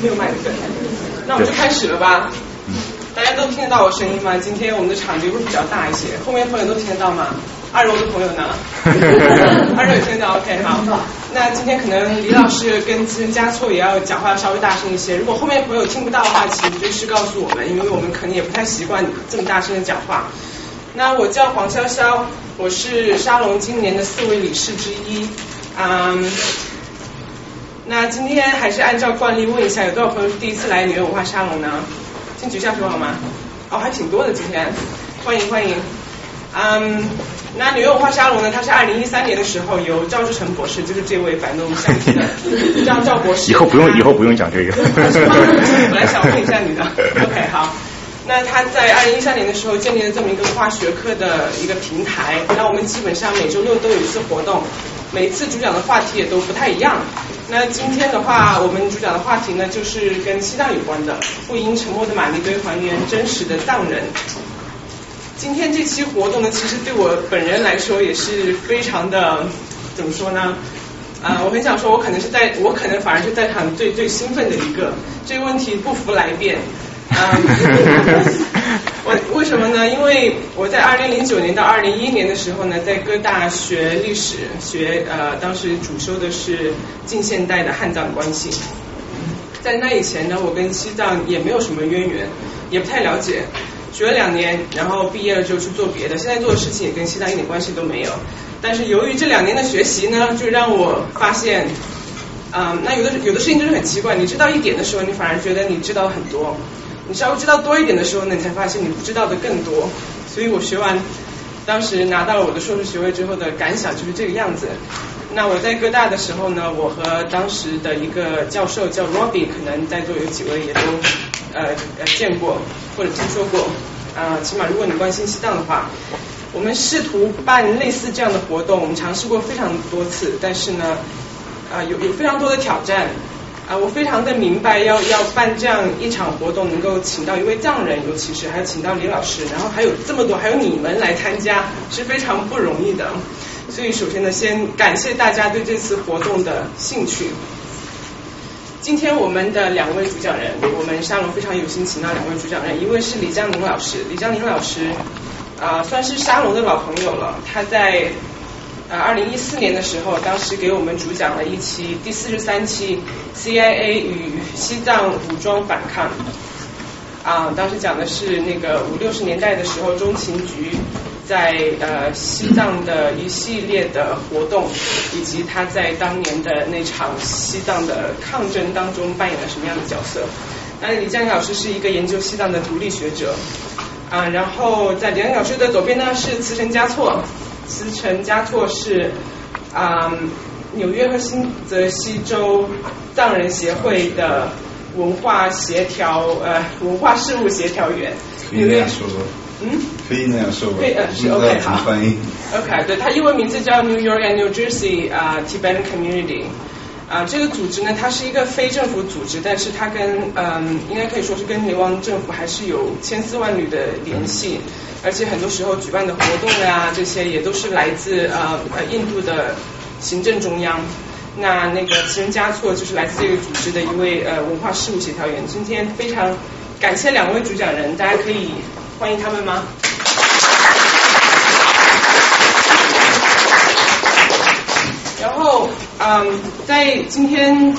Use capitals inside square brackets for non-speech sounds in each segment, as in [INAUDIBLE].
没有麦克，那我们就开始了吧。大家都听得到我声音吗？今天我们的场地会比较大一些，后面朋友都听得到吗？二楼的朋友呢？[LAUGHS] 二楼也听得到，OK，好。那今天可能李老师跟资深加错也要讲话稍微大声一些。如果后面朋友听不到的话，请随时告诉我们，因为我们可能也不太习惯这么大声的讲话。那我叫黄潇潇，我是沙龙今年的四位理事之一。嗯，那今天还是按照惯例问一下，有多少朋友是第一次来纽约文化沙龙呢？先举下手好吗？哦，还挺多的今天，欢迎欢迎。嗯，那女人文化沙龙呢？它是二零一三年的时候由赵志成博士，就是这位摆弄相机的，叫赵博士。以后不用，以后不用讲这个。[LAUGHS] 本来想问一下你的，OK，好。那他在二零一三年的时候建立了这么一个跨学科的一个平台，那我们基本上每周六都有一次活动，每次主讲的话题也都不太一样。那今天的话，我们主讲的话题呢，就是跟西藏有关的，不因沉默的玛丽堆还原真实的藏人。今天这期活动呢，其实对我本人来说也是非常的，怎么说呢？啊，我很想说，我可能是在，我可能反而是在场最最兴奋的一个。这个问题不服来辩。[LAUGHS] 我为什么呢？因为我在二零零九年到二零一一年的时候呢，在各大学历史学，呃，当时主修的是近现代的汉藏关系。在那以前呢，我跟西藏也没有什么渊源，也不太了解。学了两年，然后毕业了就去做别的，现在做的事情也跟西大一点关系都没有。但是由于这两年的学习呢，就让我发现，啊，那有的有的事情就是很奇怪，你知道一点的时候，你反而觉得你知道很多。你稍微知道多一点的时候呢，你才发现你不知道的更多。所以我学完，当时拿到了我的硕士学位之后的感想就是这个样子。那我在哥大的时候呢，我和当时的一个教授叫 Robbie，可能在座有几位也都呃呃见过或者听说过。啊，起码如果你关心西藏的话，我们试图办类似这样的活动，我们尝试过非常多次，但是呢，啊有有非常多的挑战。啊，我非常的明白，要要办这样一场活动，能够请到一位藏人，尤其是还要请到李老师，然后还有这么多，还有你们来参加，是非常不容易的。所以首先呢，先感谢大家对这次活动的兴趣。今天我们的两位主讲人，我们沙龙非常有幸请到两位主讲人，一位是李江宁老师，李江宁老师啊，算是沙龙的老朋友了，他在。啊，二零一四年的时候，当时给我们主讲了一期第四十三期 CIA 与西藏武装反抗。啊，当时讲的是那个五六十年代的时候，中情局在呃西藏的一系列的活动，以及他在当年的那场西藏的抗争当中扮演了什么样的角色。那李江老师是一个研究西藏的独立学者。啊，然后在李江老师的左边呢是慈城嘉措。慈城嘉措是啊纽约和新泽西州藏人协会的文化协调呃文化事务协调员。纽约嗯？可以那样说吧？是 OK 好。翻译。OK 对，它英文名字叫 New York and New Jersey 啊 Tibetan Community。啊，这个组织呢，它是一个非政府组织，但是它跟嗯，应该可以说是跟流亡政府还是有千丝万缕的联系，而且很多时候举办的活动呀，这些也都是来自呃呃印度的行政中央。那那个慈仁嘉措就是来自这个组织的一位呃文化事务协调员。今天非常感谢两位主讲人，大家可以欢迎他们吗？然后，嗯，在今天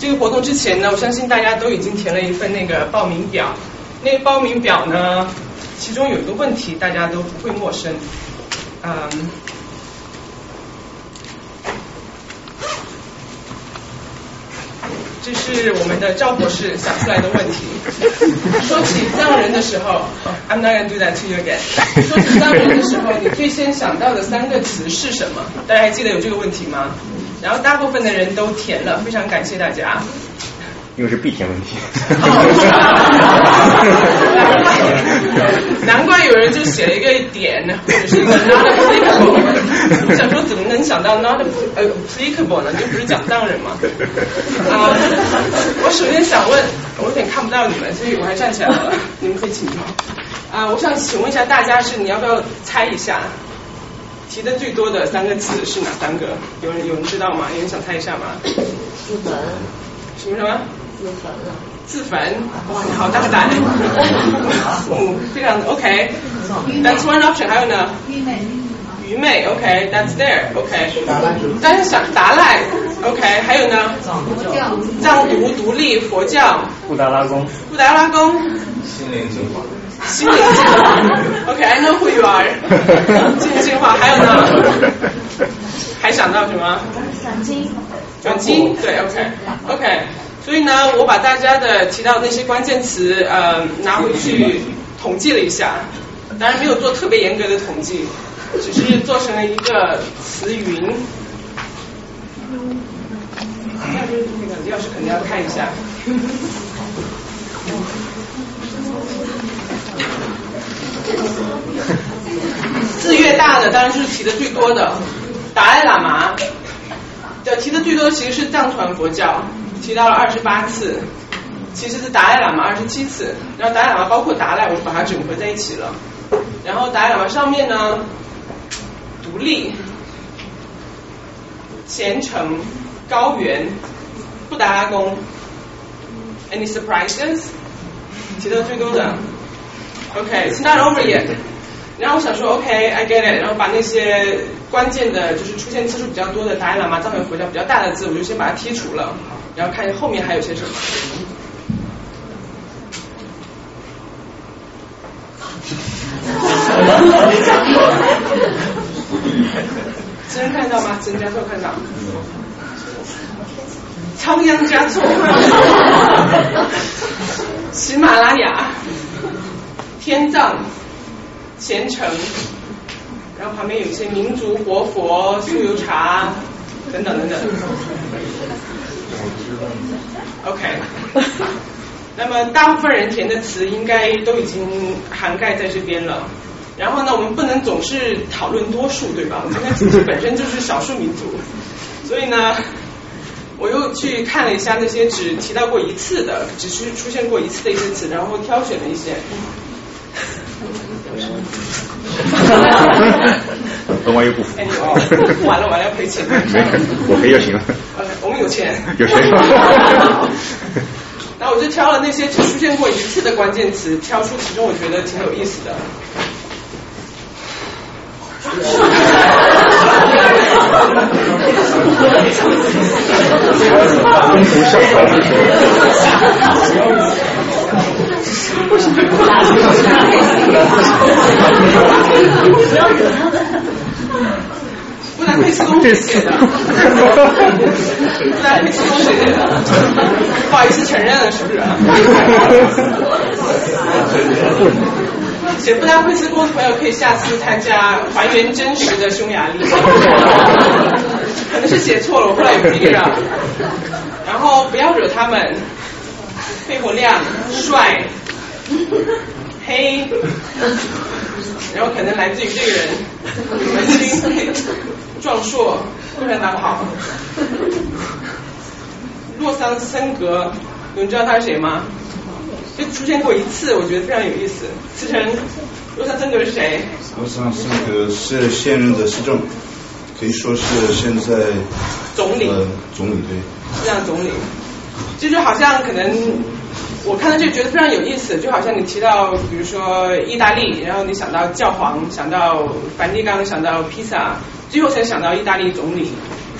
这个活动之前呢，我相信大家都已经填了一份那个报名表。那个报名表呢，其中有一个问题大家都不会陌生，嗯。这是我们的赵博士想出来的问题。[LAUGHS] 说起藏人的时候，I'm not gonna do that to you again。说起藏人的时候，你最先想到的三个词是什么？大家还记得有这个问题吗？然后大部分的人都填了，非常感谢大家。因为是必填问题。[LAUGHS] 难怪有人就写了一个点，或者是一个 not applicable。我想说，怎么能想到 not applicable 呢？就不是讲藏人嘛。啊，我首先想问，我有点看不到你们，所以我还站起来了，你们可以请坐。啊，我想请问一下大家，是你要不要猜一下？提的最多的三个词是哪三个？有人有人知道吗？有人想猜一下吗？自焚，什么什么？自焚了。自焚？哇，你好大胆！嗯，非常 OK。That's one option。还有呢？愚昧。愚昧，OK，That's there。OK。但是想达赖，OK。还有呢？佛教。藏独独立佛教。布达拉宫。布达拉宫。心灵净化。心灵净化。OK，I know who you are。心灵净化，还有呢？[LAUGHS] 还想到什么？转经。转经，对，OK，OK。所以呢，我把大家的提到那些关键词，呃，拿回去统计了一下，当然没有做特别严格的统计，只是做成了一个词云。那就是那个李老师肯定要看一下。[LAUGHS] 字越大的，当然就是提的最多的。达赖喇嘛，对，提的最多其实是藏传佛教，提到了二十八次，其实是达赖喇嘛二十七次，然后达赖喇嘛包括达赖，我就把它整合在一起了。然后达赖喇嘛上面呢，独立、虔诚、高原、布达拉宫，Any surprises？提到最多的，OK，it's not over yet。然后我想说，OK，I get it，然后把那些关键的，就是出现次数比较多的达赖喇嘛藏文佛教比较大的字，我就先把它剔除了，然后看后面还有些什么。真看到吗？真人加错看到。仓央嘉措，喜马拉雅，天葬。虔诚，然后旁边有一些民族活佛、酥油茶等等等等。OK，[LAUGHS] 那么大部分人填的词应该都已经涵盖在这边了。然后呢，我们不能总是讨论多数，对吧？我们今天本身就是少数民族，[LAUGHS] 所以呢，我又去看了一下那些只提到过一次的，只是出现过一次的一些词，然后挑选了一些。本完又不服。完了完了要赔钱。没，我赔就行了。我们有钱。有钱。[LAUGHS] 然后我就挑了那些只出现过一次的关键词，挑出其中我觉得挺有意思的。中途上为什么不要惹他的？布达佩斯宫谁写的？不好意思承认了，是不是？写布达佩斯宫的朋友可以下次参加还原真实的匈牙利。可能是写错了，我后来有逼上。然后不要惹他们。肺活量，帅。黑，然后可能来自于这个人，文青，壮硕，突然打不好。洛桑森格，你们知道他是谁吗？就出现过一次，我觉得非常有意思。思成，洛桑森格是谁？洛桑森格是现任的市政，可以说是现在总理。呃总理对。这样总理，就是好像可能。我看到这个觉得非常有意思，就好像你提到，比如说意大利，然后你想到教皇，想到梵蒂冈，想到披萨，最后才想到意大利总理。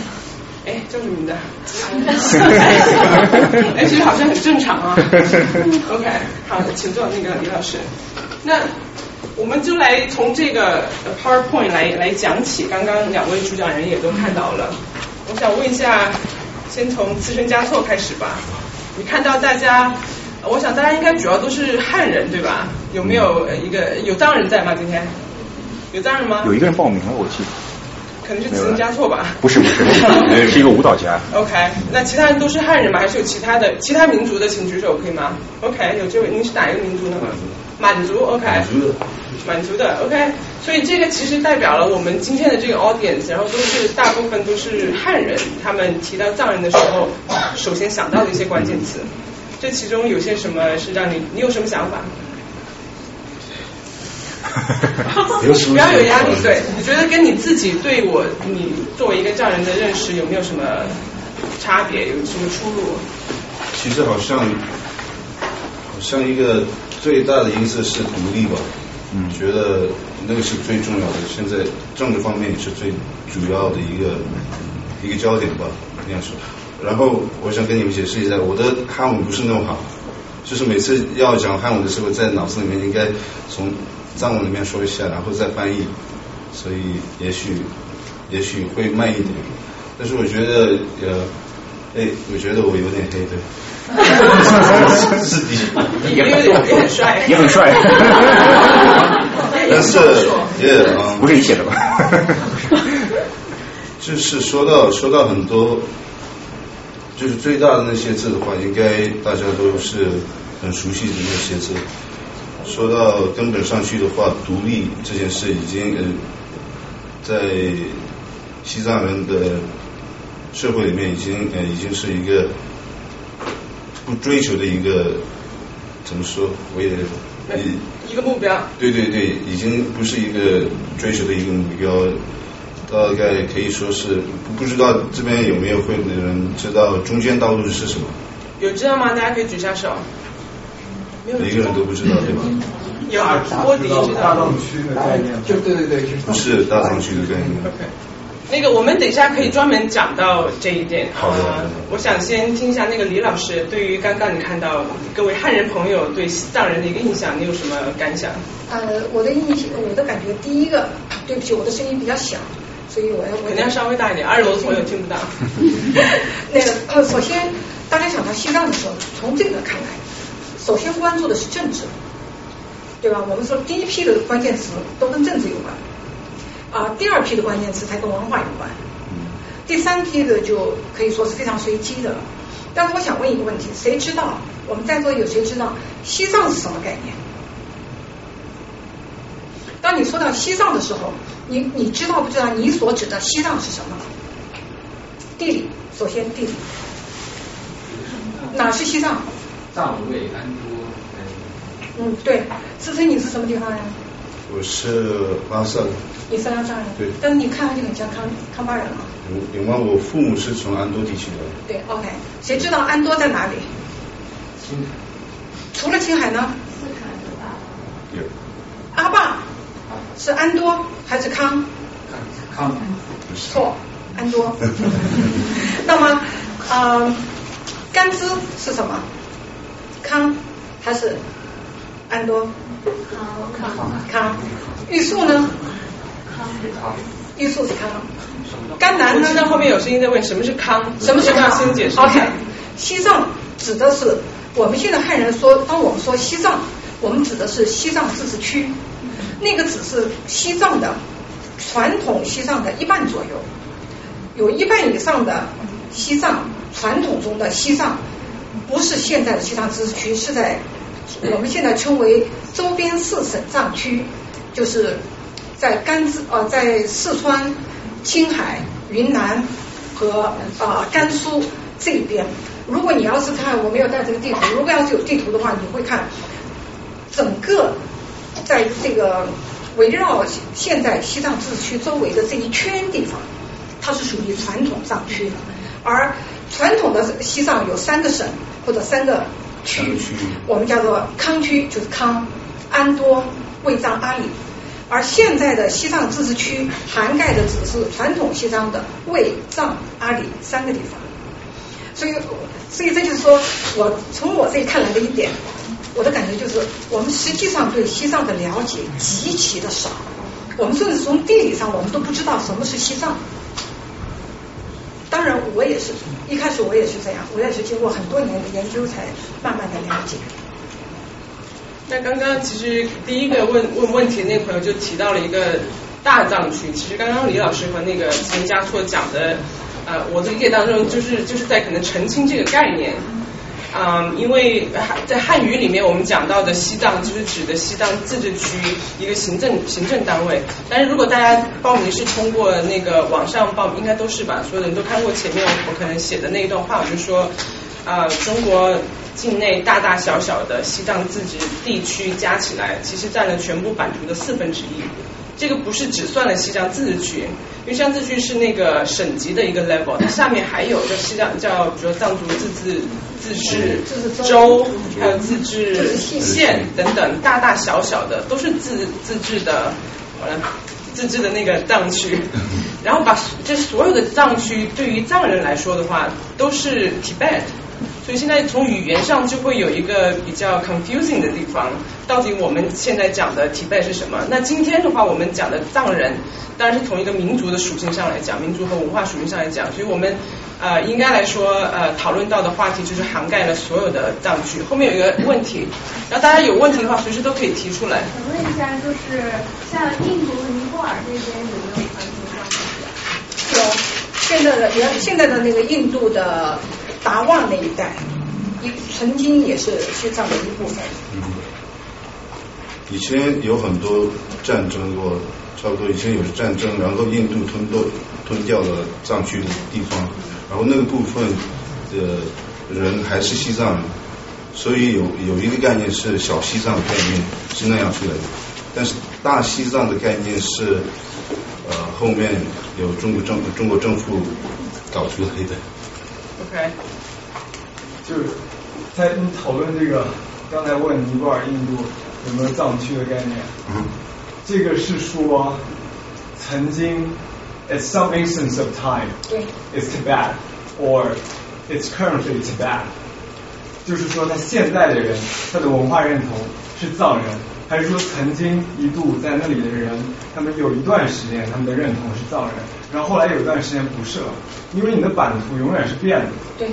[LAUGHS] 哎，叫什么名字？哎，其实好像很正常啊。[LAUGHS] OK，好，请坐，那个李老师。那我们就来从这个 PowerPoint 来来讲起，刚刚两位主讲人也都看到了。我想问一下，先从自身加措开始吧。你看到大家。我想大家应该主要都是汉人对吧？有没有一个有藏人在吗？今天有藏人吗？有一个人报名了，我记得。可能是词加错吧？不是不是，[LAUGHS] 是一个舞蹈家。OK，那其他人都是汉人吗？还是有其他的其他民族的？请举手可以吗？OK，有这位，您是哪一个民族的吗？满族，OK，满族的，满族的，OK，所以这个其实代表了我们今天的这个 audience，然后都是大部分都是汉人，他们提到藏人的时候，首先想到的一些关键词，这其中有些什么是让你，你有什么想法？[LAUGHS] [LAUGHS] 不要有压力对，你觉得跟你自己对我，你作为一个藏人的认识有没有什么差别，有什么出入？其实好像好像一个最大的因素是独立吧，嗯觉得那个是最重要的，现在政治方面也是最主要的一个一个焦点吧，应该说。然后我想跟你们解释一下，我的汉文不是那么好，就是每次要讲汉文的时候，在脑子里面应该从藏文里面说一下，然后再翻译，所以也许也许会慢一点。但是我觉得呃，哎，我觉得我有点黑的，是的。你有点也很帅，也很帅，但是也啊不，是你写的吧？[LAUGHS] 就是说到说到很多，就是最大的那些字的话，应该大家都是很熟悉的那些字。说到根本上去的话，独立这件事已经呃，在西藏人的社会里面已经呃已经是一个不追求的一个怎么说？我也也一个目标。对对对，已经不是一个追求的一个目标，大概可以说是不不知道这边有没有会的人知道中间道路是什么？有知道吗？大家可以举下手。没有每个人都不知道对吧？有波迪知道。大藏区的概念，就对对对，就是不是大藏区的概念。OK，那个我们等一下可以专门讲到这一点。呃好的好的我想先听一下那个李老师对于刚刚你看到各位汉人朋友对西藏人的一个印象，你有什么感想？呃，我的印象，我的感觉，第一个，对不起，我的声音比较小，所以我要我肯定要稍微大一点，二楼的朋友听不到。[LAUGHS] 那个呃，首先大家想到西藏的时候，从这个看来，首先关注的是政治，对吧？我们说第一批的关键词都跟政治有关，啊、第二批的关键词才跟文化有关，第三批的就可以说是非常随机的了。但是我想问一个问题，谁知道？我们在座有谁知道西藏是什么概念？当你说到西藏的时候，你你知道不知道你所指的西藏是什么？地理，首先地理，哪是西藏？藏卫安多，嗯，对，思思你是什么地方人？我是拉萨的，你是拉萨人。对但是你看上去很像康康巴人啊。有有吗？我父母是从安多地区的。对，OK，谁知道安多在哪里？青海除了青海呢？四川的吧？有。阿坝是安多还是康？康康错，安多。[LAUGHS] 那么，呃，甘孜是什么？康还是安多？康康康。玉树呢？康玉树是康。甘南呢我知？道后面有声音在问什么是康，什么是康先解释。？OK，西藏指的是我们现在汉人说，当我们说西藏，我们指的是西藏自治区，那个只是西藏的传统西藏的一半左右，有一半以上的西藏传统中的西藏，不是现在的西藏自治区，是在我们现在称为周边四省藏区，就是在甘孜呃在四川、青海、云南和啊、甘肃这一边。如果你要是看，我没有带这个地图，如果要是有地图的话，你会看整个在这个围绕现在西藏自治区周围的这一圈地方，它是属于传统藏区的。而传统的西藏有三个省或者三个区区，我们叫做康区，就是康、安多、卫藏、阿里。而现在的西藏自治区涵盖的只是传统西藏的卫藏、阿里三个地方。所以，所以这就是说我从我这里看来的一点，我的感觉就是，我们实际上对西藏的了解极其的少，我们甚至从地理上我们都不知道什么是西藏。当然，我也是一开始我也是这样，我也是经过很多年的研究才慢慢的了解。那刚刚其实第一个问问问题的那朋友就提到了一个大藏区，其实刚刚李老师和那个陈嘉措讲的，呃，我的理解当中就是就是在可能澄清这个概念。嗯，因为在汉语里面我们讲到的西藏就是指的西藏自治区一个行政行政单位，但是如果大家报名是通过那个网上报，应该都是吧？所有人都看过前面我可能写的那一段话，我就说，啊、中国境内大大小小的西藏自治地区加起来，其实占了全部版图的四分之一。这个不是只算了西藏自治区，因为西藏自治区是那个省级的一个 level，它下面还有叫西藏叫比如说藏族自治自治州州，还有自治县县等等，大大小小的都是自自治的，好了。自治的那个藏区，[LAUGHS] 然后把这所有的藏区对于藏人来说的话，都是 Tibet，所以现在从语言上就会有一个比较 confusing 的地方，到底我们现在讲的 Tibet 是什么？那今天的话，我们讲的藏人，当然是从一个民族的属性上来讲，民族和文化属性上来讲，所以我们呃应该来说呃讨论到的话题就是涵盖了所有的藏区。后面有一个问题，然后大家有问题的话，随时都可以提出来。想问一下，就是像印度和尼泊尔这边有没有传统藏族？有现在的原现在的那个印度的达旺那一带，一曾经也是西藏的一部分。嗯，以前有很多战争过，差不多以前有战争，然后印度吞掉吞掉了藏区的地方，然后那个部分的人还是西藏人，所以有有一个概念是小西藏的概念是那样出来的，但是大西藏的概念是呃后面有中国政中国政府搞出来的。OK，就是在你讨论这个，刚才问尼泊尔、印度有没有藏区的概念，嗯这个是说曾经 at some instance of time 对，is Tibet or it's currently Tibet，就是说他现在的人他的文化认同是藏人，还是说曾经一度在那里的人，他们有一段时间他们的认同是藏人，然后后来有一段时间不是了，因为你的版图永远是变的，对。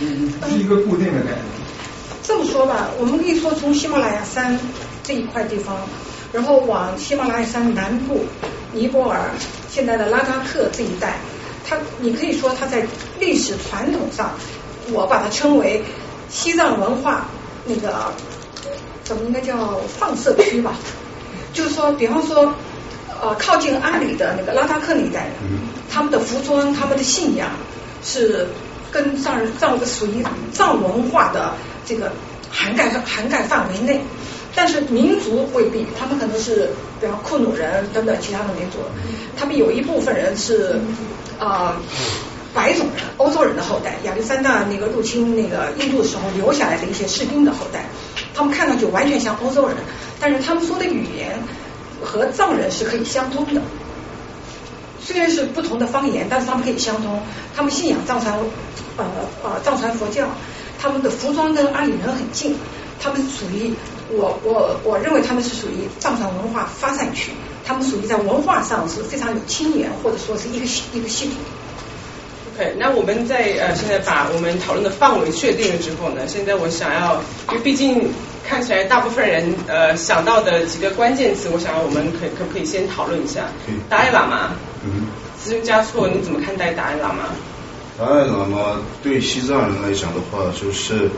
嗯是一个固定的概念。这么说吧，我们可以说从喜马拉雅山这一块地方，然后往喜马拉雅山南部、尼泊尔、现在的拉达克这一带，它你可以说它在历史传统上，我把它称为西藏文化那个怎么应该叫放射区吧？就是说，比方说，呃，靠近阿里的那个拉达克那一带，他们的服装、他们的信仰是跟藏人藏属于藏文化的这个涵盖涵盖范围内，但是民族未必，他们可能是比方库努人等等其他的民族，他们有一部分人是呃白种人、欧洲人的后代，亚历山大那个入侵那个印度的时候留下来的一些士兵的后代，他们看上去完全像欧洲人，但是他们说的语言和藏人是可以相通的。虽然是不同的方言，但是他们可以相通。他们信仰藏传，呃呃藏传佛教，他们的服装跟阿里人很近，他们属于我我我认为他们是属于藏传文化发散区，他们属于在文化上是非常有亲缘，或者说是一个系一个系统。OK，那我们在呃现在把我们讨论的范围确定了之后呢，现在我想要，因为毕竟看起来大部分人呃想到的几个关键词，我想要我们可可不可以先讨论一下可以？达赖喇嘛，嗯。资讯加措，你怎么看待达赖喇嘛？达赖喇嘛对西藏人来讲的话，就是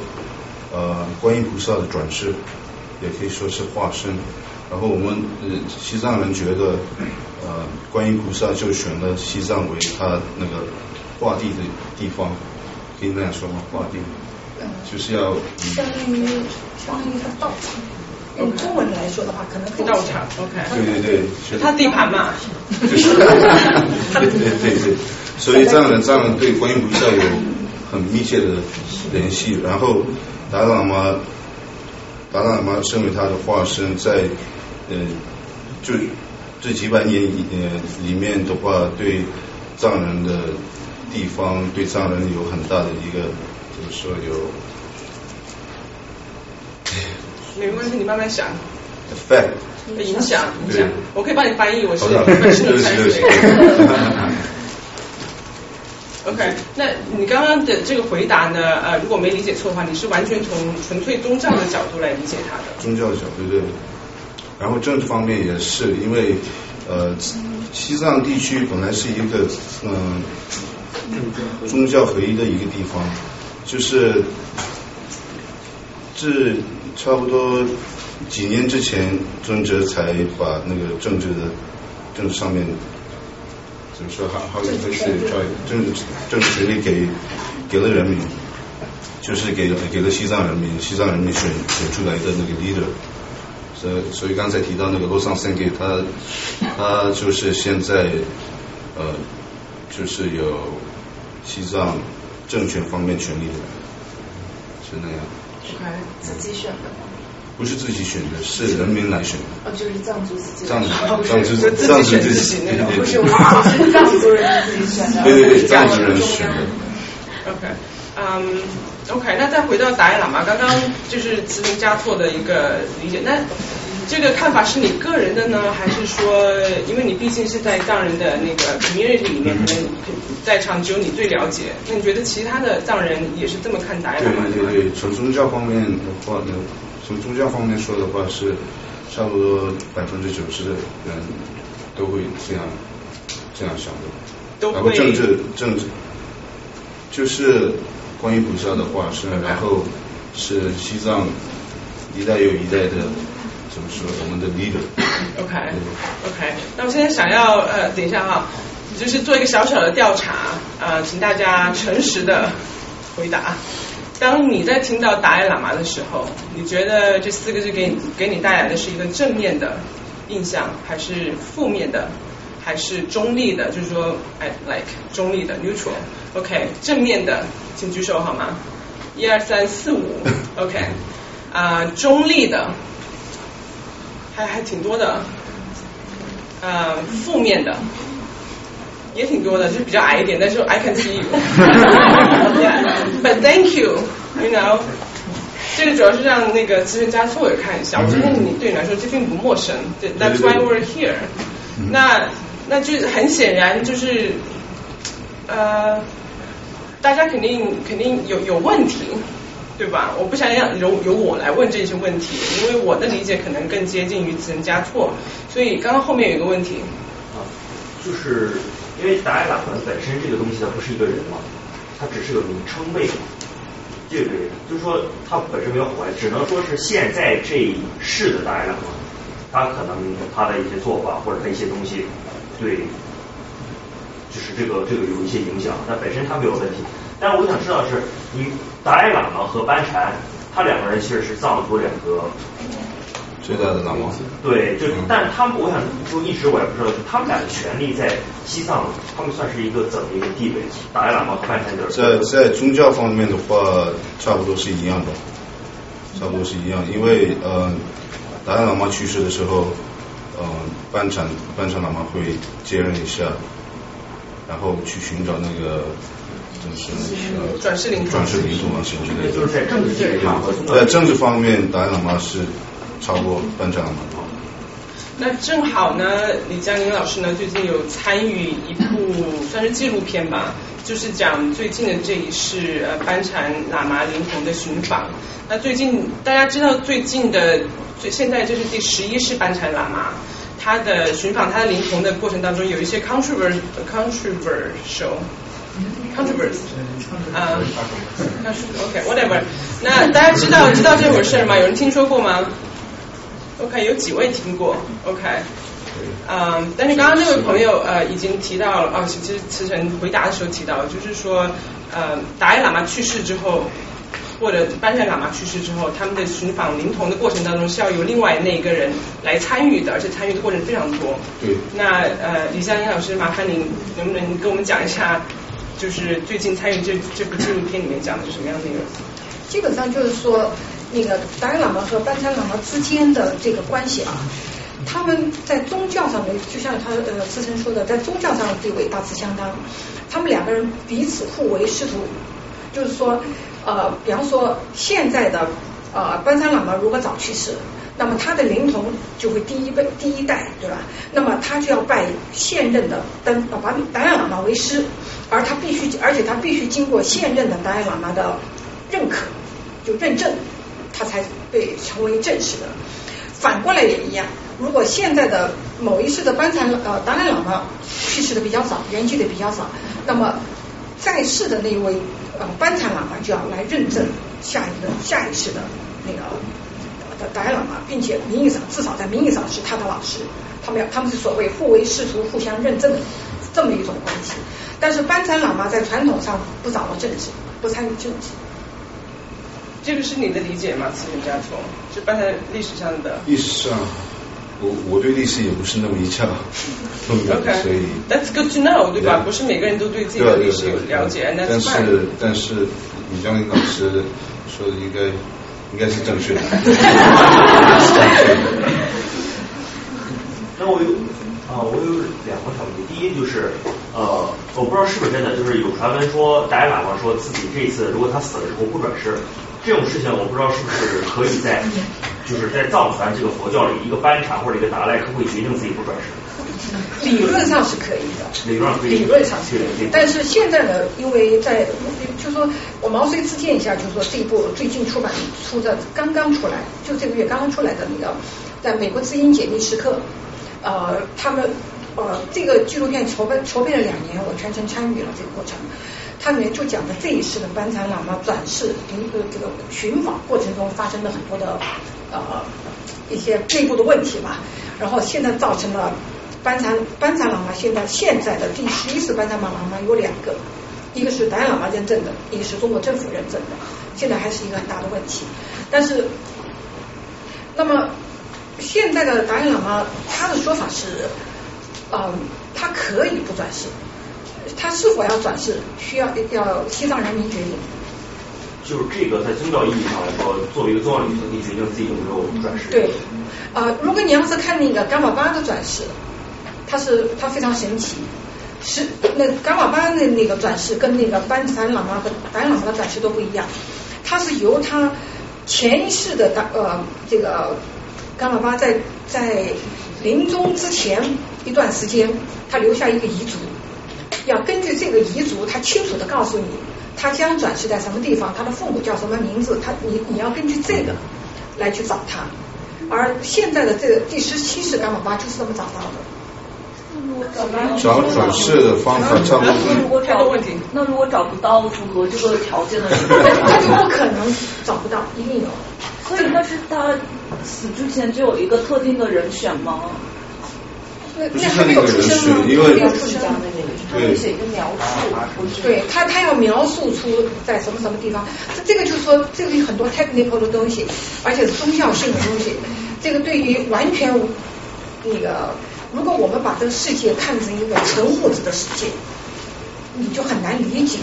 呃观音菩萨的转世，也可以说是化身。然后我们呃西藏人觉得，呃观音菩萨就选了西藏为他那个化地的地方，可以那样说吗？化地就是要以相当于相当于一个道场。用中文来说的话，可能可以道场，OK，对对对，是他地盘嘛，就是，对对对对，所以藏人藏人对观音菩萨有很密切的联系。然后达赖喇嘛，达赖喇嘛身为他的化身，在呃就这几百年里呃里面的话，对藏人的地方，对藏人有很大的一个就是说有没关系，你慢慢想。effect。影响影响，我可以帮你翻译，我是好的，本身的对不起对不起 translator。OK，那你刚刚的这个回答呢？呃，如果没理解错的话，你是完全从纯粹宗教的角度来理解它的。宗教的角度对，然后政治方面也是，因为呃西藏地区本来是一个嗯、宗教合一的一个地方，就是这差不多几年之前，尊者才把那个政治的政治上面怎么说，好好有类似政治政治权利给给了人民，就是给了给了西藏人民，西藏人民选选出来的那个 leader。所以所以刚才提到那个罗桑森给他，他就是现在呃就是有西藏政权方面权利的人，是那样。OK，自己选的吗？不是自己选的，是人民来选的。哦，就是藏族自己藏族哦不是藏族就自己藏族自选自己那种对对不是我是藏族人自己选的。对对对，藏族人选的。OK，嗯、o k 那再回到达赖喇嘛，刚刚就是慈明加措的一个理解，那这个看法是你个人的呢，还是说，因为你毕竟是在藏人的那个 community 里面，可能在场只有你最了解，那你觉得其他的藏人也是这么看达赖对喇嘛的吗？对对对，从宗教方面的话呢，从宗教方面说的话是差不多百分之九十的人都会这样这样想的。都会然后政治政治就是关于菩萨的话是，然后是西藏一代又一代的怎么说我们的 leader。OK OK，那我现在想要呃，等一下哈，就是做一个小小的调查，呃，请大家诚实的回答。当你在听到达赖喇嘛的时候，你觉得这四个字给你给你带来的是一个正面的印象，还是负面的，还是中立的？就是说，哎，like 中立的 neutral。OK，正面的，请举手好吗？一二三四五，OK，啊、中立的，还还挺多的，呃，负面的也挺多的，就是比较矮一点，但是 I can see you。[LAUGHS] But thank you, you know。这个主要是让那个资深加措也看一下，我觉得你对你来说这并不陌生对，That's why we're here。那那就很显然就是呃，大家肯定肯定有有问题，对吧？我不想让由由我来问这些问题，因为我的理解可能更接近于此人加错。所以刚刚后面有一个问题，啊，就是因为达赖喇嘛本身这个东西它不是一个人嘛，它只是个名称位嘛。这个就是说它本身没有火，只能说是现在这一世的达赖喇嘛，他可能他的一些做法或者他一些东西对，就是这个这个有一些影响，但本身他没有问题。但是我想知道的是，你达赖喇嘛和班禅，他两个人其实是藏族两个。最大的喇嘛。对，就嗯。但是他们，我想就一直我也不知道，就他们俩的权利在西藏，他们算是一个怎么一个地位？达赖喇嘛和班禅就是。在在宗教方面的话，差不多是一样的，差不多是一样，因为呃，达赖喇嘛去世的时候，呃，班禅班禅喇嘛会接任一下，然后去寻找那个转世灵童转世灵童啊什么之类的。就是在政治地位上和宗教在政治方面，达赖喇嘛是超过班禅喇嘛的。那正好呢，李佳林老师呢最近有参与一部算是纪录片吧，就是讲最近的这一世呃班禅喇嘛灵童的寻访。那最近大家知道最近的最现在这是第十一世班禅喇嘛，他的寻访他的灵童的过程当中有一些 controversial controversial controversy 啊、[LAUGHS] OK whatever。那大家知道知道这回事吗？有人听说过吗？OK，有几位听过？OK，嗯，但是刚刚那位朋友呃已经提到了，哦，其实慈晨回答的时候提到，就是说，呃，达赖喇嘛去世之后，或者班禅喇嘛去世之后，他们的寻访灵童的过程当中是要由另外那一个人来参与的，而且参与的过程非常多。对。那呃，李香林老师，麻烦您能不能跟我们讲一下，就是最近参与这这部纪录片里面讲的是什么样的内容？基本上就是说，那个达赖喇嘛和班禅喇嘛之间的这个关系啊，他们在宗教上面，就像他呃慈晨说的，在宗教上的地位大致相当，他们两个人彼此互为师徒，就是说呃，比方说现在的呃班禅喇嘛如果早去世，那么他的灵童就会第一辈第一代，对吧？那么他就要拜现任的丹呃把达赖喇嘛为师，而他必须而且他必须经过现任的达赖喇嘛的认可，就认证，他才被成为正式的。反过来也一样，如果现在的某一世的班禅呃达赖喇嘛去世的比较早，圆寂的比较早，那么在世的那一位呃班禅喇嘛就要来认证下一个下一世的那个达达赖喇嘛，并且名义上至少在名义上是他的老师，他们要他们是所谓互为师徒、互相认证的这么一种关系。但是班禅喇嘛在传统上不掌握政治，不参与政治。这个是你的理解吗？慈云家从是班禅历史上的。历史上，我我对历史也不是那么一窍，[LAUGHS] 所以 OK，That's good to know，对吧？不是每个人都对自己的历史有了解，但是但是李江林老师说的应该应该是正确的。[LAUGHS] 那我有啊，我有两个小问题。第一就是呃，我不知道是不是真的，就是有传闻说达赖喇嘛说自己这次如果他死了之后不转世。这种事情我不知道是不是可以在，就是在藏传这个佛教里，一个班禅或者一个达赖是会决定自己不转世。理论上是可以的，理论上可以，理论上是可以。但是现在呢，因为在，就说我毛遂自荐一下，就是说这一部最近出版出的刚刚出来，就这个月刚刚出来的那个，在美国知音解密时刻，呃，他们呃这个纪录片筹备筹备了两年，我全程参与了这个过程。它里面就讲的这一世的班禅喇嘛转世，一个这个寻访过程中发生了很多的呃一些内部的问题吧，然后现在造成了班禅班禅喇嘛现在现在的第十一世班禅喇嘛有两个，一个是达赖喇嘛认证的，一个是中国政府认证的，现在还是一个很大的问题。但是，那么现在的达赖喇嘛他的说法是，嗯，他可以不转世。他是否要转世，需要要西藏人民决定。就是这个，在宗教意义上来说，作为一个宗教领袖，你决定自己有没有转世。对，啊，如果你要是看那个伽马巴的转世，他是他非常神奇，是那伽马巴的那个转世跟那个班禅喇嘛和达赖喇嘛的转世都不一样，他是由他前世的达呃这个伽马巴在在临终之前一段时间，他留下一个遗嘱。要根据这个遗嘱，他清楚的告诉你，他将转世在什么地方，他的父母叫什么名字，他你你要根据这个来去找他。而现在的这个第十七世伽玛巴就是这么找到的。找转世的方法。那如果找问题，那如果找不到符合这个条件的，那就不可能找不到，一定有。所以那是他死之前就有一个特定的人选吗？不是那个人选，因为对，写一个描述，对他他要描述出在什么什么地方，这个就是说这个很多 technical 的东西，而且是宗教性的东西，这个对于完全那个，如果我们把这个世界看成一个纯物质的世界，你就很难理解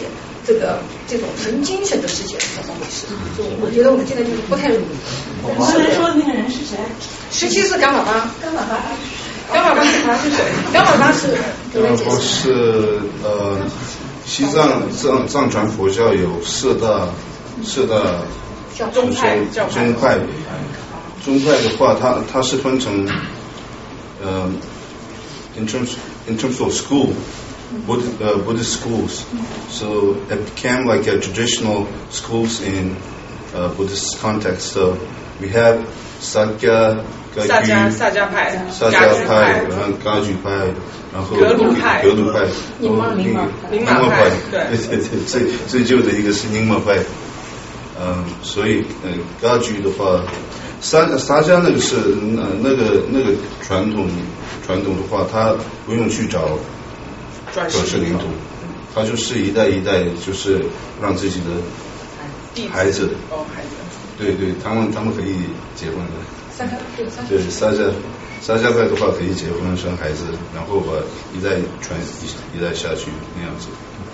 这个这种纯精神的世界是怎么回事。就我觉得我们现在就是不太容易。刚才说的那个人是谁？十七世伽马巴。伽马巴。伽马巴是他是谁？伽马巴是。伽马巴是呃，西藏藏藏传佛教有四大四大宗派宗派宗派的话，它它是分成呃 ，in terms in terms of school Buddhist uh, Buddhist schools, so it became like a traditional schools in uh, Buddhist context. So we have Sakya 萨迦萨迦派，萨迦派，然后噶举派，然后格鲁派，格鲁派，宁玛宁玛宁玛派，对对对，最最旧的一个是宁玛派，嗯，所以呃噶举的话，萨萨迦那个是呃那个那个传统 传统的话，他不用去找转世领土，他就是一代一代就是让自己的孩子，哦孩子，对对，他们他们可以结婚的。三家对沙家三家派的话可以结婚生孩子，然后把一代传一一代下去那样子。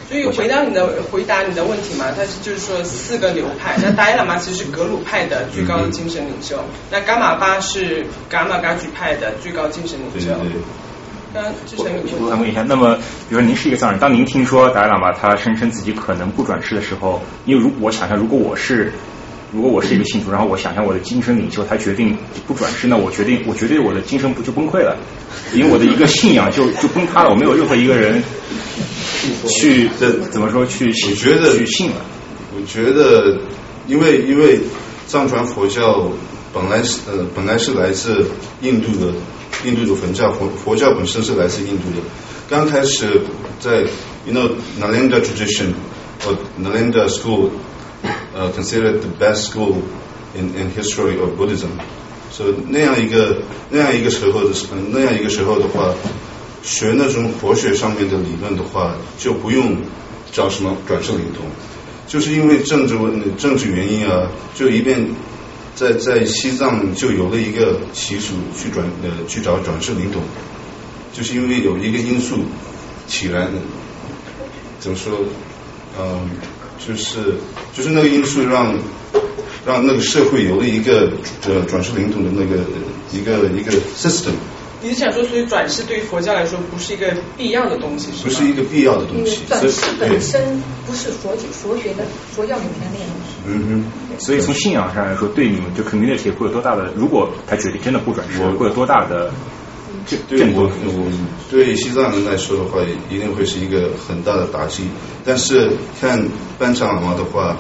所以回答你的回答你的问题嘛，他是就是说四个流派，那达赖喇嘛其实是格鲁派的最高的精神领袖，那伽玛巴是伽玛噶举派的最高精神领袖。我想问一下，那么比如说您是一个藏人，当您听说达赖喇嘛他声称自己可能不转世的时候，因为如我想象如果我是。如果我是一个信徒，然后我想象我的精神领袖他决定不转世，那我决定我绝对我的精神不就崩溃了，因为我的一个信仰就就崩塌了，我没有任何一个人去这怎么说去我觉得去信了。我觉得因为因为藏传佛教本来是呃本来是来自印度的印度的佛教佛佛教本身是来自印度的，刚开始在 you know Nalanda tradition or Nalanda school。uh, considered the best school in in history of Buddhism。所以那样一个那样一个时候的嗯那样一个时候的话，学那种佛学上面的理论的话，就不用找什么转世灵通，就是因为政治问政治原因啊，就一遍在在西藏就有了一个习俗去转呃去找转世灵通，就是因为有一个因素起来的，怎么说？嗯，就是就是那个因素让让那个社会有了一个呃转世灵通的那个一个一个 system，你是想说，所以转世对于佛教来说不是一个必要的东西，是不是一个必要的东西。转世本身不是佛佛学的佛教里面的内容。嗯所以从信仰上来说，对你们就 community 会有多大的？如果他决定真的不转世，会有多大的震哼，对我震动？我对西藏人来说的话，一定会是一个很大的打击。但是看班禅喇嘛的话，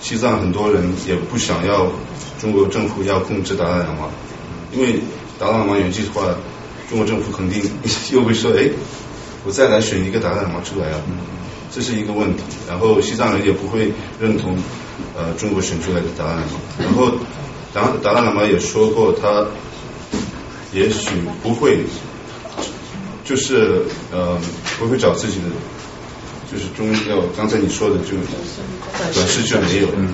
西藏很多人也不想要中国政府要控制达赖喇嘛，因为达赖喇嘛圆寂的话，中国政府肯定 [LAUGHS] 又会说，哎，我再来选一个达赖喇嘛出来啊，这是一个问题。然后西藏人也不会认同呃中国选出来的达赖喇嘛。然后达达赖喇嘛也说过，他也许不会，就是呃不会找自己的，就是宗教。刚才你说的就转世就没有。嗯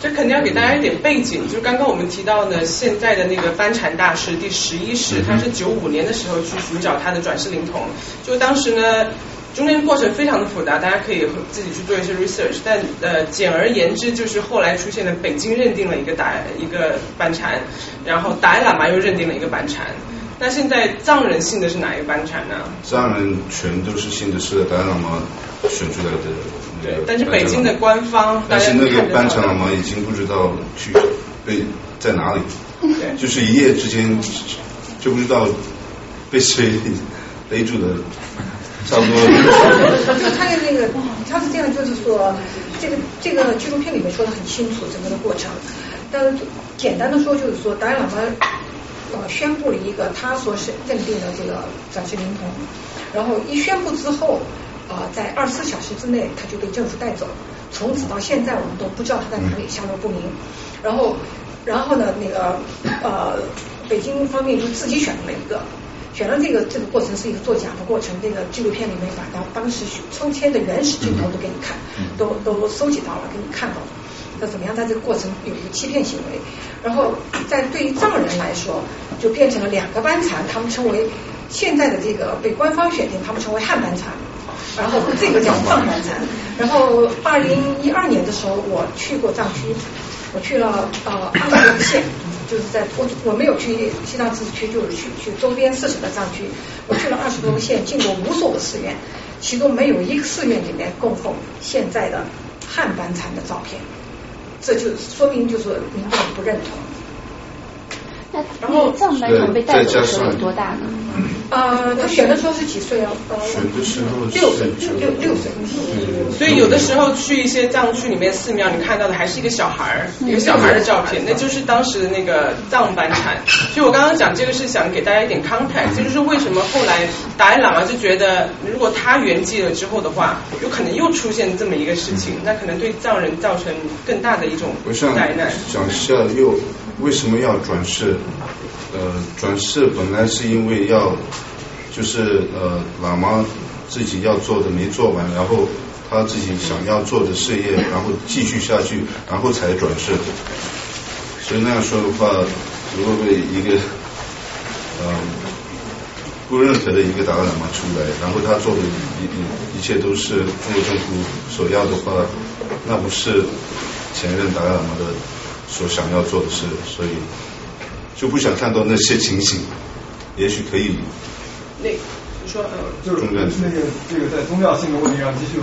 这肯定要给大家一点背景，就是刚刚我们提到呢，现在的那个班禅大师第十一世，他是九五年的时候去寻找他的转世灵童，就当时呢。中间过程非常的复杂，大家可以自己去做一些 research。但呃，简而言之，就是后来出现了北京认定了一个达一个班禅，然后达赖喇嘛又认定了一个班禅。那现在藏人信的是哪一个班禅呢？藏人全都是信的是达赖喇嘛选出来的那个。但是北京的官方，但是那个班禅喇嘛嘛已经不知道去被在哪里，对就是一夜之间就不知道被谁勒住的，差不多。就他的那个，他是这样，就是说，这个这个纪录片里面说的很清楚整个的过程。但是简单的说，就是说达赖喇嘛呃宣布了一个他所是认定的这个转世灵童，然后一宣布之后，啊、在二十四小时之内他就被政府带走，从此到现在我们都不知道他在哪里，下落不明。然后，然后呢，那个呃，北京方面就自己选了一个。选了这个这个过程是一个作假的过程，这个纪录片里面把他当时抽签的原始镜头都给你看，都都收集到了，给你看到了。那怎么样？在这个过程有一个欺骗行为，然后在对于藏人来说，就变成了两个班禅，他们称为现在的这个被官方选定，他们称为汉班禅，然后这个叫藏班禅。然后二零一二年的时候，我去过藏区，我去了呃二十多个县，就是在我我没有去西藏自治区，就是去去周边四省的藏区，我去了二十多个县，进过无数个寺院，其中没有一个寺院里面供奉现在的汉班禅的照片，这就说明就是民众不认同。那那个藏班禅被带走的时候有多大呢？呃，他选的时候是几岁啊？呃，选的时候六岁，是六六岁。所以有的时候去一些藏区里面寺庙，你看到的还是一个小孩儿，一个小孩儿的照片，那就是当时的那个藏班禅。所以我刚刚讲这个是想给大家一点 context，这就是为什么后来达赖喇嘛就觉得，如果他圆寂了之后的话，有可能又出现这么一个事情，那可能对藏人造成更大的一种我想灾难。讲一下又为什么要转世？呃，转世本来是因为要，就是呃，喇嘛自己要做的没做完，然后他自己想要做的事业，然后继续下去，然后才转世。所以那样说的话，如果被一个呃不认可的一个达赖喇嘛出来，然后他做的一一一切都是中国政府所要的话，那不是前任达赖喇嘛的所想要做的事，所以就不想看到那些情形。也许可以，那你说呃，就是那个这个在宗教性的问题上继续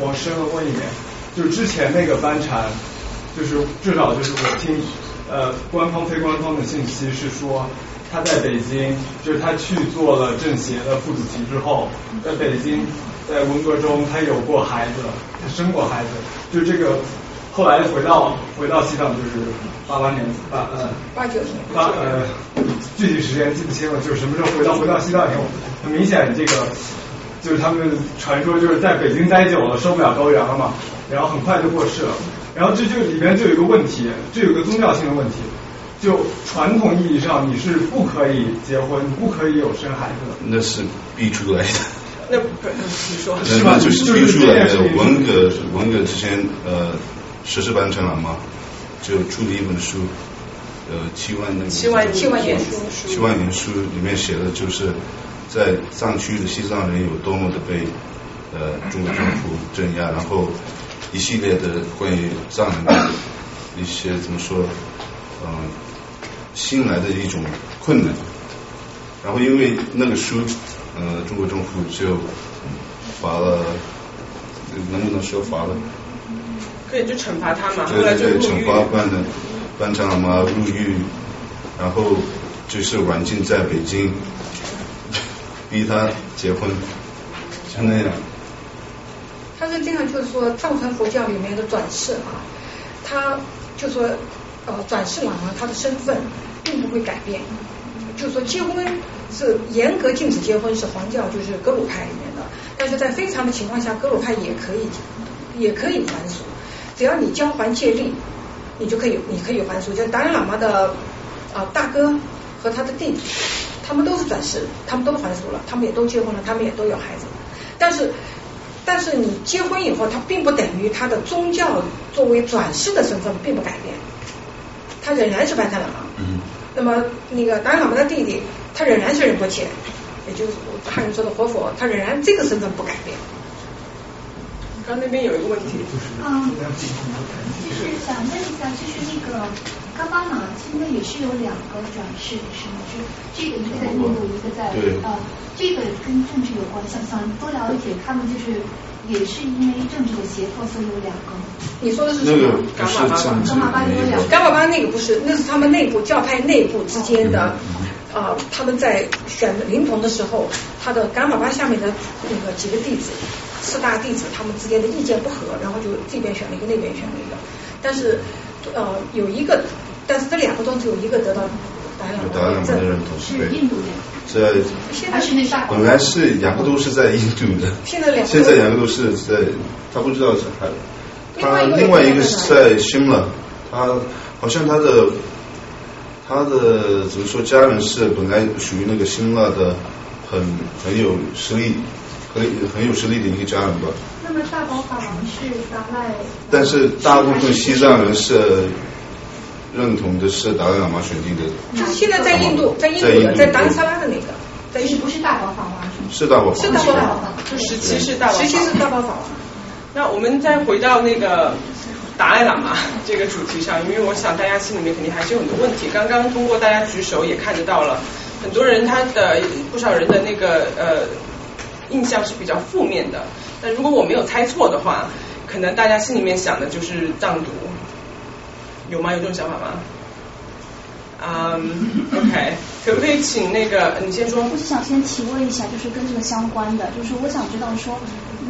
往深了问一点，就是之前那个班禅，就是至少就是我听呃官方非官方的信息是说他在北京，就是他去做了政协的副主席之后，在北京在文革中他有过孩子，他生过孩子，就这个后来回到回到西藏就是八八年八呃八九年八呃具体时间记不清了，就是什么时候回到回到西藏以后，很明显这个就是他们传说就是在北京待久了受不了高原了嘛，然后很快就过世了。然后这就里边就有一个问题，这有个宗教性的问题。就传统意义上，你是不可以结婚，不可以有生孩子的。那是逼出来的。那不，你说是吧？就是逼出来的。文革，文革之前，呃，十四班长老嘛，就出了一本书，呃，七万那个七万七万年书，七万年书里面写的就是，在藏区的西藏人有多么的被呃中国政府镇压，然后一系列的关于藏人的一些怎么说，嗯。新来的一种困难，然后因为那个书，呃，中国政府就罚了，能不能说罚了？可以就惩罚他嘛，对对对，惩罚办的班长老妈入狱，然后就是软禁在北京，逼他结婚，就那样。他是这样，就是说藏传佛教里面的转世啊，他就说。呃，转世喇嘛他的身份并不会改变，就是说结婚是严格禁止结婚，是黄教就是格鲁派里面的，但是在非常的情况下，格鲁派也可以也可以还俗，只要你交还借力，你就可以你可以还俗。就达赖喇嘛的啊大哥和他的弟弟，他们都是转世，他们都还俗了，他们也都结婚了，他们也都有孩子，但是但是你结婚以后，他并不等于他的宗教作为转世的身份并不改变。他仍然是班禅喇嘛，嗯，那么那个达赖喇嘛的弟弟，他仍然是仁波切，也就是汉人说的活佛，他仍然这个身份不改变。刚那边有一个问题，嗯，就是想问一下，就是那个伽巴玛现在也是有两个转世的是吗？就这个一个在印度，一个在呃，这个跟政治有关，想想多了解他们就是。也是因为政治的胁迫，所以有两个。你说的是什么？伽马巴，伽马巴有两个。伽马巴那个不是，那是他们内部教派内部之间的啊，他们在选灵童的时候，他的伽马巴下面的那个几个弟子，四大弟子他们之间的意见不合，然后就这边选了一个，那边选了一个。但是呃，有一个，但是这两个中只有一个得到达赖喇嘛认同，是印度人。在本来是两个都是在印度的，[LAUGHS] 现在两个都是在，他不知道是还，他另外一个是在新了，他好像他的他的怎么说家人是本来属于那个新了的很很有实力很很有实力的一个家人吧。那么大宝法王是达赖，但是大部分西藏人是。认同的是达赖喇嘛选定的，就是现在在印度，在印度的，在达萨拉的那个，在印不是大宝法王是大宝法王，是大宝法王，就十七是大宝，十七是大宝法王。那我们再回到那个达赖喇嘛这个主题上，因为我想大家心里面肯定还是有很多问题。刚刚通过大家举手也看得到了，很多人他的不少人的那个呃印象是比较负面的。那如果我没有猜错的话，可能大家心里面想的就是藏独。有吗？有这种想法吗？嗯，OK，可不可以请那个你先说？我是想先提问一下，就是跟这个相关的，就是我想知道说，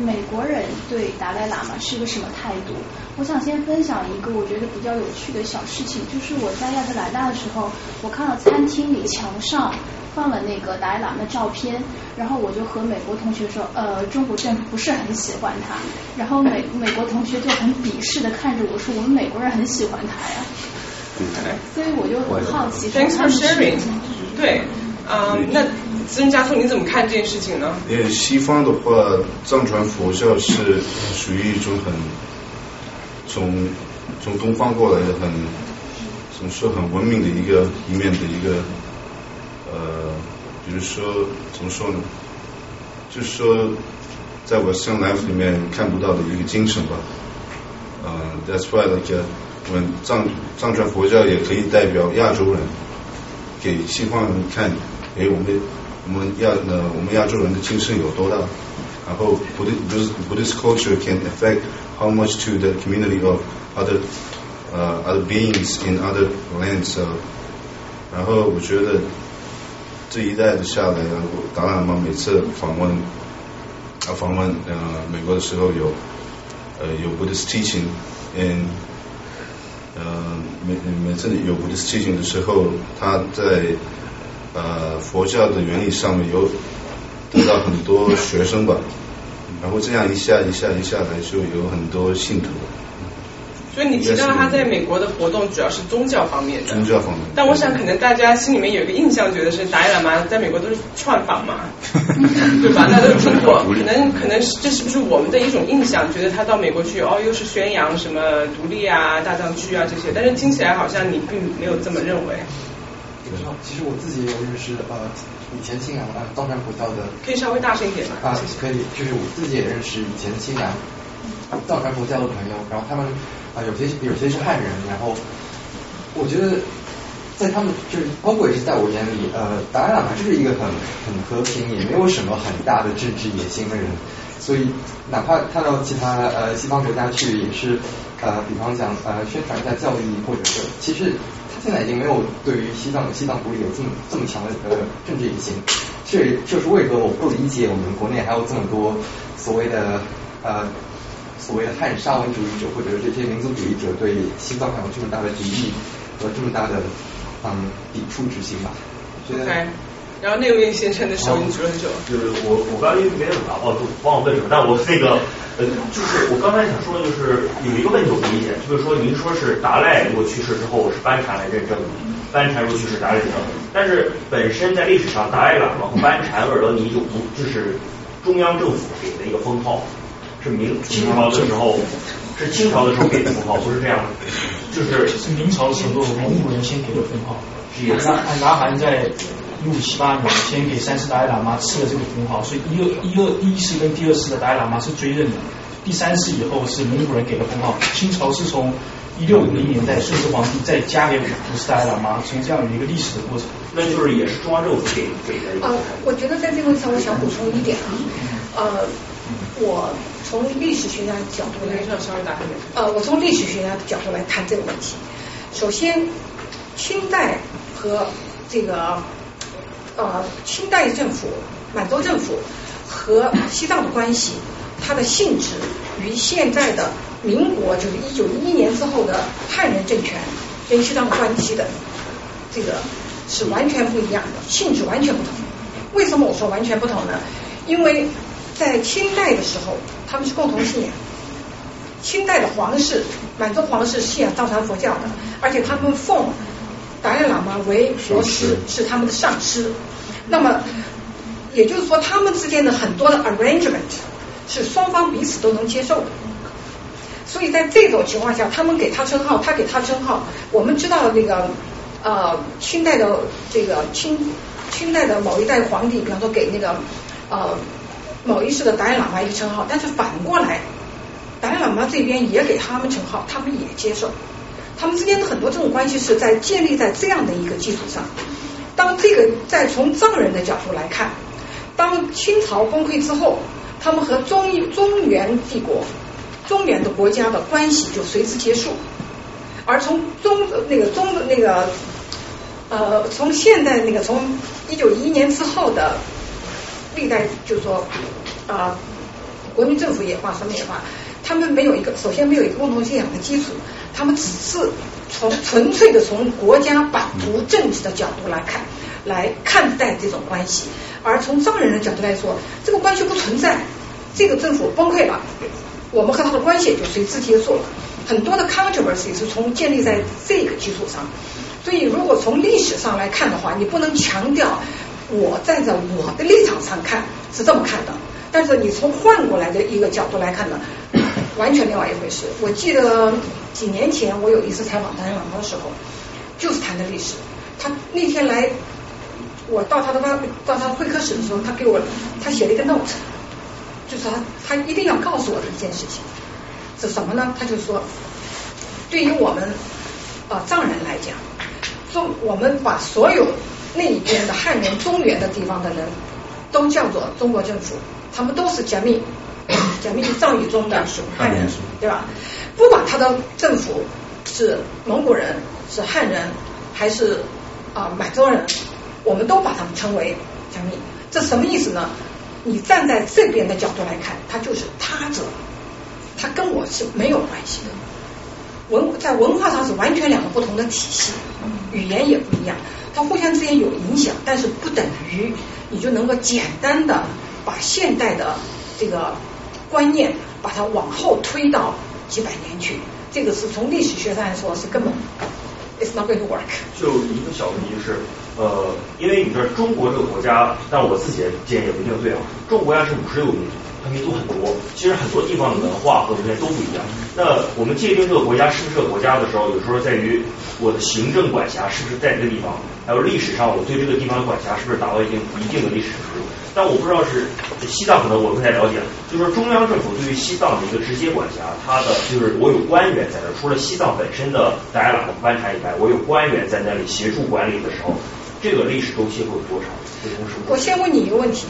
美国人对达赖喇嘛是一个什么态度？我想先分享一个我觉得比较有趣的小事情，就是我在亚特兰大的时候，我看到餐厅里墙上放了那个达赖喇嘛的照片，然后我就和美国同学说，呃，中国政府不是很喜欢他，然后美美国同学就很鄙视的看着我说，我们美国人很喜欢他呀。所以我就很好奇。Thanks for sharing。对，嗯，那资深家属你怎么看这件事情呢？因为西方的话，藏传佛教是属于一种很从从东方过来的很怎么说很文明的一个一面的一个呃，比如说怎么说呢？就是说，在我生 life 里面看不到的一个精神吧。嗯，That's why like 我们藏藏传佛教也可以代表亚洲人，给西方人看，哎，我们我们亚呃我们亚洲人的精神有多大？然后 Buddhist Buddhist culture can affect how much to the community of other 呃 other beings in other lands。然后我觉得这一代的下来，达赖喇嘛每次访问啊访问呃美国的时候有有 Buddhist teaching in 呃，每每次有不的事情的时候，他在呃佛教的原理上面有得到很多学生吧，然后这样一下一下一下来就有很多信徒。所以你提到他在美国的活动主要是宗教方面的，宗教方面。但我想可能大家心里面有一个印象，觉得是达赖喇嘛在美国都是串访嘛，[LAUGHS] 对吧？大家都听过，可能可能是这是不是我们的一种印象？觉得他到美国去哦，又是宣扬什么独立啊、大藏区啊这些，但是听起来好像你并没有这么认为。其实我自己也有认识呃以前信仰啊当然佛教的，可以稍微大声一点吗？啊，可以，就是我自己也认识以前信仰藏传佛教的朋友，然后他们啊有些有些是汉人，然后我觉得在他们就是包括也是在我眼里，呃，达赖喇嘛就是一个很很和平，也没有什么很大的政治野心的人，所以哪怕他到其他呃西方国家去，也是呃比方讲呃宣传一下教义，或者是其实他。现在已经没有对于西藏西藏独立有这么这么强的呃政治野心，这就是为何我不理解我们国内还有这么多所谓的呃所谓的汉沙文主义者或者这些民族主义者对西藏还有这么大的敌意和这么大的嗯抵触之心吧。觉得。然后那位先生的手，你举了很久。就是我我刚才没怎么答哦，帮我问什么？但我那个呃，就是我刚才想说的就是有一个问题我不理解，就是说您说是达赖如果去世之后是班禅来认证的，班禅如果去世达赖认证，但是本身在历史上达赖喇嘛和班禅尔德尼就不就是中央政府给的一个封号，是明清朝的时候是清朝的时候给的封号，不是这样的，就是是明朝的时候蒙古人先给的封号，也是拿汗在。一五七八年，先给三世达赖喇嘛赐了这个封号，所以一二一二第一世跟第二世的达赖喇嘛是追认的，第三世以后是蒙古人给的封号。清朝是从一六五零年代顺治皇帝再加给五世达赖喇嘛，从这样一个历史的过程。那就是也是中央政府给给的。啊，我觉得在这个问题上，我想补充一点啊，呃，我从历史学家角度来，稍微打一点。呃，我从历史学家的角度来谈这个问题。首先，清代和这个。呃，清代政府、满洲政府和西藏的关系，它的性质与现在的民国，就是一九一一年之后的汉人政权跟西藏的关系的这个是完全不一样的，性质完全不同。为什么我说完全不同呢？因为在清代的时候，他们是共同信仰。清代的皇室，满洲皇室信仰藏传佛教的，而且他们奉。达赖喇嘛为国师，是他们的上师。那么，也就是说，他们之间的很多的 arrangement 是双方彼此都能接受的。所以在这种情况下，他们给他称号，他给他称号。我们知道那个呃，清代的这个清清代的某一代皇帝，比方说给那个呃某一世的达赖喇嘛一个称号，但是反过来，达赖喇嘛这边也给他们称号，他们也接受。他们之间的很多这种关系是在建立在这样的一个基础上。当这个再从藏人的角度来看，当清朝崩溃之后，他们和中中原帝国、中原的国家的关系就随之结束。而从中那个中那个呃，从现在那个从一九一一年之后的历代，就是说啊，国民政府也罢，什么也罢，他们没有一个首先没有一个共同信仰的基础。他们只是从纯粹的从国家版图政治的角度来看，来看待这种关系，而从藏人的角度来说，这个关系不存在，这个政府崩溃了，我们和他的关系就随之结束了。很多的 controversy 是从建立在这个基础上，所以如果从历史上来看的话，你不能强调我站在我的立场上看是这么看的，但是你从换过来的一个角度来看呢？[COUGHS] 完全另外一回事。我记得几年前我有一次采访达赖喇嘛的时候，就是谈的历史。他那天来，我到他的办到他会客室的时候，他给我他写了一个 note，就是他他一定要告诉我的一件事情是什么呢？他就说，对于我们啊藏人来讲，中我们把所有那一边的汉人中原的地方的人都叫做中国政府，他们都是加密。讲明藏语中的汉人，对吧？不管他的政府是蒙古人、是汉人还是啊满洲人，我们都把他们称为假密。这什么意思呢？你站在这边的角度来看，他就是他者，他跟我是没有关系的。文在文化上是完全两个不同的体系，语言也不一样，它互相之间有影响，但是不等于你就能够简单的把现代的这个。观念把它往后推到几百年去，这个是从历史学上来说是根本 it's not going to work。就一个小问题是，呃，因为你知道中国这个国家，但我自己的见也不一定对啊。中国国家是五十六个民族，民族很多，其实很多地方的文化和文化都不一样。那我们界定这个国家是不是个国家的时候，有时候在于我的行政管辖是不是在这个地方，还有历史上我对这个地方的管辖是不是达到一定一定的历史程度。但我不知道是西藏，可能我不太了解。就是说中央政府对于西藏的一个直接管辖，它的就是我有官员在那，除了西藏本身的达赖喇嘛班禅以外，我有官员在那里协助管理的时候，这个历史周期会有多长？我先问你一个问题。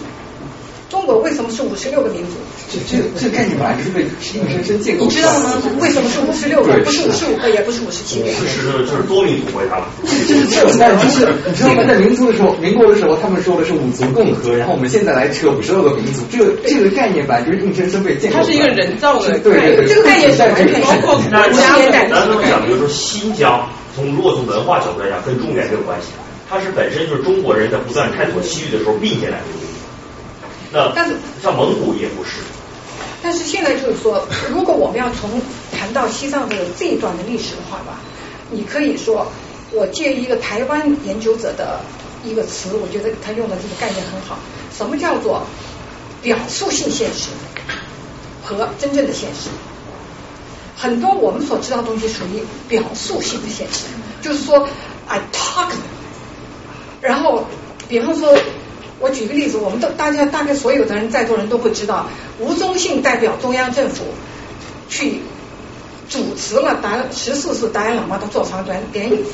中国为什么是五十六个民族？这这这概念本来就是被硬生生建构。你知道吗？为什么是五十六个？不是五十五个，也不是五十七个。是就是多民族国家了。[LAUGHS] 就是这，但是你知道吗？在民族的时候，民国的时候，他们说的是五族共和，然后我们现在来扯五十六个民族，这个这个概念本来就是硬生生被建构。它是一个人造的。对对对，这个概念是完全包括国家咱咱们讲，比如说新疆，从如果从文化角度来讲，跟中原没有关系，它是本身就是中国人在不断探索西域的时候并进来的。但是像蒙古也不是。但是现在就是说，如果我们要从谈到西藏的这一段的历史的话吧，你可以说，我借一个台湾研究者的一个词，我觉得他用的这个概念很好。什么叫做表述性现实和真正的现实？很多我们所知道的东西属于表述性的现实，就是说 I talk，然后比方说。我举个例子，我们都大家大概所有的人在座人都会知道，吴宗信代表中央政府去主持了达十四次达赖喇嘛的坐船典礼。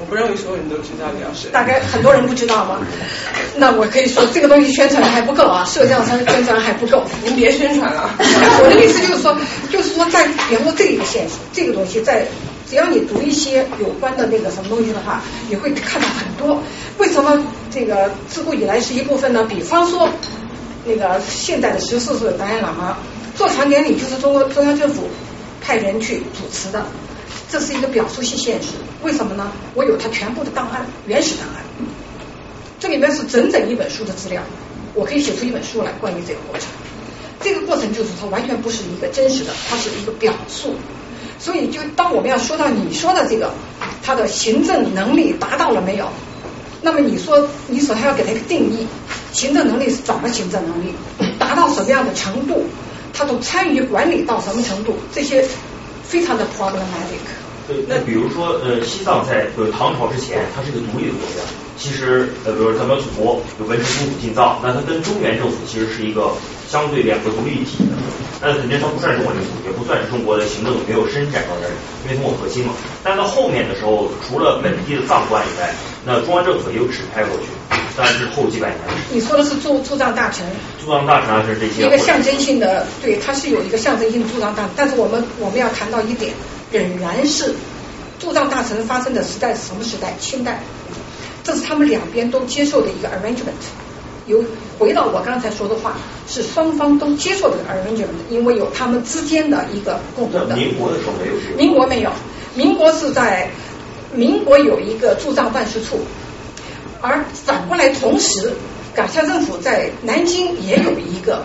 我不认为所有人都知道，你要是。大概很多人不知道吗？那我可以说这个东西宣传的还不够啊，社交上宣传还不够。您别宣传了。[LAUGHS] 我的意思就是说，就是说在比方说这个现实，这个东西在。只要你读一些有关的那个什么东西的话，你会看到很多。为什么这个自古以来是一部分呢？比方说，那个现在的十四岁达赖喇嘛坐船典礼，就是中国中央政府派人去主持的，这是一个表述性现实。为什么呢？我有他全部的档案，原始档案，这里面是整整一本书的资料，我可以写出一本书来关于这个过程。这个过程就是它，完全不是一个真实的，它是一个表述。所以，就当我们要说到你说的这个，他的行政能力达到了没有？那么你说，你首先要给他一个定义，行政能力是怎么行政能力？达到什么样的程度？他都参与管理到什么程度？这些非常的 problematic。对，那比如说，呃，西藏在呃唐朝之前，它是一个独立的国家。其实，呃，比如说咱们祖国有文成公主进藏，那它跟中原政府其实是一个相对两个独立一体的。那肯定它不算中国领土，也不算是中国的行政没有伸展到这儿，因为通过核心嘛。但到后面的时候，除了本地的藏官以外，那中央政府也有指派过去，但是后几百年。你说的是驻驻藏大臣？驻藏大臣啊，是这些。一个象征性的，对，它是有一个象征性驻藏大，但是我们我们要谈到一点，仍然是驻藏大臣发生的时代是什么时代？清代。这是他们两边都接受的一个 arrangement。有回到我刚才说的话，是双方都接受的 arrangement，因为有他们之间的一个共同的。民国的时候没有。民国没有，民国是在民国有一个驻藏办事处，而反过来同时，港校政府在南京也有一个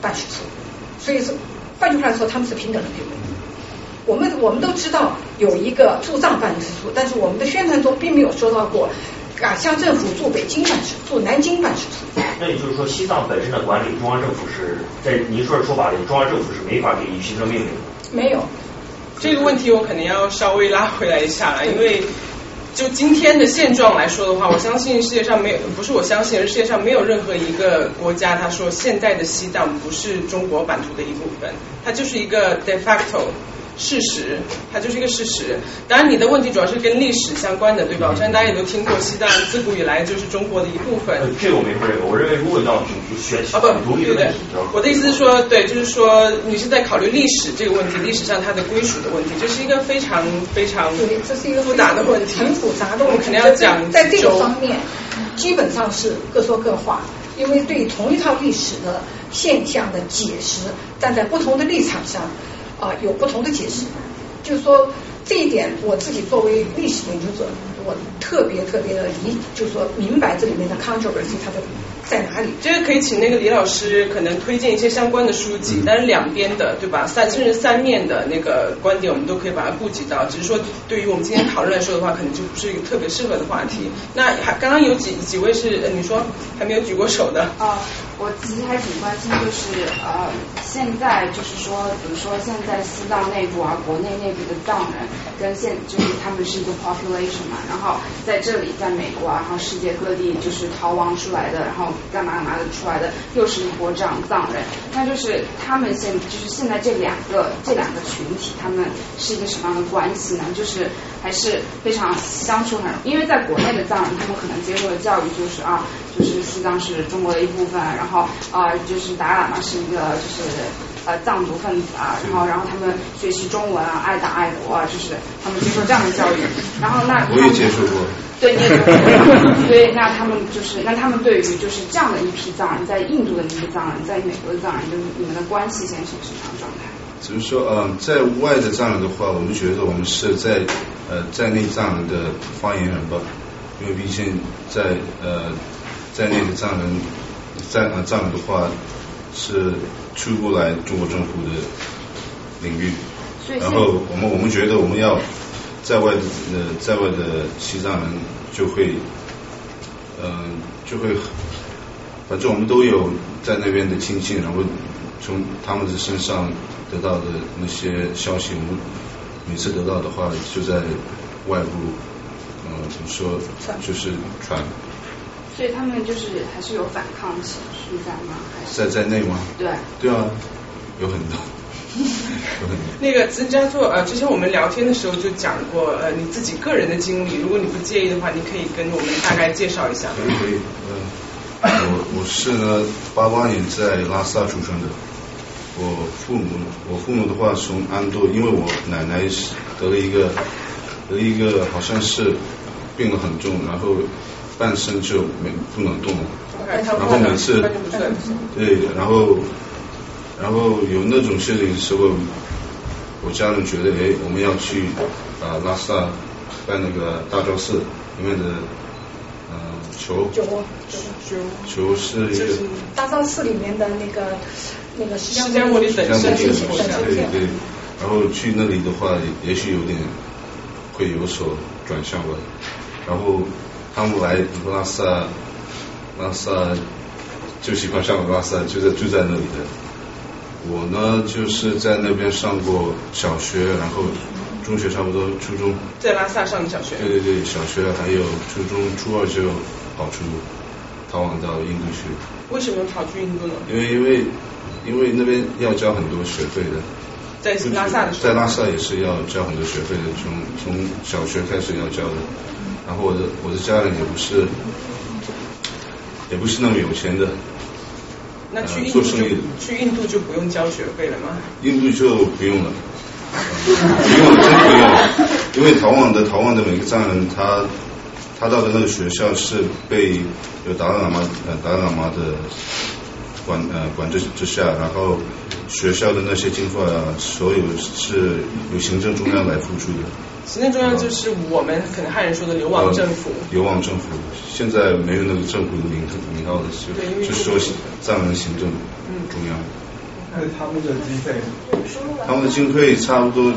办事处，所以是换句话来说，他们是平等的地位。我们我们都知道有一个驻藏办事处，但是我们的宣传中并没有说到过。啊，乡政府驻北京办事，驻南京办事处。那也就是说，西藏本身的管理，中央政府是在您说的说法里，中央政府是没法给予行政命令的。没有这个问题，我肯定要稍微拉回来一下了，因为就今天的现状来说的话，我相信世界上没有，不是我相信，世界上没有任何一个国家，他说现在的西藏不是中国版图的一部分，它就是一个 de facto。事实，它就是一个事实。当然，你的问题主要是跟历史相关的，对吧？我相信大家也都听过，西藏自古以来就是中国的一部分。这个我没说这个，我认为如果要选啊不独立的问题，我的意思是说，对，就是说你是在考虑历史这个问题，历史上它的归属的问题，这是一个非常非常对，这是一个复杂的问题，很复杂的。我们肯定要讲在这个方面，基本上是各说各话，因为对同一套历史的现象的解释，站在不同的立场上啊，有不同的解释。就是说这一点，我自己作为历史研究者，我特别特别的理，就是说明白这里面的 controversy 它的在哪里。这个可以请那个李老师可能推荐一些相关的书籍，但是两边的对吧？三甚至三面的那个观点，我们都可以把它顾及到。只是说对于我们今天讨论来说的话，可能就不是一个特别适合的话题。那还刚刚有几几位是你说还没有举过手的啊？我其实还挺关心，就是呃，现在就是说，比如说现在西藏内部啊，国内内部的藏人跟现就是他们是一个 population 嘛，然后在这里，在美国啊，然后世界各地就是逃亡出来的，然后干嘛干嘛的出来的，又是一波这样藏人，那就是他们现就是现在这两个这两个群体，他们是一个什么样的关系呢？就是还是非常相处很，因为在国内的藏人，他们可能接受的教育就是啊，就是西藏是中国的一部分，然后啊，就是达赖喇嘛是一个就是呃藏族分子啊，然后然后他们学习中文啊，爱党爱国啊，就是他们接受这样的教育，[LAUGHS] 然后那我也接受过，对，你也所以那他们就是那他们对于就是这样的一批藏人，在印度的那批藏人，在美国的藏人，就是你们的关系现在是什么样的状态？只是说，嗯，在外的藏人的话，我们觉得我们是在呃在内藏人的发言人吧，因为毕竟在呃在内的藏人。在啊，藏人的话是出不来中国政府的领域，然后我们我们觉得我们要在外的呃在外的西藏人就会嗯就会，反正我们都有在那边的亲戚，然后从他们的身上得到的那些消息，我们每次得到的话就在外部嗯怎么说就是传。所以他们就是还是有反抗情绪在吗？还是在在内吗？对。对啊，有很多。[LAUGHS] 那个曾家作呃，之前我们聊天的时候就讲过呃你自己个人的经历，如果你不介意的话，你可以跟我们大概介绍一下。可以可以，嗯，我我是呢八八年在拉萨出生的，我父母我父母的话从安多，因为我奶奶是得了一个得了一个好像是病得很重，然后。半身就没不能动了，然后每次对，然后然后有那种事情的时候，我家人觉得哎，我们要去啊拉萨办那个大昭寺里面的嗯求求求是一个大昭寺里面的那个那个释迦牟尼本身对对，然后去那里的话，也许有点会有所转向吧，然后。他们来拉萨，拉萨就喜欢上拉萨，就在住在那里的。我呢，就是在那边上过小学，然后中学差不多，初中在拉萨上的小学。对对对，小学还有初中，初二就跑出逃亡到印度去。为什么跑去印度呢？因为因为因为那边要交很多学费的。在拉萨的。在拉萨也是要交很多学费的，从从小学开始要交的。然后我的我的家人也不是也不是那么有钱的，那去印度就去印度就不用交学费了吗？印度就不用了，[LAUGHS] 不用真不用，因为逃亡的逃亡的每个藏人，他他到的那个学校是被有达赖喇嘛呃达赖喇嘛的管呃管制之下，然后学校的那些经费啊，所有是由行政中央来付出的。行政中央就是我们可能汉人说的流亡政府。流亡政府现在没有那个政府的名名号的，就就是说藏人行政中央。那他们的经费？他们的经费差不多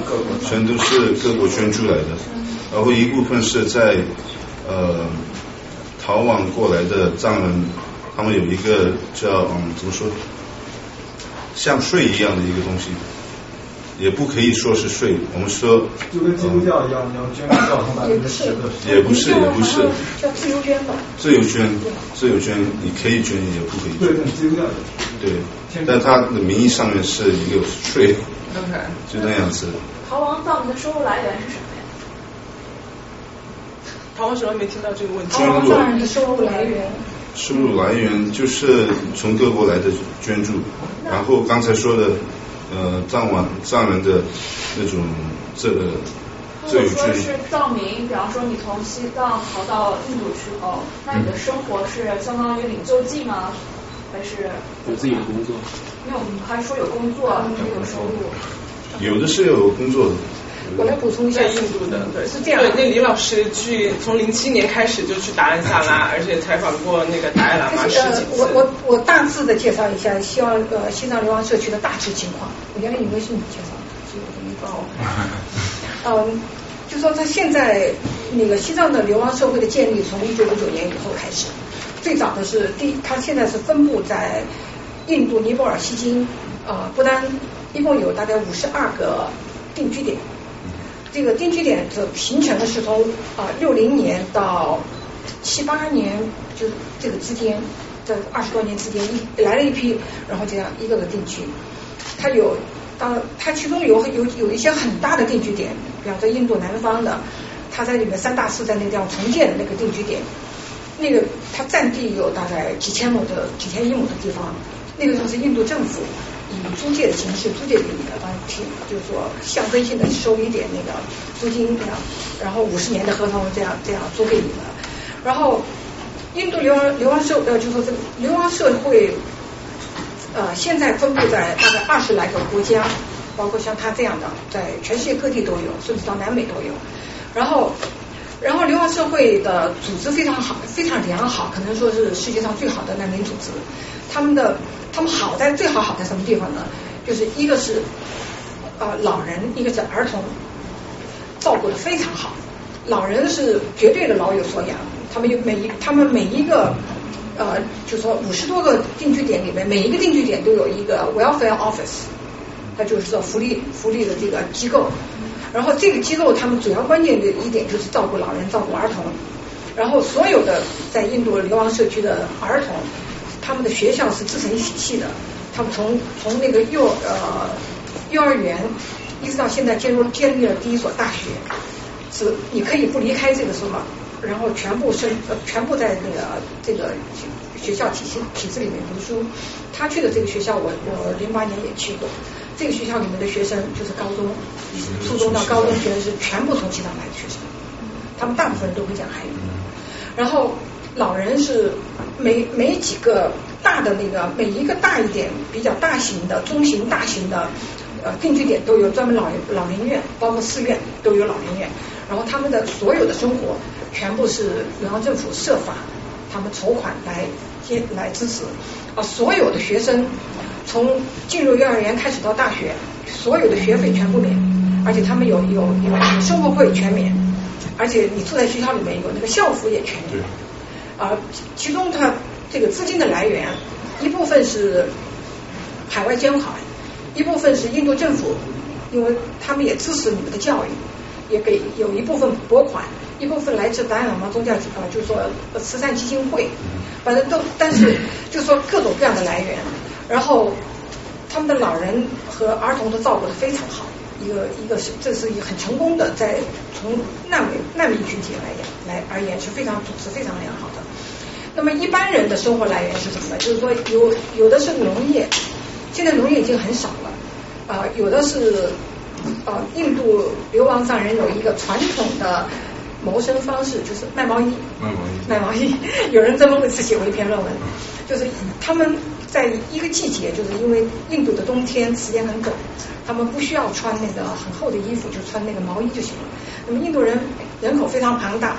全都是各国捐助来的，然后一部分是在呃逃亡过来的藏人，他们有一个叫嗯怎么说，像税一样的一个东西。也不可以说是税，我们说就跟基督教一样，你要捐给教堂百分之十的。也不是，也不是。叫自由捐吧。自由捐，自由捐，你可以捐，也不可以捐。对，基督教对，但它的名义上面是一个税。OK。就那样子。逃亡藏人的收入来源是什么呀？逃亡什么没听到这个问题？逃亡藏人的收入来源。收入来源就是从各国来的捐助，然后刚才说的。呃，藏文藏人的那种这个，如果说是藏民，比方说你从西藏逃到印度去后，那你的生活是相当于领救济吗？还是有自己的工作？因为我们还说有工作，没有收入。有的是有工作的，我来补充一下，在印度的，对，是这样。对，那李老师去从零七年开始就去达兰萨拉，而且采访过那个达赖喇嘛十几次。我我我大致的介绍一下，希望呃西藏流亡社区的大致情况。我原来以为是你介绍，所以我没报。[LAUGHS] 嗯，就说他现在那个西藏的流亡社会的建立，从一九五九年以后开始。最早的是第，他现在是分布在印度、尼泊尔、西京、啊不丹，一共有大概五十二个定居点。这个定居点的形成的是从啊六零年到七八年，就是这个之间，在二十多年之间一来了一批，然后这样一个个定居。它有当它其中有有有一些很大的定居点，比方说印度南方的，它在里面三大寺在那个地方重建的那个定居点，那个它占地有大概几千亩的几千英亩的地方，那个时候是印度政府。以租借的形式租借给你的，当提就是说象征性的收一点那个租金这样，然后五十年的合同这样这样租给你们。然后印度流亡流亡社呃就说这个流亡社会呃现在分布在大概二十来个国家，包括像他这样的，在全世界各地都有，甚至到南美都有。然后然后流亡社会的组织非常好，非常良好，可能说是世界上最好的难民组织。他们的他们好在最好好在什么地方呢？就是一个是啊老人，一个是儿童，照顾的非常好。老人是绝对的老有所养，他们有每一他们每一个呃，就说五十多个定居点里面，每一个定居点都有一个 welfare office，它就是说福利福利的这个机构。然后这个机构他们主要关键的一点就是照顾老人，照顾儿童。然后所有的在印度流亡社区的儿童。他们的学校是自成体系的，他们从从那个幼呃幼儿园一直到现在建入建立了第一所大学，是你可以不离开这个什么，然后全部生呃全部在那个这个学校体系体制里面读书。他去的这个学校，我我零八年也去过，这个学校里面的学生就是高中初中到高中学生是全部从西藏来的学生，他们大部分人都会讲汉语，然后。老人是每每几个大的那个每一个大一点比较大型的中型大型的呃定居点都有专门老老年院，包括寺院都有老年院。然后他们的所有的生活全部是联邦政府设法他们筹款来接来支持啊，所有的学生从进入幼儿园开始到大学，所有的学费全部免，而且他们有有有生活费全免，而且你住在学校里面有那个校服也全免。啊，其中它这个资金的来源，一部分是海外捐款，一部分是印度政府，因为他们也支持你们的教育，也给有一部分拨款，一部分来自达赖喇嘛宗教啊，就是说慈善基金会，反正都，但是就是说各种各样的来源，然后他们的老人和儿童都照顾的非常好。一个一个是，这是一个很成功的，在从难民难民群体来言来而言是非常组织非常良好的。那么一般人的生活来源是什么呢？就是说有有的是农业，现在农业已经很少了啊，有的是啊，印度流亡藏人有一个传统的谋生方式，就是卖毛衣，卖毛衣，卖毛衣。[LAUGHS] 有人专门为此写过一篇论文，就是他们在一个季节，就是因为印度的冬天时间很短。他们不需要穿那个很厚的衣服，就穿那个毛衣就行了。那么印度人人口非常庞大，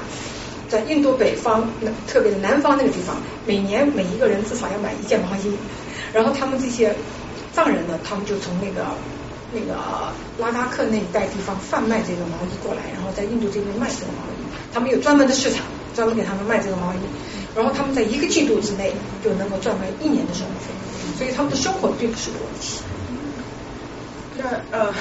在印度北方，特别是南方那个地方，每年每一个人至少要买一件毛衣。然后他们这些藏人呢，他们就从那个那个拉达克那一带地方贩卖这个毛衣过来，然后在印度这边卖这个毛衣。他们有专门的市场，专门给他们卖这个毛衣。然后他们在一个季度之内就能够赚回一年的生活费，所以他们的生活并不是问题。那呃，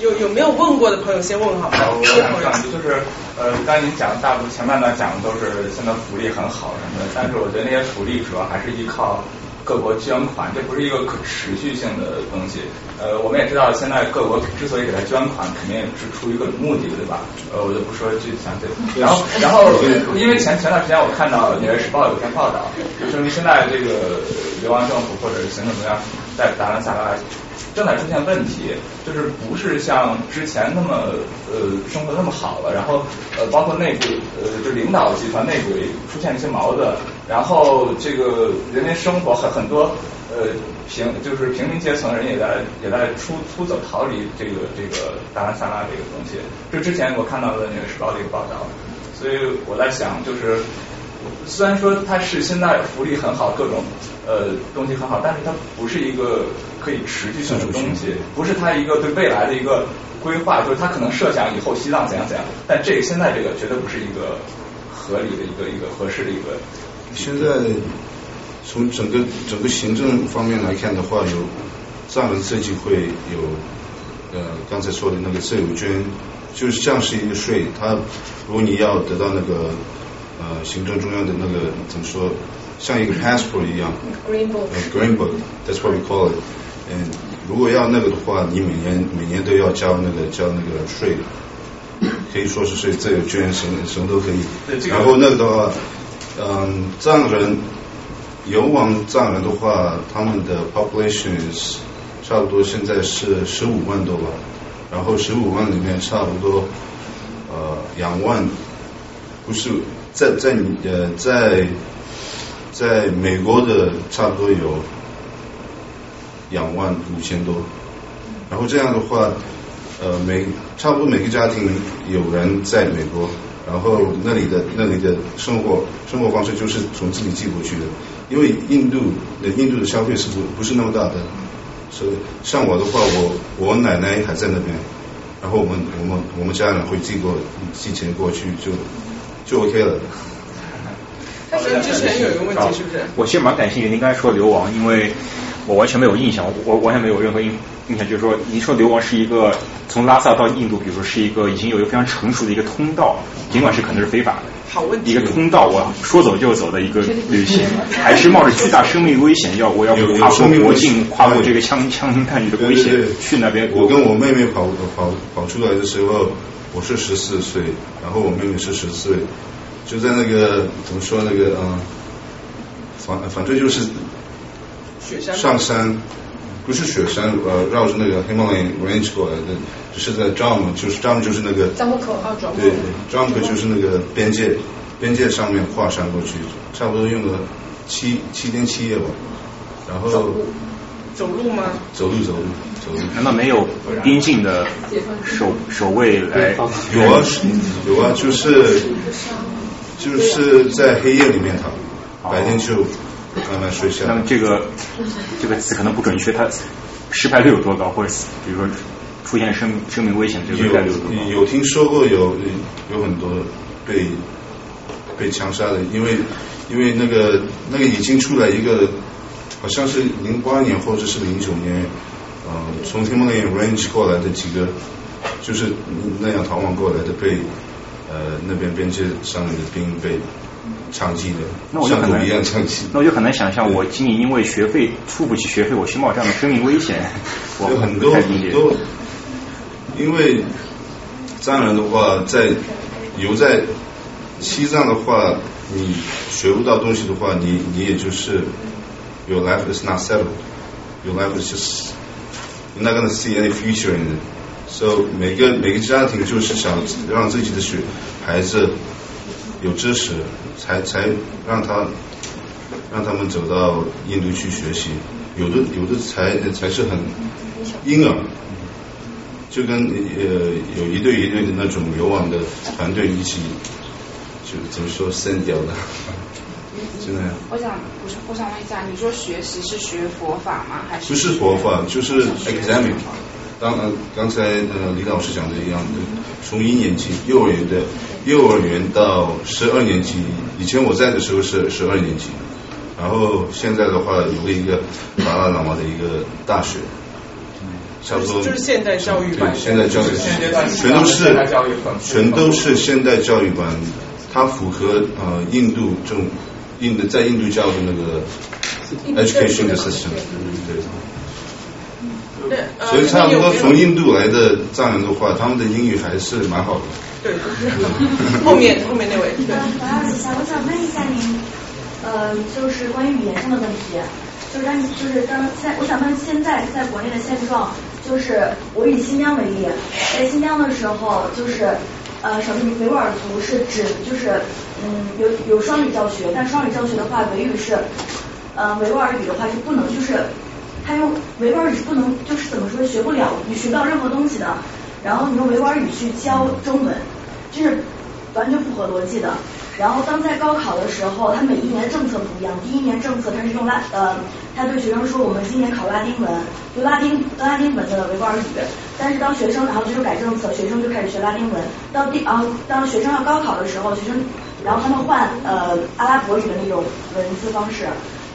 有有没有问过的朋友先问好。好，我想讲就是呃，刚才您讲的大部分前半段讲的都是现在福利很好什么的，但是我觉得那些福利主要还是依靠各国捐款，这不是一个可持续性的东西。呃，我们也知道现在各国之所以给他捐款，肯定是出于各种目的，对吧？呃，我就不说具体详细。然后 [LAUGHS] 然后因为前前段时间我看到《纽约时报》有篇报道，就说明现在这个流亡政府或者是行政中央在达兰萨拉。正在出现问题，就是不是像之前那么呃生活那么好了，然后呃包括内部呃就领导集团内部也出现一些矛盾，然后这个人民生活很很多呃平就是平民阶层人也在也在出出走逃离这个这个达兰萨拉这个东西，这之前我看到的那个时报的一个报道，所以我在想就是。虽然说它是现在福利很好，各种呃东西很好，但是它不是一个可以持续性的东西，不是他一个对未来的一个规划，就是他可能设想以后西藏怎样怎样，但这个现在这个绝对不是一个合理的一个一个合适的一个。现在从整个整个行政方面来看的话，有藏人设计会有呃刚才说的那个自由捐，就是像是一个税，它如果你要得到那个。呃，行政中央的那个怎么说，像一个 passport 一样，green book，green book，that's what we call it。嗯，如果要那个的话，你每年每年都要交那个交那个税，可以说是税，自由捐什么什么都可以。然后那个的话，嗯，藏人，游往藏人的话，他们的 population is 差不多现在是十五万多吧，然后十五万里面差不多呃两万，不是。在在你呃在在美国的差不多有两万五千多，然后这样的话，呃每差不多每个家庭有人在美国，然后那里的那里的生活生活方式就是从自己寄过去的，因为印度的印度的消费是不不是那么大的，所以像我的话，我我奶奶还在那边，然后我们我们我们家人会寄过寄钱过去就。就 OK 了。但是之前有一个问题是不是？我其实蛮感兴趣，您刚才说流亡，因为我完全没有印象，我完全没有任何印印象，就是说，您说流亡是一个从拉萨到印度，比如说是一个已经有一个非常成熟的一个通道，尽管是可能是非法的，好问题，一个通道，我说走就走的一个旅行，还是冒着巨大生命危险，要我要跨过国境，跨过这个枪枪弹雨的危险去那边。我跟我妹妹跑跑跑出来的时候。我是十四岁，然后我妹妹是十岁，就在那个怎么说那个嗯，反反正就是上山，不是雪山呃绕着那个 Himalayan Range 过来的，就是在 Jam 就是 Jam 就是那个樟木口啊，对对，Jam 就是那个边界边界上面跨山过去，差不多用了七七天七夜吧，然后。走路吗？走路走路走路。难道没有边境的守守卫来？有啊，有啊，就是就是在黑夜里面逃，白天就慢慢睡下。那么这个这个词可能不准确，它失败率有多高？或者比如说出现生生命危险这个概率有多高？有听说过有有很多被被枪杀的，因为因为那个那个已经出来一个。好像是零八年或者是零九年，呃，从 Himalayan Range 过来的几个，就是那样逃亡过来的，被呃那边边界上面的兵被枪击的，像狗一样长期。那我就很难想象，我今年因为学费付不起学费，我去冒这样的生命危险，[LAUGHS] 我很多很多。因为藏人的话，在留在西藏的话，你学不到东西的话，你你也就是。Your life is not settled. Your life is just you're not gonna see any future in it. So 每个每个家庭就是想让自己的学孩子有知识，才才让他让他们走到印度去学习。有的有的才才是很婴儿，就跟呃有一对一对的那种流亡的团队一起，就怎么说散掉的。现在，我想，我想，我想问一下，你说学习是学佛法吗？还是不是佛法？就是 examining。当呃刚才呃李老师讲的一样，从一年级幼儿园的幼儿园到十二年级，以前我在的时候是十二年级，然后现在的话有了一个达拉喇嘛的一个大学，差不多就是现代教育班，现代教育全都是全都是现代教育班，它符合呃印度这种。印的在印度教的那个 education 的 system，对，所以差不多从印度来的藏人的话，他们的英语还是蛮好的。对，后面 [LAUGHS] 后面那位。对。王老师，我想问一下您，呃，就是关于语言上的问题。就是当就是当现，我想问现在在国内的现状，就是我以新疆为例，在新疆的时候，就是呃，少数民维吾尔族是指就是嗯有有双语教学，但双语教学的话，维语是呃维吾尔语的话是不能就是他用维吾尔语是不能就是怎么说学不了，你学不到任何东西的，然后你用维吾尔语去教中文，这是完全不合逻辑的。然后当在高考的时候，他每一年政策不一样。第一年政策他是用拉呃，他对学生说我们今年考拉丁文，就拉丁拉丁文的维吾尔语。但是当学生然后就是改政策，学生就开始学拉丁文。到第然后当学生要高考的时候，学生然后他们换呃阿拉伯语的那种文字方式，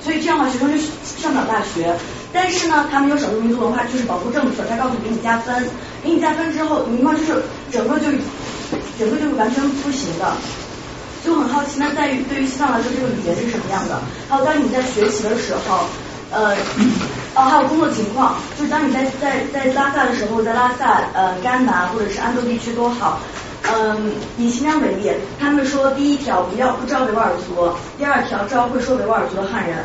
所以这样的话学生就上不了大学。但是呢，他们有少数民族文化就是保护政策，他告诉你给你加分，给你加分之后，你们就是整个就整个就是完全不行的。就很好奇，那在于对于西藏来说，这个语言是什么样的？还有当你在学习的时候，呃，哦，还有工作情况，就是当你在在在拉萨的时候，在拉萨、呃甘南或者是安多地区都好，嗯，以新疆为例，他们说第一条不要不招维吾尔族，第二条招会说维吾尔族的汉人。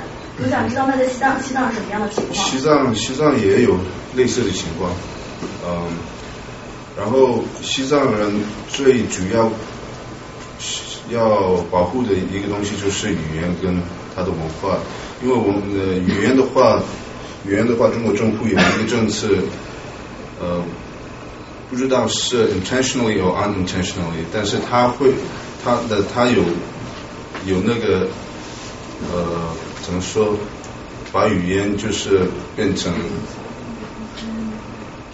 我想知道那在西藏西藏是什么样的情况？西藏西藏也有类似的情况，嗯，然后西藏人最主要。要保护的一个东西就是语言跟它的文化，因为我们的语言的话，语言的话，中国政府有一个政策，呃，不知道是 intentionally or unintentionally，但是他会，他的他有有那个呃怎么说，把语言就是变成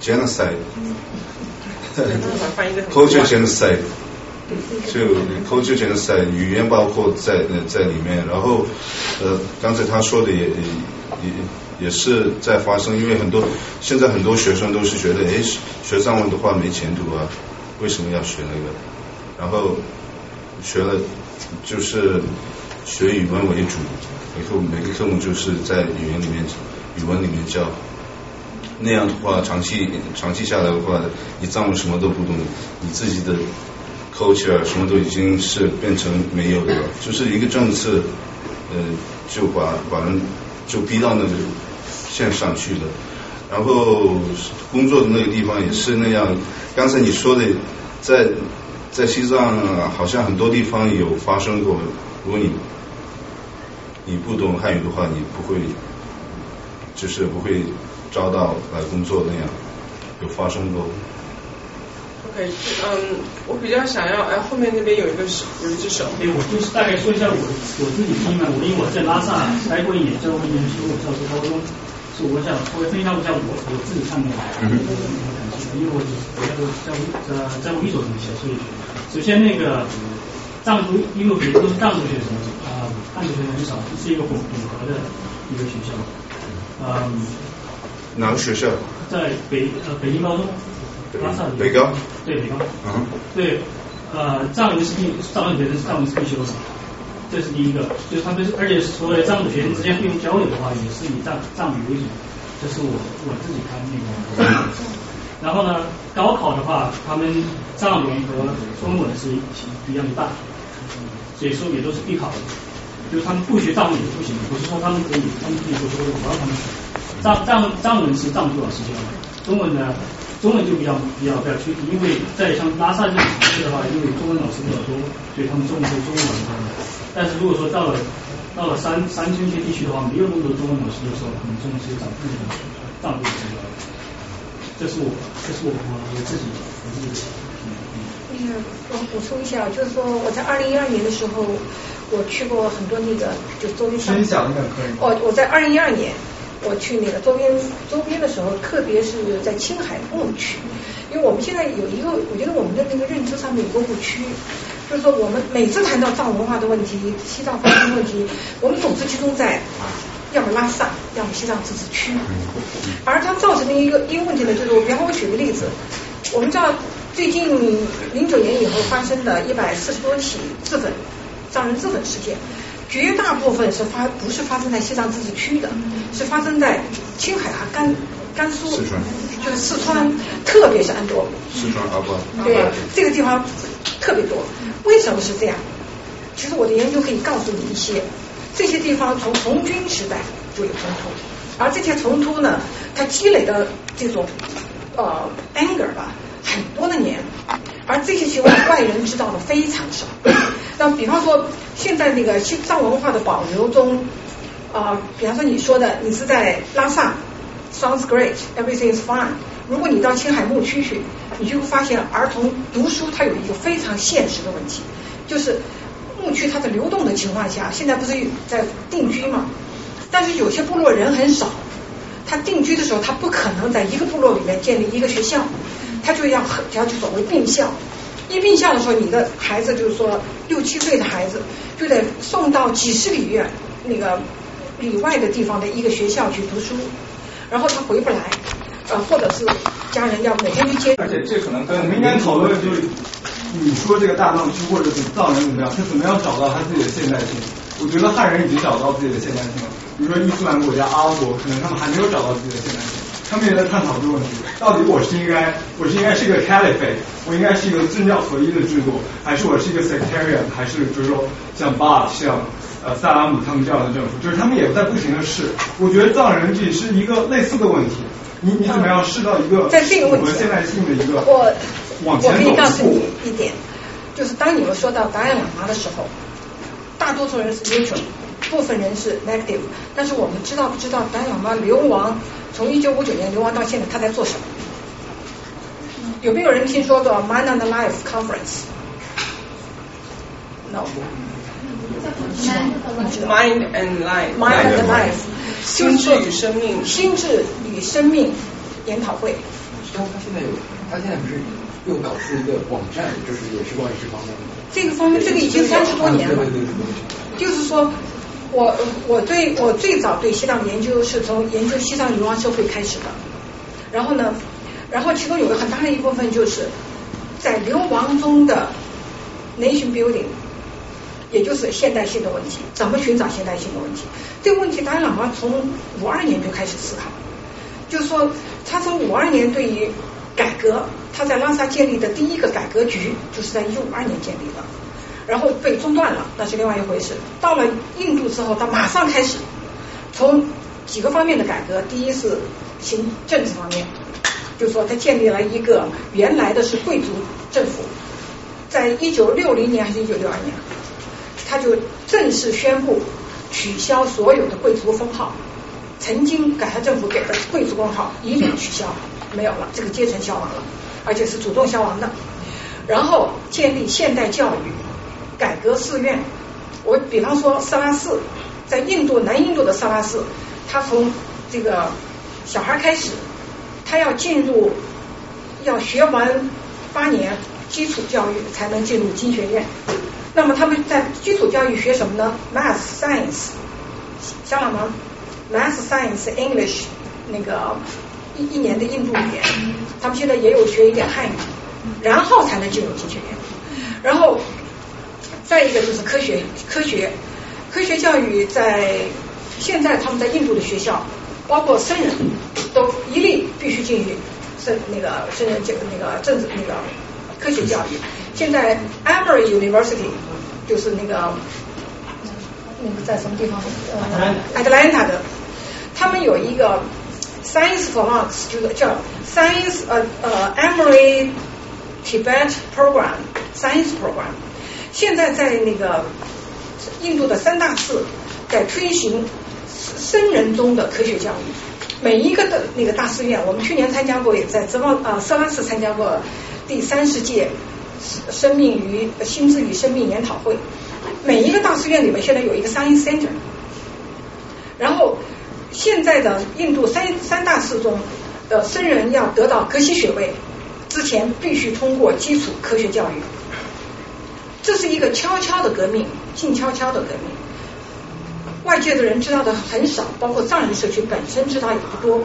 genocide，culture genocide。就口之前的赛语言包括在在里面，然后呃刚才他说的也也也也是在发生，因为很多现在很多学生都是觉得哎学藏文的话没前途啊，为什么要学那个？然后学了就是学语文为主，以后每个科目就是在语言里面语文里面教，那样的话长期长期下来的话，你藏文什么都不懂，你自己的。culture 什么都已经是变成没有的了，就是一个政策，呃，就把把人就逼到那个线上去的。然后工作的那个地方也是那样。刚才你说的，在在西藏好像很多地方有发生过。如果你你不懂汉语的话，你不会就是不会招到来工作那样，有发生过。OK，嗯，我比较想要，哎，后面那边有一个手，有一只手。对，我就是大概说一下我我自己经历嘛，我因为我在拉萨待过一年，教过一年书，教过高中，所以我想稍微分享一下我我自己看的感受，因为我我在在在在我一所中学，所以首先那个藏族，因为别的都是藏族学生啊，汉族学生很少，是一个混混合的一个学校，嗯。哪个学校？在北呃北京高中。拉萨北高，对北高，嗯，对，呃，藏文是必，藏文学生是藏文是必修的，这是第一个，就是他们，而且所有藏族学生之间会用交流的话，也是以藏藏语为主，这是我我自己看那个。然后呢，高考的话，他们藏文和中文是一一样的大，所以说也都是必考的，就是他们不学藏文也不行，不是说他们可以，他们可以不说，我让他们学。藏藏藏文是藏族老师教的，中文呢？中文就比较比较比较缺，因为在像拉萨这种城市的话，因为中文老师比较多，所以他们重视中文的。但是如果说到了到了山山村些地区的话，没有那么多中文老师的时候，可能中文是找自己的藏族老师教。这是我，这是我我自己我自己。那个我补充一下，就是说我在二零一二年的时候，我去过很多那个就周边。分享一下可以。哦，我在二零一二年。我去那个周边周边的时候，特别是在青海牧区，因为我们现在有一个，我觉得我们的那个认知上面有个误区，就是说我们每次谈到藏文化的问题、西藏发生问题，我们总是集中在要么拉萨，要么西藏自治区，而它造成的一个一个问题呢，就是我比方我举个例子，我们知道最近零九年以后发生的一百四十多起自焚藏人自焚事件。绝大部分是发不是发生在西藏自治区的，是发生在青海和甘甘肃，就是四川，特别是安多。四川阿坝。对，这个地方特别多。为什么是这样？其实我的研究可以告诉你一些，这些地方从红军时代就有冲突，而这些冲突呢，它积累的这种呃 anger 吧，很多的年，而这些情况外人知道的非常少。那比方说，现在那个西藏文化的保留中，啊，比方说你说的，你是在拉萨，sounds great，everything is fine。如果你到青海牧区去，你就会发现儿童读书它有一个非常现实的问题，就是牧区它在流动的情况下，现在不是在定居嘛？但是有些部落人很少，他定居的时候，他不可能在一个部落里面建立一个学校，他就要要去所谓并校。一并校的时候，你的孩子就是说六七岁的孩子就得送到几十里远那个里外的地方的一个学校去读书，然后他回不来。呃，或者是家人要每天去接，而且这可能跟我们应该讨论就是，你说这个大藏区或者是藏人怎么样，他怎么样找到他自己的现代性？我觉得汉人已经找到自己的现代性了，比如说伊斯兰国家阿拉伯，可能他们还没有找到自己的现代性，他们也在探讨这个问题：到底我是应该，我是应该是一个 caliphate，我应该是一个政教合一的制度，还是我是一个 sectarian，还是就是说像巴像呃萨拉姆他们这样的政府？就是他们也在不停的试。我觉得藏人这是一个类似的问题。你你怎么样试到一个在这个问题现代性的一个我往前我可以告诉你一点，就是当你们说到达赖喇嘛的时候，大多数人是 neutral，部分人是 negative，但是我们知道不知道达赖喇嘛流亡从一九五九年流亡到现在他在做什么？有没有人听说过 Mind and Life Conference？No。Mind and Life。Mind and Life。心智与生命。心智与生命研讨会。他现在有，他现在不是又搞出一个网站，就是也是关于这方面的。这个方面，这个已经三十多年了。就是说，我我对我最早对西藏研究是从研究西藏流亡社会开始的。然后呢，然后其中有个很大的一部分就是在流亡中的 nation building。也就是现代性的问题，怎么寻找现代性的问题？这个问题，达赖喇嘛从五二年就开始思考，就是说，他从五二年对于改革，他在拉萨建立的第一个改革局，就是在一五二年建立的，然后被中断了，那是另外一回事。到了印度之后，他马上开始从几个方面的改革，第一是行政治方面，就是说他建立了一个原来的是贵族政府，在一九六零年还是一九六二年？他就正式宣布取消所有的贵族封号，曾经改革政府给的贵族封号一律取消，没有了，这个阶层消亡了，而且是主动消亡的。然后建立现代教育，改革寺院。我比方说萨拉寺，在印度南印度的萨拉寺，他从这个小孩开始，他要进入，要学完八年基础教育才能进入经学院。那么他们在基础教育学什么呢？Math, Science，香港吗？Math, Science, English，那个一一年的印度语言，他们现在也有学一点汉语，然后才能进入经学院。然后再一个就是科学，科学，科学教育在现在他们在印度的学校，包括僧人都一律必须进去僧那个僧人这个那个政治那个科学教育。现在 Emory University 就是那个那个在什么地方？呃，Atlanta 的，他们有一个 Science for Arts，就是叫 Science 呃呃 Emory Tibet Program，Science Program。现在在那个印度的三大寺在推行僧人中的科学教育，每一个的那个大寺院，我们去年参加过，也在泽旺啊色拉寺参加过第三十届。生命与心智与生命研讨会，每一个大寺院里面现在有一个 science center，然后现在的印度三三大寺中的僧人要得到格西学位之前，必须通过基础科学教育，这是一个悄悄的革命，静悄悄的革命，外界的人知道的很少，包括藏人社区本身知道也不多。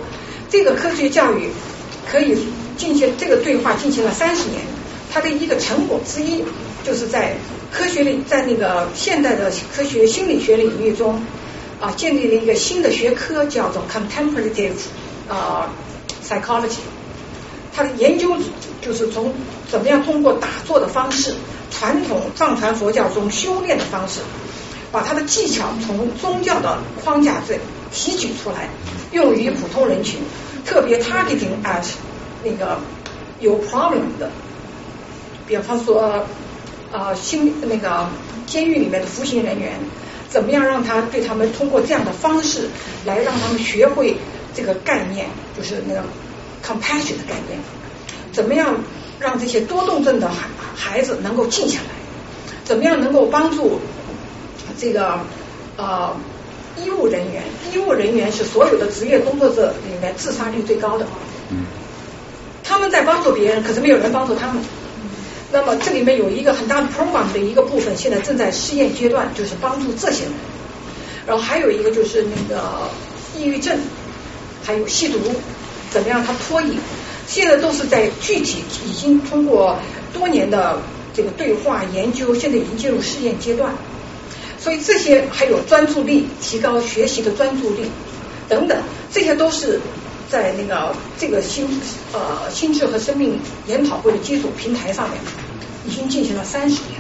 这个科学教育可以进行这个对话进行了三十年。它的一个成果之一，就是在科学里，在那个现代的科学心理学领域中啊，建立了一个新的学科，叫做 contemplative 啊 psychology。它的研究就是从怎么样通过打坐的方式，传统藏传佛教中修炼的方式，把他的技巧从宗教的框架这提取出来，用于普通人群，特别 targeting at 那个有 problem 的，比方说啊新那个监狱里面的服刑人员，怎么样让他对他们通过这样的方式来让他们学会这个概念，就是那个 compassion 的概念，怎么样让这些多动症的孩孩子能够静下来，怎么样能够帮助这个呃医务人员，医务人员是所有的职业工作者里面自杀率最高的。他们在帮助别人，可是没有人帮助他们。那么这里面有一个很大的 program 的一个部分，现在正在试验阶段，就是帮助这些人。然后还有一个就是那个抑郁症，还有吸毒，怎么样他脱瘾？现在都是在具体已经通过多年的这个对话研究，现在已经进入试验阶段。所以这些还有专注力，提高学习的专注力等等，这些都是在那个这个心呃心智和生命研讨会的基础平台上面，已经进行了三十年。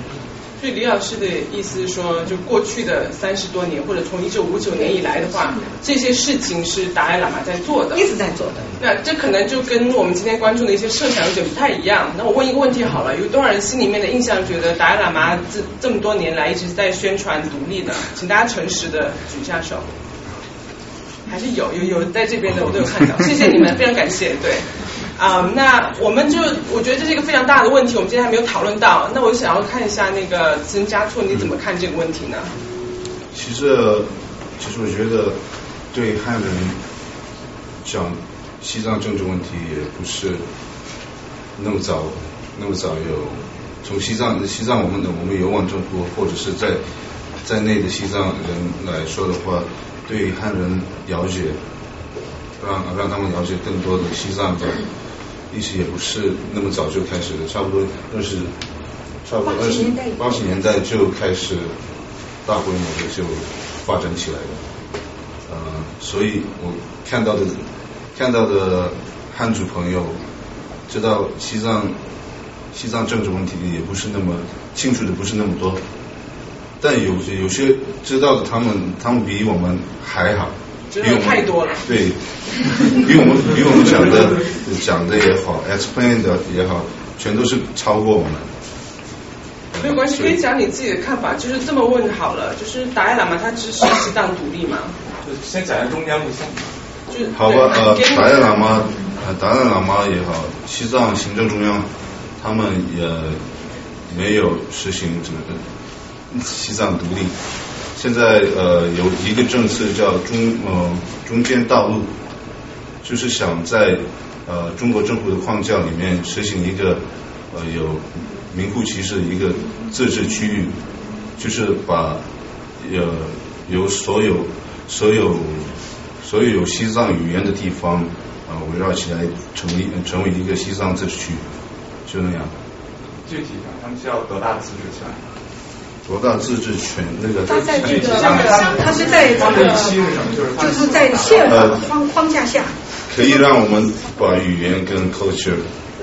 所以李老师的意思是说，就过去的三十多年，或者从一九五九年以来的话，这些事情是达赖喇嘛在做的，一直在做的。那这可能就跟我们今天关注的一些设想有点不太一样。那我问一个问题好了，有多少人心里面的印象觉得达赖喇嘛这这么多年来一直在宣传独立的？请大家诚实的举一下手。还是有有有在这边的我都有看到，谢谢你们，非常感谢。对，啊，那我们就我觉得这是一个非常大的问题，我们今天还没有讨论到。那我想要看一下那个曾家措，你怎么看这个问题呢？其实，其实我觉得对汉人讲西藏政治问题也不是那么早那么早有从西藏西藏我们的我们有往政府或者是在在内的西藏人来说的话。对汉人了解，让让他们了解更多的西藏的历史，也不是那么早就开始的，差不多二十，差不多二十八十年代就开始大规模的就发展起来了。呃，所以我看到的看到的汉族朋友知道西藏西藏政治问题也不是那么清楚的，不是那么多。但有有些知道的，他们他们比我们还好，比我们太多了。对，比我们比我们讲的讲的也好，explain 的也好，全都是超过我们。没有关系，可以讲你自己的看法。就是这么问好了，就是达赖喇嘛他支持西藏独立吗？就先讲一下中间路线。就好吧，呃，达赖喇嘛，达赖喇嘛也好，西藏行政中央他们也没有实行这个。西藏独立，现在呃有一个政策叫中呃中间道路，就是想在呃中国政府的框架里面实行一个呃有名副其实的一个自治区域，就是把呃由所有所有所有有西藏语言的地方啊围绕起来成立成为一个西藏自治区，就那样。具体上，他们需要多大的自治权？多大自治权？那个他在这个，他是在这个，就是在宪法框框架下，可以让我们把语言跟 culture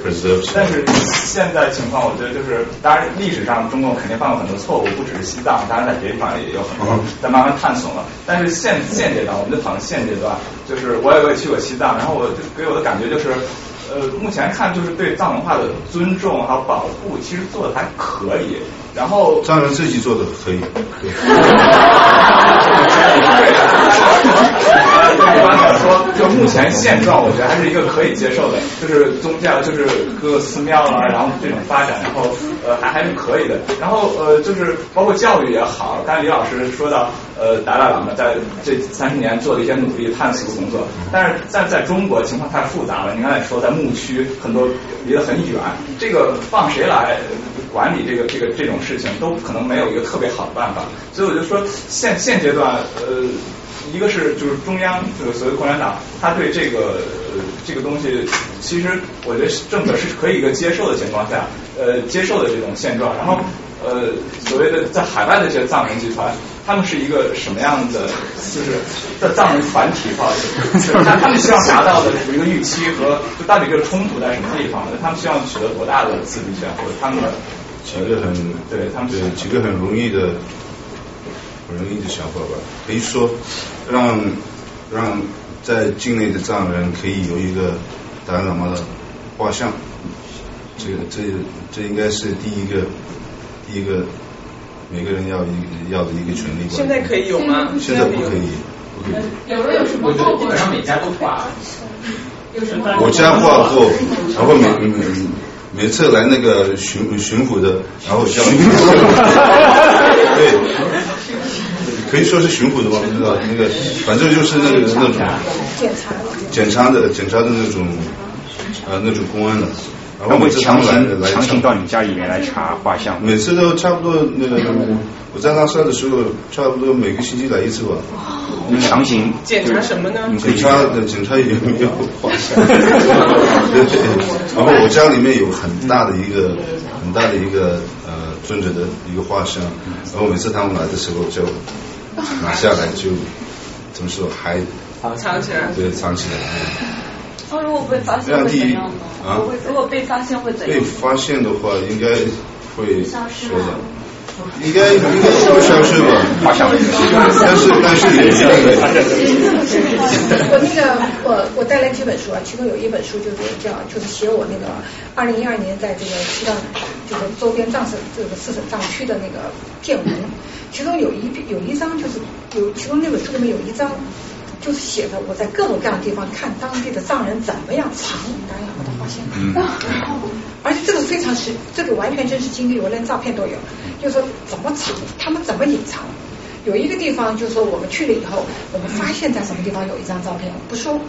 preserve。但是现在情况，我觉得就是，当然历史上中共肯定犯过很多错误，不只是西藏，当然在别地方也有很多在慢慢探索了。但是现现阶段，我们就讨论现阶段，就是我也我也去过西藏，然后我就给我的感觉就是，呃，目前看就是对藏文化的尊重还有保护，其实做的还可以。然后藏人自己做的可以。[LAUGHS] [LAUGHS] [LAUGHS] 一般来说，就目前现状，我觉得还是一个可以接受的，就是宗教，就是各个寺庙啊，然后这种发展，然后呃还还是可以的。然后呃就是包括教育也好，刚才李老师说到呃达赖喇嘛在这三十年做的一些努力探索工作，但是在在中国情况太复杂了。你刚才说在牧区很多离得很远，这个放谁来管理这个这个这种事情，都可能没有一个特别好的办法。所以我就说现现阶段呃。一个是就是中央这个所谓共产党，他对这个呃这个东西，其实我觉得政策是可以一个接受的情况下，呃，接受的这种现状。然后呃，所谓的在海外的这些藏人集团，他们是一个什么样的？就是在藏人团体哈，[LAUGHS] 他他们希望达到的一个预期和就到底这个冲突在什么地方？他们希望取得多大的自主权，或者他们的几个很对他们对几个很容易的。普人一的想法吧，可以说让让在境内的藏人可以有一个达赖喇嘛的画像，这个这这应该是第一个第一个每个人要一要的一个权利。现在可以有吗？现在不可以，不可以。有人有什么？我觉得基本上每家都画。我家画过，然后每每每次来那个巡巡抚的，然后叫 [LAUGHS] [LAUGHS] 对，可以说是巡抚的吧，不知道那个，反正就是那个那种检查检查的检查的那种呃那种公安的，然后会强行强行到你家里面来查画像，每次都差不多那个我在拉萨的时候，差不多每个星期来一次吧。强行。检查什么呢？检查的检查有没有画像？[LAUGHS] 然后我家里面有很大的一个很大的一个呃尊者的一个画像，然后每次他们来的时候就 [LAUGHS] 拿下来就怎么说还藏起来？对，藏起来。那如果被发现会怎样呢？啊？如果被发现会怎样？被发现的话，应该会说的。应该应该不消失吧？[LAUGHS] 但是但是也是 [LAUGHS] 我那个我我带来几本书啊，其中有一本书就是叫就是写我那个二零一二年在这个西藏就是周边藏省这个四省藏区的那个见闻，其中有一有一章就是有其中那本书里面有一章就是写的我在各种各样的地方看当地的藏人怎么样藏达赖喇嘛的画像，[LAUGHS] 而且这个非常是，这个完全真实经历，我连照片都有。就说怎么藏，他们怎么隐藏？有一个地方，就是说我们去了以后，我们发现在什么地方有一张照片，不说。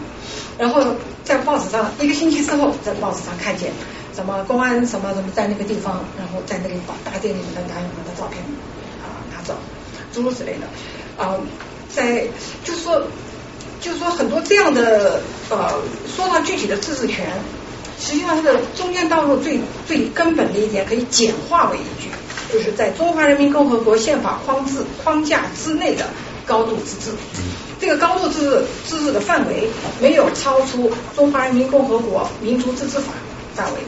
然后在报纸上一个星期之后，在报纸上看见什么公安什么什么在那个地方，然后在那里把大殿里面的拿他的照片啊拿走，诸如此类的啊，在就是说就是说很多这样的呃，说到具体的自治权。实际上，这个中间道路最最根本的一点可以简化为一句，就是在中华人民共和国宪法框制框架之内的高度自治。这个高度自治自治的范围没有超出中华人民共和国民族自治法范围。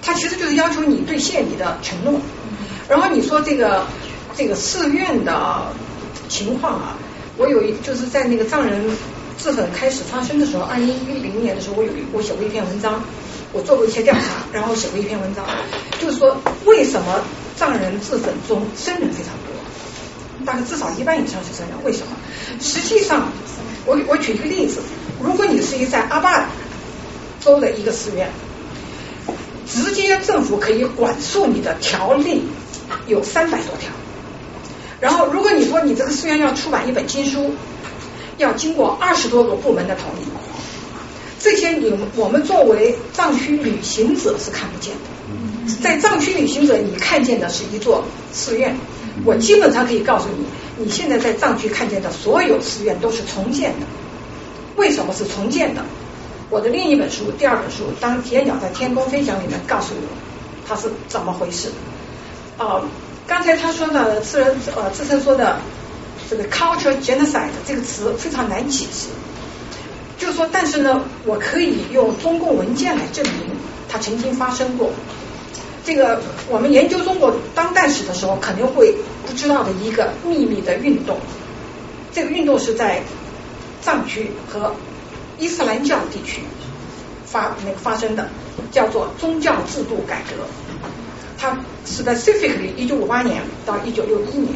它其实就是要求你兑现你的承诺。然后你说这个这个寺院的情况啊，我有一就是在那个藏人。自粉开始发生的时候，二零一零年的时候，我有我写过一篇文章，我做过一些调查，然后写过一篇文章，就是说为什么藏人自粉中僧人非常多，大概至少一半以上是僧人，为什么？实际上，我我举一个例子，如果你是一在阿坝州的一个寺院，直接政府可以管束你的条例有三百多条，然后如果你说你这个寺院要出版一本经书。要经过二十多个部门的同意，这些你我们作为藏区旅行者是看不见的。在藏区旅行者，你看见的是一座寺院。我基本上可以告诉你，你现在在藏区看见的所有寺院都是重建的。为什么是重建的？我的另一本书，第二本书《当野鸟在天空飞翔》里面告诉我它是怎么回事。啊，刚才他说的自人呃自称说的。这个 culture genocide 这个词非常难解释，就是说，但是呢，我可以用中共文件来证明它曾经发生过。这个我们研究中国当代史的时候，肯定会不知道的一个秘密的运动。这个运动是在藏区和伊斯兰教地区发那个发生的，叫做宗教制度改革。它 specifically 一九五八年到一九六一年。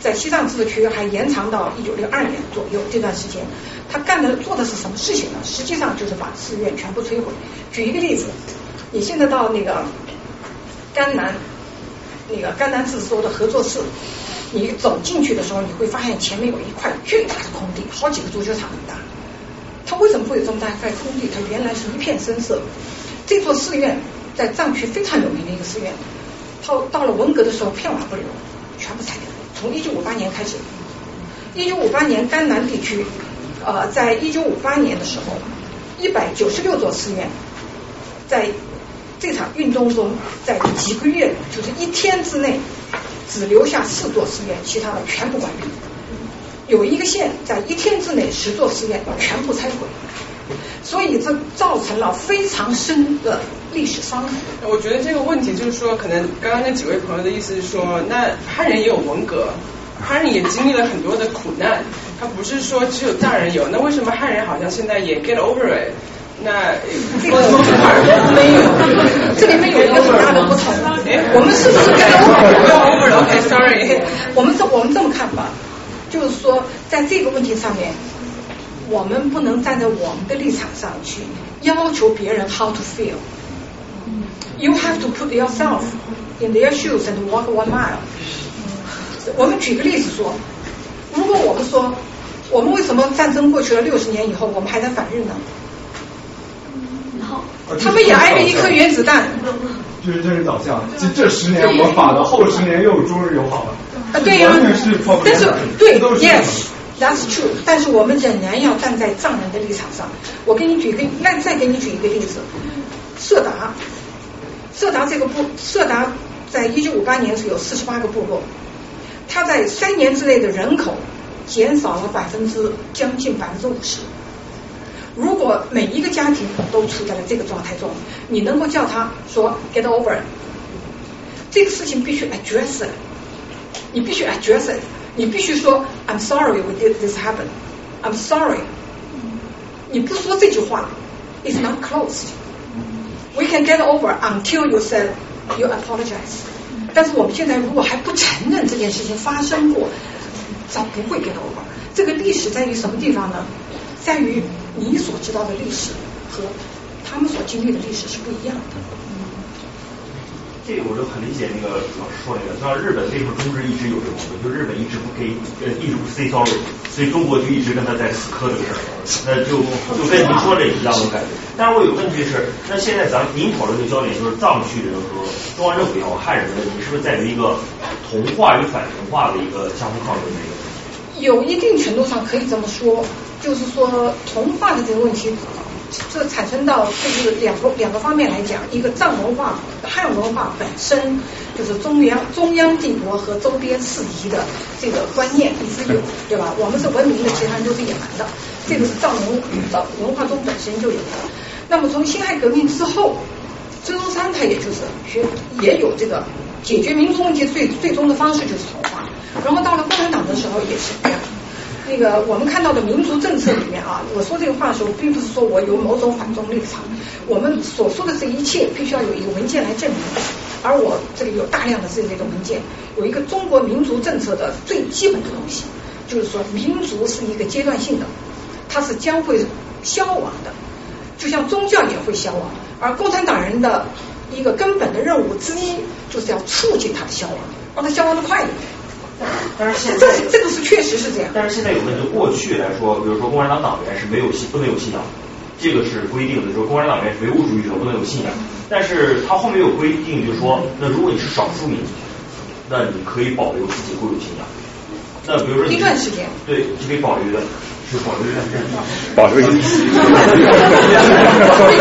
在西藏自治区还延长到一九六二年左右这段时间，他干的做的是什么事情呢？实际上就是把寺院全部摧毁。举一个例子，你现在到那个甘南，那个甘南自治州的合作社，你走进去的时候，你会发现前面有一块巨大的空地，好几个足球场那么大。它为什么会有这么大一块空地？它原来是一片深色。这座寺院在藏区非常有名的一个寺院，到到了文革的时候片瓦不留，全部拆掉。从一九五八年开始，一九五八年甘南地区，呃，在一九五八年的时候，一百九十六座寺院，在这场运动中，在几个月，就是一天之内，只留下四座寺院，其他的全部关闭。有一个县在一天之内，十座寺院全部拆毁。所以这造成了非常深的历史伤害。我觉得这个问题就是说，可能刚刚那几位朋友的意思是说，那汉人也有文革，汉人也经历了很多的苦难，他不是说只有藏人有，那为什么汉人好像现在也 get over it？那这个没有，这里面有一个很大的不同。[LAUGHS] 我们是不是 get over it？OK，sorry，[LAUGHS] 我们这我们这么看吧，就是说在这个问题上面，我们不能站在我们的立场上去要求别人 how to feel。You have to put yourself in their shoes and walk one mile。我们举个例子说，如果我们说，我们为什么战争过去了六十年以后，我们还在反日呢？他们也挨着一颗原子弹。就是这是导向，这这十年我们反了，后十年又中日友好了。啊，对呀。但是对 That's true。但是我们仍然要站在藏人的立场上。我给你举个，那再给你举一个例子，色达。色达这个部，色达在一九五八年是有四十八个部落，他在三年之内的人口减少了百分之将近百分之五十。如果每一个家庭都处在了这个状态中，你能够叫他说 get over，这个事情必须 address，你必须 address，你必须说 I'm sorry we did this happen，I'm sorry，你不说这句话，it's not closed。We can get over until you said you apologize。但是我们现在如果还不承认这件事情发生过，咱不会 get over。这个历史在于什么地方呢？在于你所知道的历史和他们所经历的历史是不一样的。这个我就很理解那个老师说那个，像日本为什么中日一直有这个矛盾，就日本一直不给呃一直不 say sorry，所以中国就一直跟他在死磕这个事儿，那就就跟您说的一样的感觉。但是我有问题是，那现在咱您讨论的焦点就是藏区人和中央政府也好，汉人的问题，是不是在于一个同化与反同化的一个相互抗争的一个？有一定程度上可以这么说，就是说同化的这个问题。这产生到就是两个两个方面来讲，一个藏文化、汉文化本身就是中央中央帝国和周边四夷的这个观念一直有，对吧？我们是文明的，其他人都是野蛮的，这个是藏文藏文化中本身就有的。那么从辛亥革命之后，孙中山他也就是学也有这个解决民族问题最最终的方式就是同化，然后到了共产党的时候也是这样。那个我们看到的民族政策里面啊，我说这个话的时候，并不是说我有某种反中立场。我们所说的这一切，必须要有一个文件来证明。而我这里有大量的这类的文件，有一个中国民族政策的最基本的东西，就是说民族是一个阶段性的，它是将会消亡的，就像宗教也会消亡。而共产党人的一个根本的任务之一，就是要促进它的消亡，让它消亡的快一点。但是现在这个是确实是这样。但是现在有问题，过去来说，比如说共产党党员是没有信不能有信仰，这个是规定的，就是共产党员是唯物主义者，不能有信仰。但是他后面有规定，就是说，那如果你是少数民族，那你可以保留自己固有信仰。那比如说一段时间，对，是可以保留的。保留一段时间，保留一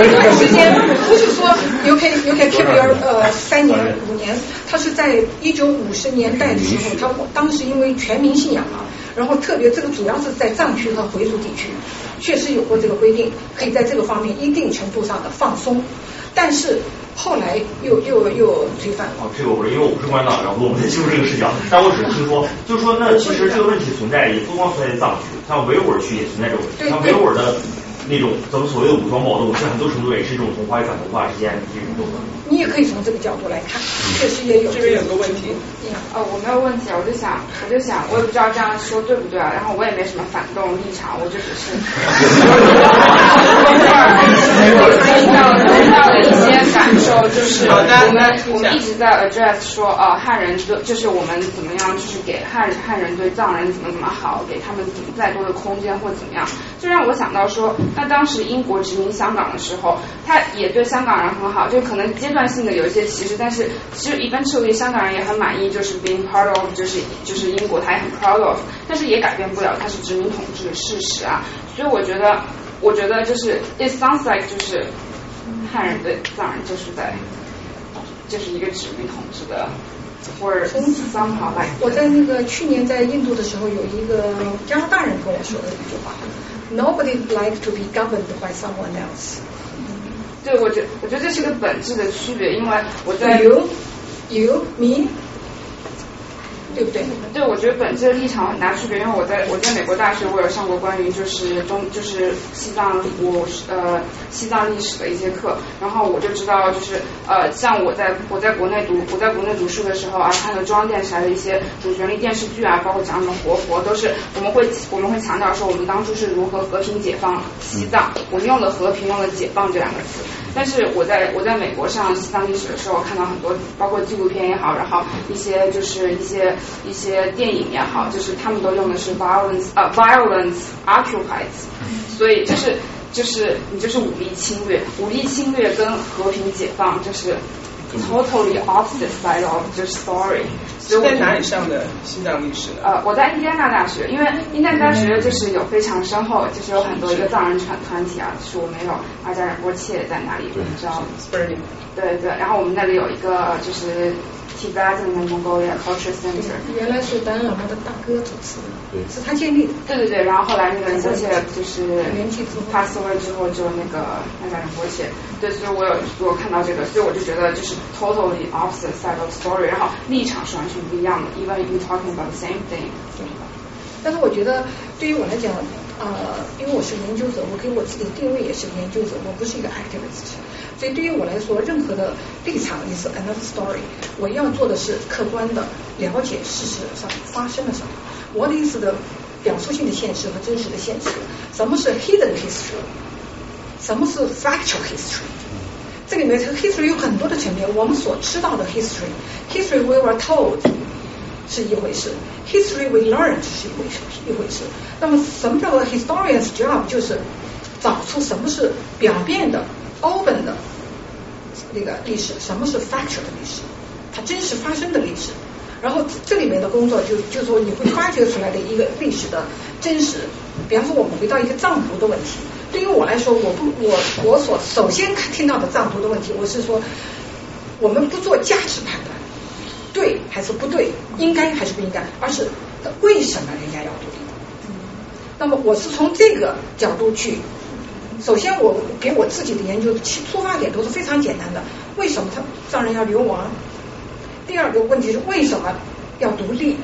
段时间，不是说 you can you can keep your 呃三年五年，他是在一九五十年代的时候，他当时因为全民信仰啊，然后特别这个主要是在藏区和回族地区，确实有过这个规定，可以在这个方面一定程度上的放松，但是。后来又又又推翻。哦，这个我因为我不是官党，然后我不太清楚这个事情，[LAUGHS] 但我只是听说，就是说那其实这个问题存在，也不光存在藏区，像维吾尔区也存在这个问题，像维吾尔的。那种咱们所谓的武装暴动，在很多程度也是一种同化与反同化之间的这种斗争。你也可以从这个角度来看，确实也有。这边有个问题，呃，我没有问题，我就想，我就想，我也不知道这样说对不对啊。然后我也没什么反动立场，我就只是，[LAUGHS] 我听到听到的一些感受，就是我们我们一直在 address 说，呃，汉人就就是我们怎么样，就是给汉汉人对藏人怎么怎么好，给他们再多的空间或怎么样，就让我想到说。那当时英国殖民香港的时候，他也对香港人很好，就可能阶段性的有一些歧视，但是其实 eventually 香港人也很满意，就是 being part of，就是就是英国他也很 proud of，但是也改变不了他是殖民统治的事实啊。所以我觉得，我觉得就是 it sounds like 就是汉人对藏人就是在就是一个殖民统治的，或者 somehow like 我在那个去年在印度的时候，有一个加拿大人跟我说的一句话。Nobody like to be governed by someone else。对，我觉我觉得这是个本质的区别，因为我在 you you me 对不对？对，我觉得本质的立场很大区别，因为我在我在美国大学，我有上过关于就是中就是西藏我呃西藏历史的一些课，然后我就知道就是呃像我在我在国内读我在国内读书的时候啊，看的中央电视台的一些主旋律电视剧啊，包括讲什么活佛，都是我们会我们会强调说我们当初是如何和平解放西藏，我们用了和平用了解放这两个词。但是我在我在美国上西藏历史的时候，看到很多包括纪录片也好，然后一些就是一些一些电影也好，就是他们都用的是 violence 呃 violence occupies，所以就是就是你就是武力侵略，武力侵略跟和平解放就是 totally opposite side of the story。是在哪里上的西藏历史？呃，我在印第安纳大学，因为印第安大学就是有非常深厚，就是有很多一个藏人团团体啊，就是我们有阿加尔波切在哪里，你知道？对对，然后我们那里有一个就是。Tibetan Mongolia Culture Center，原来是达赖喇嘛的大哥主持的，是他建立的。对对对，然后后来那个仁波切就是他死了之后就那个那个仁波切，对，所以我有我看到这个，所以我就觉得就是 totally opposite side of story，然后立场是完全不一样的，even you talking about the same thing。但是我觉得对于我来讲，呃，因为我是研究者，我给我自己的定位也是研究者，我不是一个 activist。所以对于我来说，任何的立场也是 another story。我要做的是客观的了解事实上发生了什么。我的意思的表述性的现实和真实的现实。什么是 hidden history？什么是 factual history？这里面 history 有很多的层面。我们所知道的 history，history we were told 是一回事，history we learned 是一回事一回事。那么什么叫做 historian's job？就是找出什么是表面的。open 的那个历史，什么是 factual 的历史？它真实发生的历史。然后这里面的工作就就说你会发掘出来的一个历史的真实。比方说，我们回到一个藏族的问题，对于我来说，我不我我所首先听到的藏族的问题，我是说，我们不做价值判断，对还是不对，应该还是不应该，而是为什么人家要独立？那么我是从这个角度去。首先，我给我自己的研究出出发点都是非常简单的。为什么他藏人要流亡？第二个问题是为什么要独立？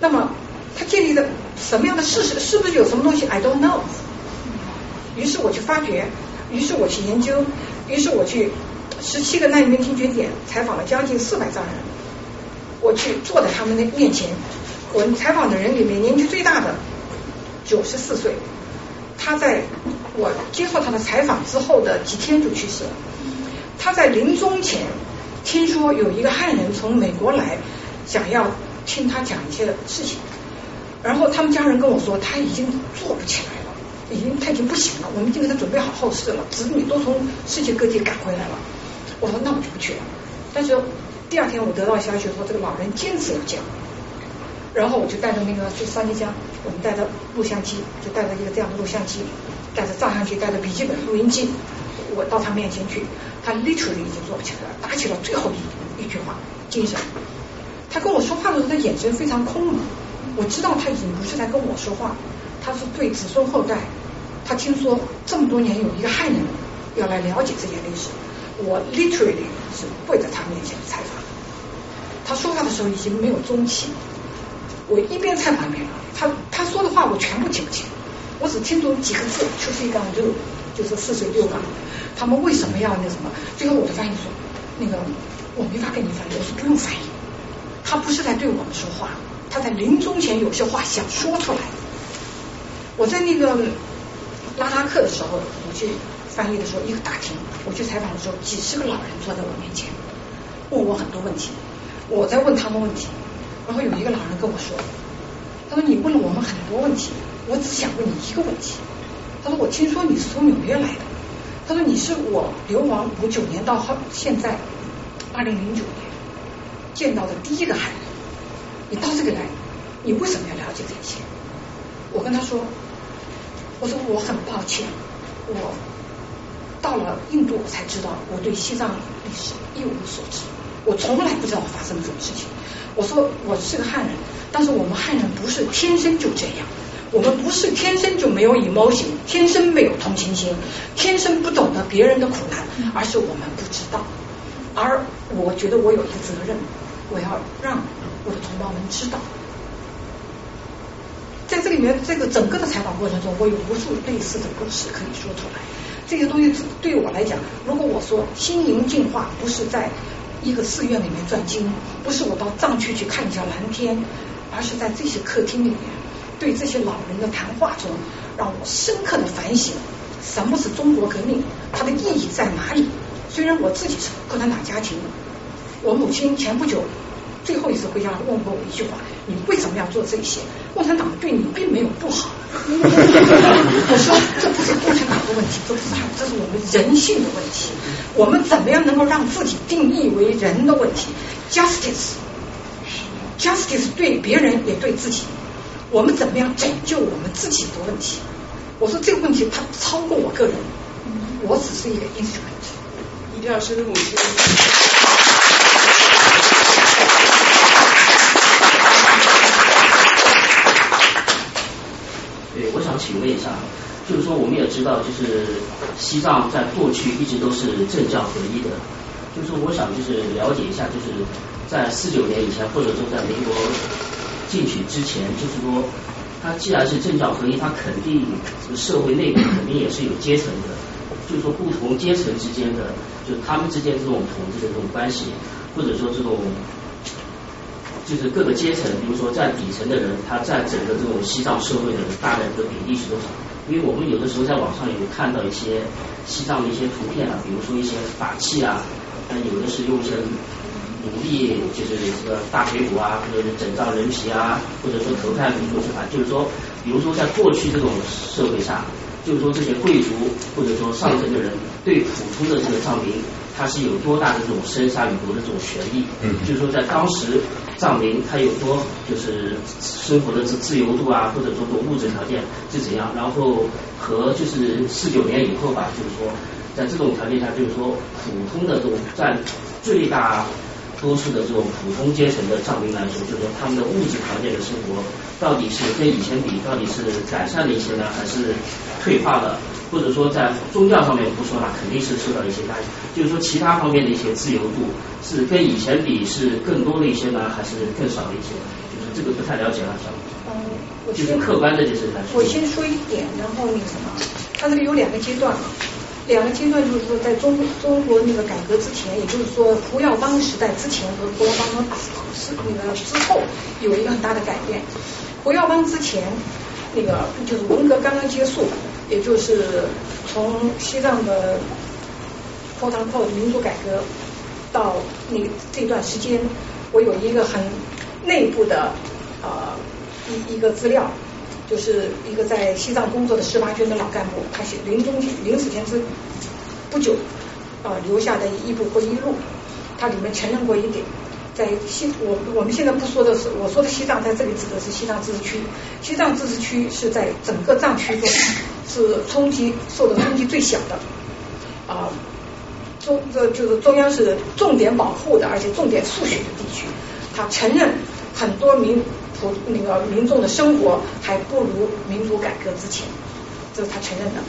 那么他建立的什么样的事实？是不是有什么东西？I don't know。于是我去发掘，于是我去研究，于是我去十七个难民听觉点采访了将近四百藏人。我去坐在他们的面前，我采访的人里面年纪最大的九十四岁。他在我接受他的采访之后的几天就去世了。他在临终前听说有一个汉人从美国来，想要听他讲一些事情。然后他们家人跟我说他已经坐不起来了，已经他已经不行了。我们已经给他准备好后事了，子女都从世界各地赶回来了。我说那我就不去了。但是第二天我得到消息说这个老人坚持要讲。然后我就带着那个去三里江，我们带着录像机，就带着一个这样的录像机，带着照相机，带着笔记本、录音机，我到他面前去，他 literally 已经坐不起来了，打起了最后一一句话，精神。他跟我说话的时候，他眼神非常空茫，我知道他已经不是在跟我说话，他是对子孙后代。他听说这么多年有一个汉人要来了解这些历史，我 literally 是跪在他面前采访。他说话的时候已经没有中气。我一边采访一边，他他说的话我全部听不清，我只听懂几个字，就是一杠六，就是四水六缸。他们为什么要那什么？最后我的翻译说，那个我没法跟你翻译，我说不用翻译。他不是在对我们说话，他在临终前有些话想说出来。我在那个拉拉克的时候，我去翻译的时候，一个大厅，我去采访的时候，几十个老人坐在我面前，问我很多问题，我在问他们问题。然后有一个老人跟我说：“他说你问了我们很多问题，我只想问你一个问题。他说我听说你是从纽约来的。他说你是我流亡五九年到后现在二零零九年见到的第一个汉人。你到这里来，你为什么要了解这些？我跟他说，我说我很抱歉，我到了印度我才知道我对西藏历史一无所知，我从来不知道发生这种事情。”我说我是个汉人，但是我们汉人不是天生就这样，我们不是天生就没有 emotion，天生没有同情心，天生不懂得别人的苦难，而是我们不知道。而我觉得我有一个责任，我要让我的同胞们知道。在这里面，这个整个的采访过程中，我有无数类似的故事可以说出来。这些东西对于我来讲，如果我说心灵净化不是在一个寺院里面转经，不是我到藏区去看一下蓝天，而是在这些客厅里面，对这些老人的谈话中，让我深刻的反省什么是中国革命，它的意义在哪里。虽然我自己是共产党家庭，我母亲前不久最后一次回家问过我一句话：你为什么要做这些？共产党对你并没有不好。[LAUGHS] 我说这不是共产党的问题，这不是这是我们人性的问题。我们怎么样能够让自己定义为人的问题？Justice，Justice [LAUGHS] 对别人也对自己。我们怎么样拯救我们自己的问题？我说这个问题它超过我个人，我只是一个 instrument。一定要深入心。对，我想请问一下，就是说我们也知道，就是西藏在过去一直都是政教合一的，就是我想就是了解一下，就是在四九年以前，或者说在民国进去之前，就是说它既然是政教合一，它肯定这个社会内部肯定也是有阶层的，就是说不同阶层之间的，就是他们之间这种统治的这种关系，或者说这种。就是各个阶层，比如说在底层的人，他在整个这种西藏社会的大概的比例是多少？因为我们有的时候在网上有看到一些西藏的一些图片啊，比如说一些法器啊，那有的是用一些奴隶，就是这个大腿骨啊，或者是整张人皮啊，或者说头戴民族之法，就是说，比如说在过去这种社会下，就是说这些贵族或者说上层的人对普通的这个藏民。他是有多大的这种生杀予夺的这种权利？嗯，就是说在当时藏民他有多就是生活的自自由度啊，或者说这种物质条件是怎样？然后和就是四九年以后吧，就是说在这种条件下，就是说普通的这种占最大。多数的这种普通阶层的藏民来说，就是说他们的物质条件的生活，到底是跟以前比，到底是改善了一些呢，还是退化了？或者说在宗教上面不说了，肯定是受到一些压抑。就是说其他方面的一些自由度，是跟以前比是更多了一些呢，还是更少了一些？就是这个不太了解了，小嗯，就是客观的就是来说。我先说一点，然后那个什么，它这个有两个阶段。两个阶段就是说，在中中国那个改革之前，也就是说胡耀邦时代之前和胡耀邦是那个之后，有一个很大的改变。胡耀邦之前，那个就是文革刚刚结束，也就是从西藏的扩张后民主改革到那这段时间，我有一个很内部的呃一一个资料。就是一个在西藏工作的十八军的老干部，他写临终临死前之不久啊留下的一部回忆录，他里面承认过一点，在西我我们现在不说的是我说的西藏，在这里指的是西藏自治区，西藏自治区是在整个藏区中是冲击受的冲击最小的啊中这就是中央是重点保护的，而且重点肃选的地区，他承认很多民。普那个民众的生活还不如民主改革之前，这是他承认的。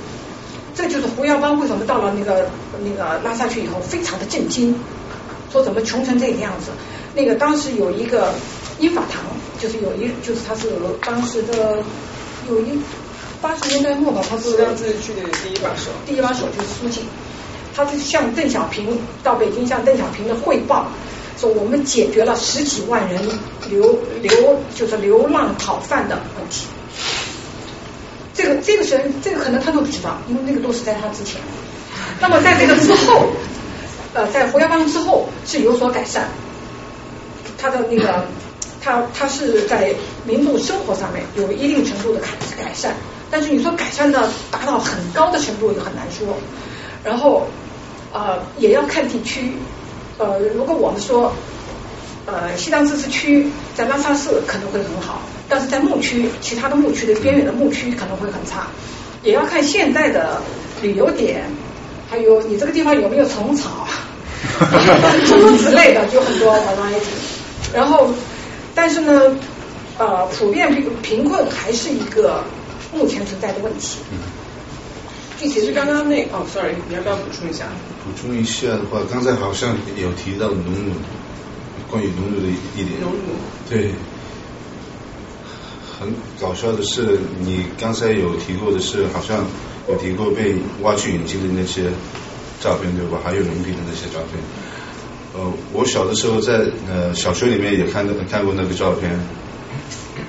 这就是胡耀邦为什么到了那个那个拉萨去以后非常的震惊，说怎么穷成这个样子？那个当时有一个英法堂，就是有一就是他是当时的有一八十年代末吧，他是让自己去的第一把手，第一把手就是书记，他是向邓小平到北京向邓小平的汇报。说我们解决了十几万人流流就是流浪讨饭的问题，这个这个是这个可能他都不知道，因为那个都是在他之前。那么在这个之后，呃，在胡耀邦之后是有所改善，他的那个他他是在民众生活上面有一定程度的改改善，但是你说改善的达到很高的程度也很难说。然后呃也要看地区。呃，如果我们说，呃，西藏自治区在拉萨市可能会很好，但是在牧区，其他的牧区的边远的牧区可能会很差，也要看现在的旅游点，还有你这个地方有没有虫草，诸如此类的，就很多 variety。然后，但是呢，呃，普遍贫贫困还是一个目前存在的问题。其实刚刚那哦，sorry，你要不要补充一下？补充一下的话，刚才好像有提到农奴，关于农奴的一点。农奴。对。很搞笑的是，你刚才有提过的是，好像有提过被挖去眼睛的那些照片，对吧？还有人皮的那些照片。呃，我小的时候在呃小学里面也看到看过那个照片，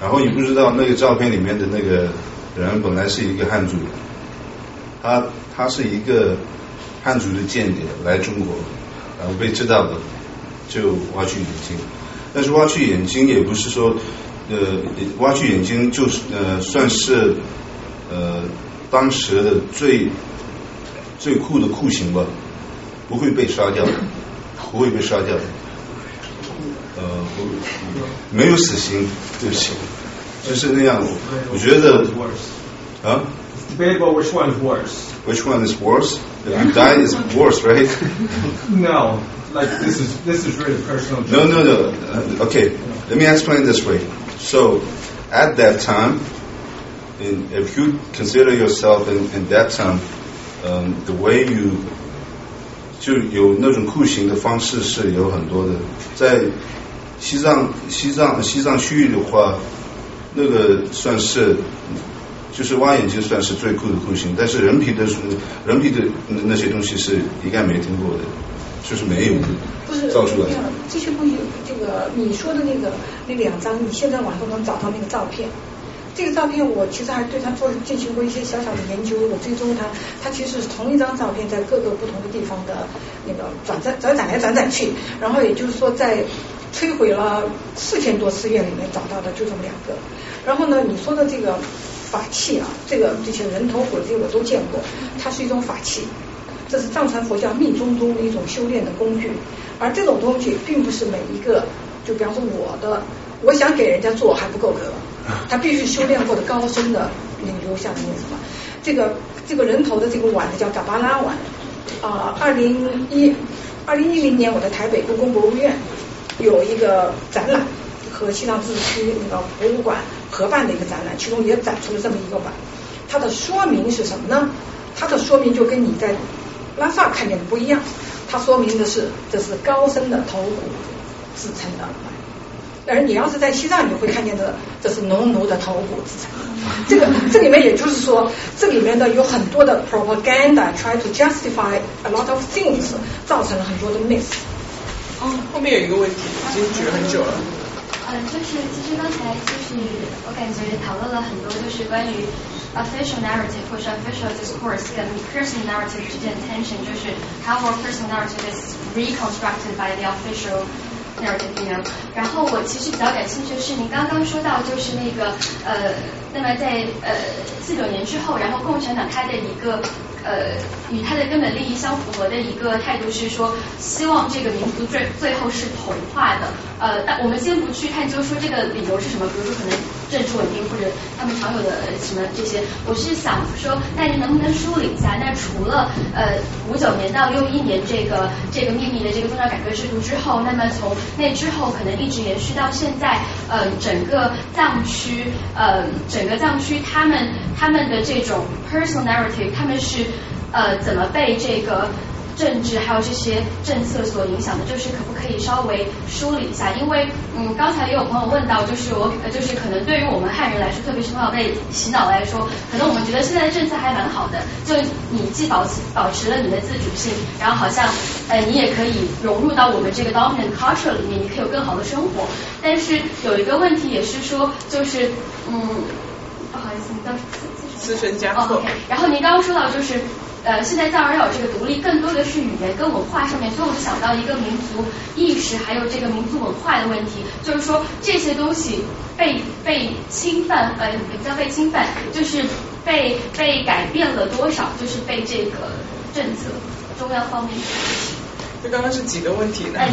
然后你不知道那个照片里面的那个人本来是一个汉族，他他是一个汉族的间谍来中国，然后被知道的就挖去眼睛，但是挖去眼睛也不是说。呃，挖去眼睛就是呃，算是呃当时的最最酷的酷刑吧，不会被杀掉，不会被杀掉，呃不，没有死刑，对不起，就是那样。我觉得啊 ，debatable which one is worse. Which one is worse? You die is worse, right? [LAUGHS] No, like this is this is really personal. No, no, no. Okay, let me explain this way. So at that time, in, if you consider yourself in, in that time, um, the way you 就有那种酷刑的方式是有很多的，在西藏西藏西藏区域的话，那个算是 就是挖眼睛算是最酷的酷刑，但是人皮的人皮的那些东西是一概没听过的。就是没有，不是造出来的。这些东西这个你说的那个那两张，你现在网上能找到那个照片。这个照片我其实还对他做进行过一些小小的研究，我追踪他，他其实是同一张照片在各个不同的地方的那个转转转转来转转去，然后也就是说在摧毁了四千多寺院里面找到的就这么两个。然后呢，你说的这个法器啊，这个这些人头骨这些我都见过，它是一种法器。这是藏传佛教密宗中的一种修炼的工具，而这种东西并不是每一个，就比方说我的，我想给人家做还不够格，他必须修炼过的高深的那个留下的那什么，这个这个人头的这个碗呢叫嘎巴拉碗，啊，二零一二零一零年我在台北故宫博物院有一个展览，和西藏自治区那个博物馆合办的一个展览，其中也展出了这么一个碗，它的说明是什么呢？它的说明就跟你在拉萨看见的不一样，它说明的是这是高深的头骨制成的，而你要是在西藏，你会看见的这是农奴的头骨制成。这个这里面也就是说，这里面的有很多的 propaganda，try to justify a lot of things，造成了很多的 miss。后面有一个问题，已经举了很久了。嗯，就是其实刚才就是我感觉讨论了很多，就是关于。official narrative 或者 official discourse 跟 personal narrative 之间的 tension 就是 how our personal narrative is reconstructed by the official narrative you know 然后我其实比较感兴趣的是您刚刚说到就是那个呃 那么在呃四九年之后然后共产党它的一个呃，与他的根本利益相符合的一个态度是说，希望这个民族最最后是同化的。呃，但我们先不去探究说这个理由是什么，比如说可能政治稳定或者他们常有的什么这些。我是想说，那您能不能梳理一下？那除了呃五九年到六一年这个这个秘密的这个宗教改革制度之后，那么从那之后可能一直延续到现在，呃，整个藏区呃整个藏区他们他们的这种 personal narrative，他们是。呃，怎么被这个政治还有这些政策所影响的？就是可不可以稍微梳理一下？因为嗯，刚才也有朋友问到，就是我就是可能对于我们汉人来说，特别是从小被洗脑来说，可能我们觉得现在的政策还蛮好的，就你既保持保持了你的自主性，然后好像呃你也可以融入到我们这个 dominant culture 里面，你可以有更好的生活。但是有一个问题也是说，就是嗯，不好意思，你刚自身加错。然后您刚刚说到就是。呃，现在藏人要有这个独立，更多的是语言跟文化上面，所以我就想到一个民族意识，还有这个民族文化的问题，就是说这些东西被被侵犯，呃，也不叫被侵犯，就是被被改变了多少，就是被这个政策中央方面。这刚刚是几个问题呢？哎，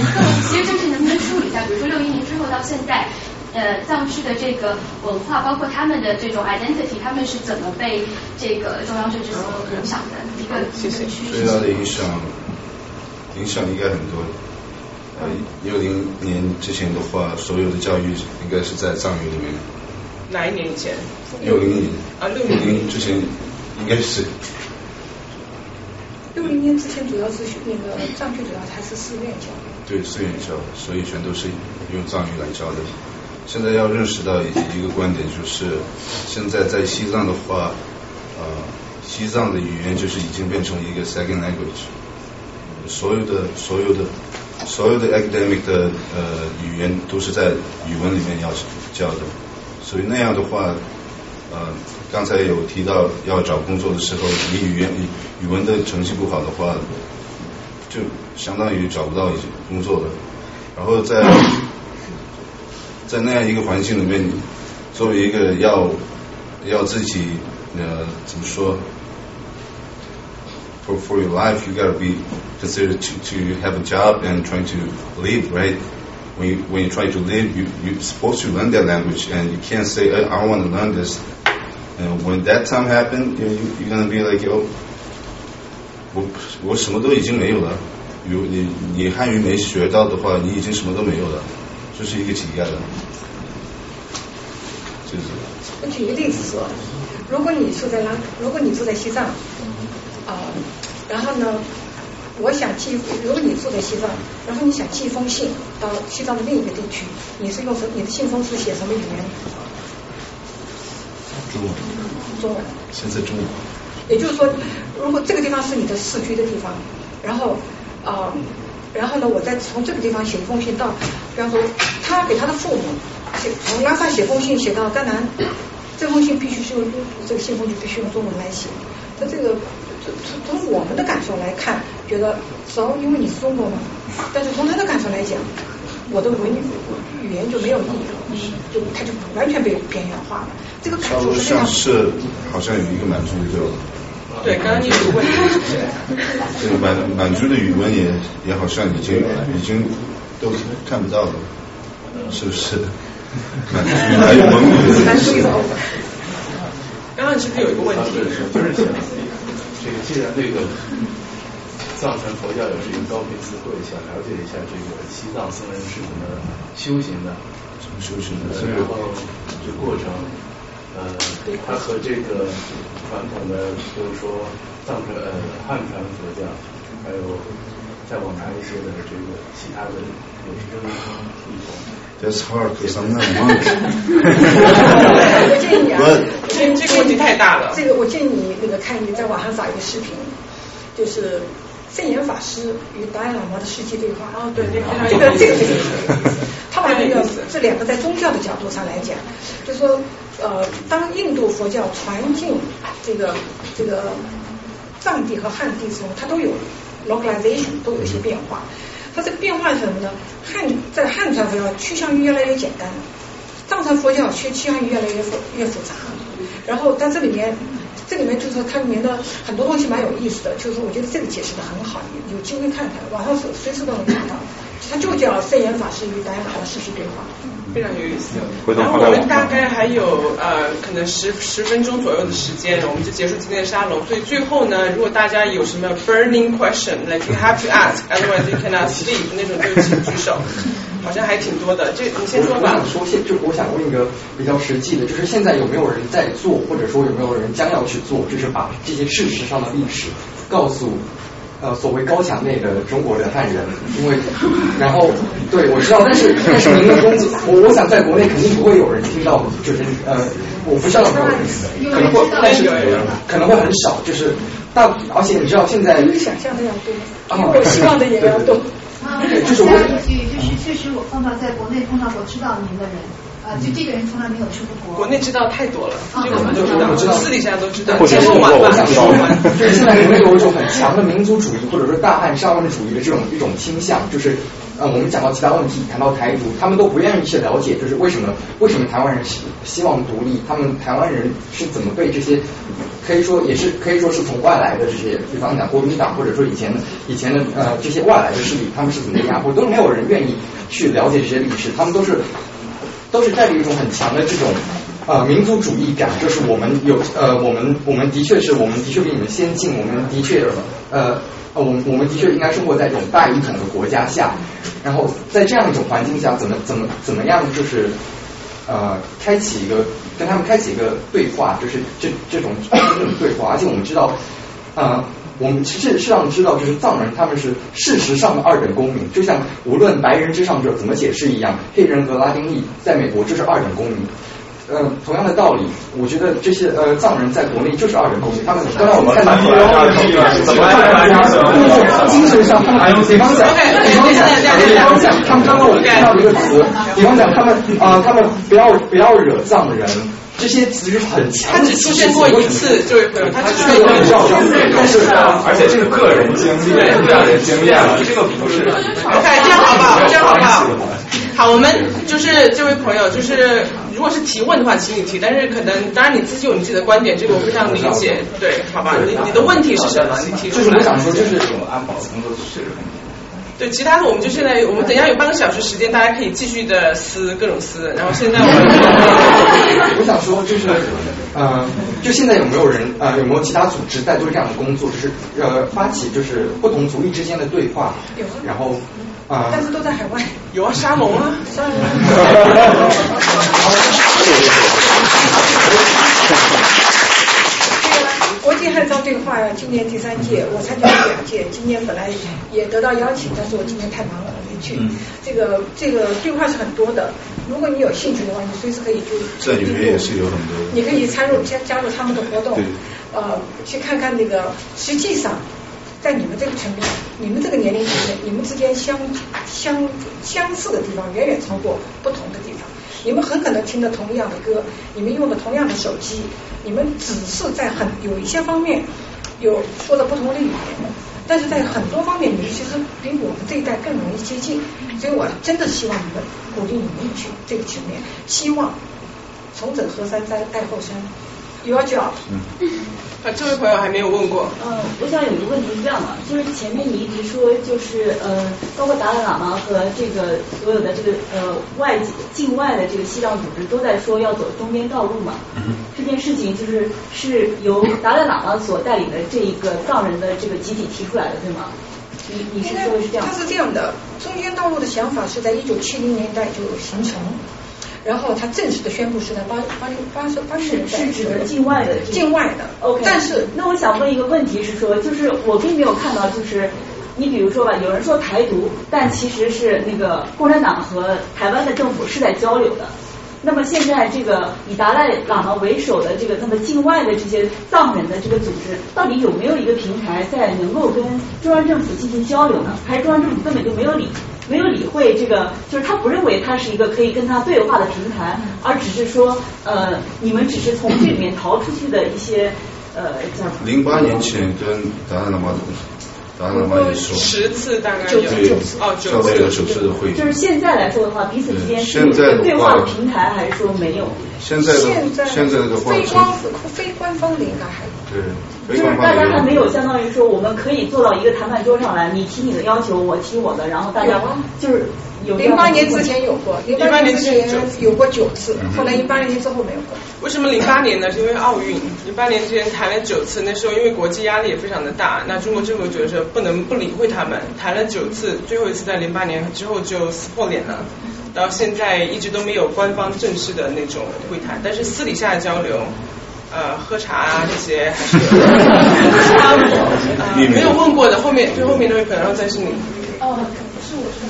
其实就是能不能梳理一下，比如说六一年之后到现在。呃，藏区的这个文化，包括他们的这种 identity，他们是怎么被这个中央政治所影响的一个一个趋势？最大的影响，影响应该很多。呃，六零年之前的话，所有的教育应该是在藏语里面。哪一年以前？六零年。啊，六零年之前应该是。六零年之前主要是那个藏区主要还是寺院教育。对，寺院教，所以全都是用藏语来教的。现在要认识到一个观点，就是现在在西藏的话，呃，西藏的语言就是已经变成一个 second language，所有的所有的所有的 academic 的呃语言都是在语文里面要教的，所以那样的话，呃，刚才有提到要找工作的时候，你语言语文的成绩不好的话，就相当于找不到工作了，然后在。在那样一个环境里面，作为一个要要自己呃怎么说？For for your life, you gotta be considered to to have a job and trying to live, right? When you when you try to live, you you supposed to learn that language, and you can't say I, I want to learn this. And when that time happened, you you're gonna be like, yo, 我我什么都已经没有了。如你你汉语没学到的话，你已经什么都没有了。就是一个乞丐了，就是。我举个例子说，如果你住在拉，如果你住在西藏，啊，然后呢，我想寄，如果你住在西藏，然后你想寄一封信到西藏的另一个地区，你是用什？你的信封是写什么语言？中文。中文。现在中文。也就是说，如果这个地方是你的市区的地方，然后啊。然后呢，我再从这个地方写一封信到，比方说他给他的父母写，从拉萨写封信写到甘南，这封信必须是用这个信封就必须用中文来写。那这个从从我们的感受来看，觉得主要因为你是中国嘛，但是从他的感受来讲，我的文语言就没有意义了，就他就完全被边缘化了。这个感受是像是好像有一个满足就。对，刚刚你问，[LAUGHS] 这个满满族的语文也也好像已经已经都看不到了，是不是？[LAUGHS] 满族还有蒙古的。刚刚是不是有一个问题？就是想这个，既然这个藏传佛教有这个高频词汇，想了解一下这个西藏僧人是怎么修行的？怎么修行的？然后这过程。呃，它和这个传统的，就是说藏传呃汉传佛教，还有再往南一些的这个其他的有什么异同？That's hard because I'm not [LAUGHS] monk. 我建议你啊，这这个问题太大了。这个我建议你那个看你在网上找一个视频，就是圣严法师与达赖喇嘛的世纪对话。哦，对，这个这个这个。他把那个这两个在宗教的角度上来讲，就说。呃，当印度佛教传进这个这个藏地和汉地之后，它都有 localization，都有一些变化。它这个变化是什么呢？汉在汉传佛教趋向于越来越简单，藏传佛教趋趋向于越来越复越复杂。然后在这里面，这里面就是说它里面的很多东西蛮有意思的，就是我觉得这个解释的很好，有机会看看，网上随随时都能看到。它就叫圣严法师与达赖喇嘛世纪对话。非常有意思。然后我们大概还有呃，可能十十分钟左右的时间，我们就结束今天的沙龙。所以最后呢，如果大家有什么 burning question，like you have to ask，otherwise you cannot sleep，那种就请举手。好像还挺多的，这你先说吧。我想说，现就我想问一个比较实际的，就是现在有没有人在做，或者说有没有人将要去做，就是把这些事实上的历史告诉。呃，所谓高墙内的中国的汉人，因为然后对我知道，但是但是您的工作，我我想在国内肯定不会有人听到，就是呃，我不知道有没有人，可能会，但是可能会很少，就是大，而且你知道现在比想象的要多，比我希望的也要多。对，就是我一句，就是确实我碰到在国内碰到过知道您的人。啊，就这个人从来没有出过国。国内知道太多了，这个我们都知道，私底下都知道。或者是我我想说，就是现在国内有一种很强的民族主义，或者说大汉沙文主义的这种一种倾向，就是呃，我们讲到其他问题，谈到台独，他们都不愿意去了解，就是为什么为什么台湾人希希望独立，他们台湾人是怎么被这些可以说也是可以说是从外来的这些，比方讲国民党，或者说以前的以前的呃这些外来的势力，他们是怎么压迫，都没有人愿意去了解这些历史，他们都是。都是带着一种很强的这种呃民族主义感，就是我们有呃我们我们的确是我们的确比你们先进，我们的确呃呃我我们的确应该生活在这种大一统的国家下，然后在这样一种环境下，怎么怎么怎么样就是呃开启一个跟他们开启一个对话，就是这这种这种对话，而且我们知道呃我们事实上知道，就是藏人他们是事实上的二等公民，就像无论白人至上者怎么解释一样，黑人和拉丁裔在美国就是二等公民。呃，同样的道理，我觉得这些呃藏人在国内就是二等公民。他们刚才我们看到，怎么精神上，还有比方讲，比方讲，比方讲，他们刚刚我看到一个词，比方讲他们啊，他们不要不要惹藏人。这些词语很强，他只出现过一次，就他只出现过一次，但是而且这是个人经历，个人经验了，这个不是。OK，这样好不好？这样好不好？好，我们就是这位朋友，就是如果是提问的话，请你提，但是可能当然你自己有你自己的观点，这个我非常理解，对，好吧？你你的问题是什么？你提出来。就是我想说，就是这种安保的工作确实很。对，其他的我们就现在，我们等一下有半个小时时间，大家可以继续的撕各种撕。然后现在我们，[LAUGHS] 我想说就是，呃，就现在有没有人呃有没有其他组织在做这样的工作，就是呃发起就是不同族裔之间的对话，有，然后啊，但是都在海外，有啊，沙龙啊，[LAUGHS] 沙龙。[LAUGHS] 国际汉藏对话今年第三届，我参加了两届，今年本来也得到邀请，但是我今年太忙了没去。这个这个对话是很多的，如果你有兴趣的话，你随时可以就。这里面也是有很多。你可以参入加加入他们的活动，呃，去看看那个，实际上在你们这个层面，你们这个年龄层面，你们之间相相相似的地方远远超过不同的地方。你们很可能听的同样的歌，你们用的同样的手机，你们只是在很有一些方面有说的不同的语言，但是在很多方面你们其实比我们这一代更容易接近，所以我真的希望你们鼓励你们去这个层面，希望重整河山再爱后山。有脚。嗯。啊，这位朋友还没有问过。嗯，我想有一个问题是这样的，就是前面你一直说，就是呃，包括达赖喇嘛和这个所有的这个呃外境外的这个西藏组织都在说要走中间道路嘛。嗯。这件事情就是是由达赖喇嘛所带领的这一个藏人的这个集体提出来的，对吗？你你是说的是这样？他是这样的，中间道路的想法是在一九七零年代就形成。然后他正式的宣布是在八八零八十八是，是指的境外的境外的。OK，但是那我想问一个问题是说，就是我并没有看到，就是你比如说吧，有人说台独，但其实是那个共产党和台湾的政府是在交流的。那么现在这个以达赖喇嘛为首的这个那么境外的这些藏人的这个组织，到底有没有一个平台在能够跟中央政府进行交流呢？还是中央政府根本就没有理？没有理会这个，就是他不认为他是一个可以跟他对话的平台，而只是说，呃，你们只是从这里面逃出去的一些，呃，叫零八年前跟达赖喇嘛达赖喇嘛也说，十次大概九次哦九次九次的会议。就是现在来说的话，彼此之间是有对话的平台，还是说没有？现在现在现在的非官非官方的应该还对。就是大家还没有相当于说，我们可以坐到一个谈判桌上来，你提你的要求，我提我的，然后大家就是有。零八年之前有过，零八年之前有过九次，后来一八年之后没有过。为什么零八年呢？是因为奥运，零八年之前谈了九次，那时候因为国际压力也非常的大，那中国政府觉得说不能不理会他们，谈了九次，最后一次在零八年之后就撕破脸了，到现在一直都没有官方正式的那种会谈，但是私底下交流。呃，喝茶啊这些还是有，[LAUGHS] 没有问过的，后面最后面那位朋友再是你。哦，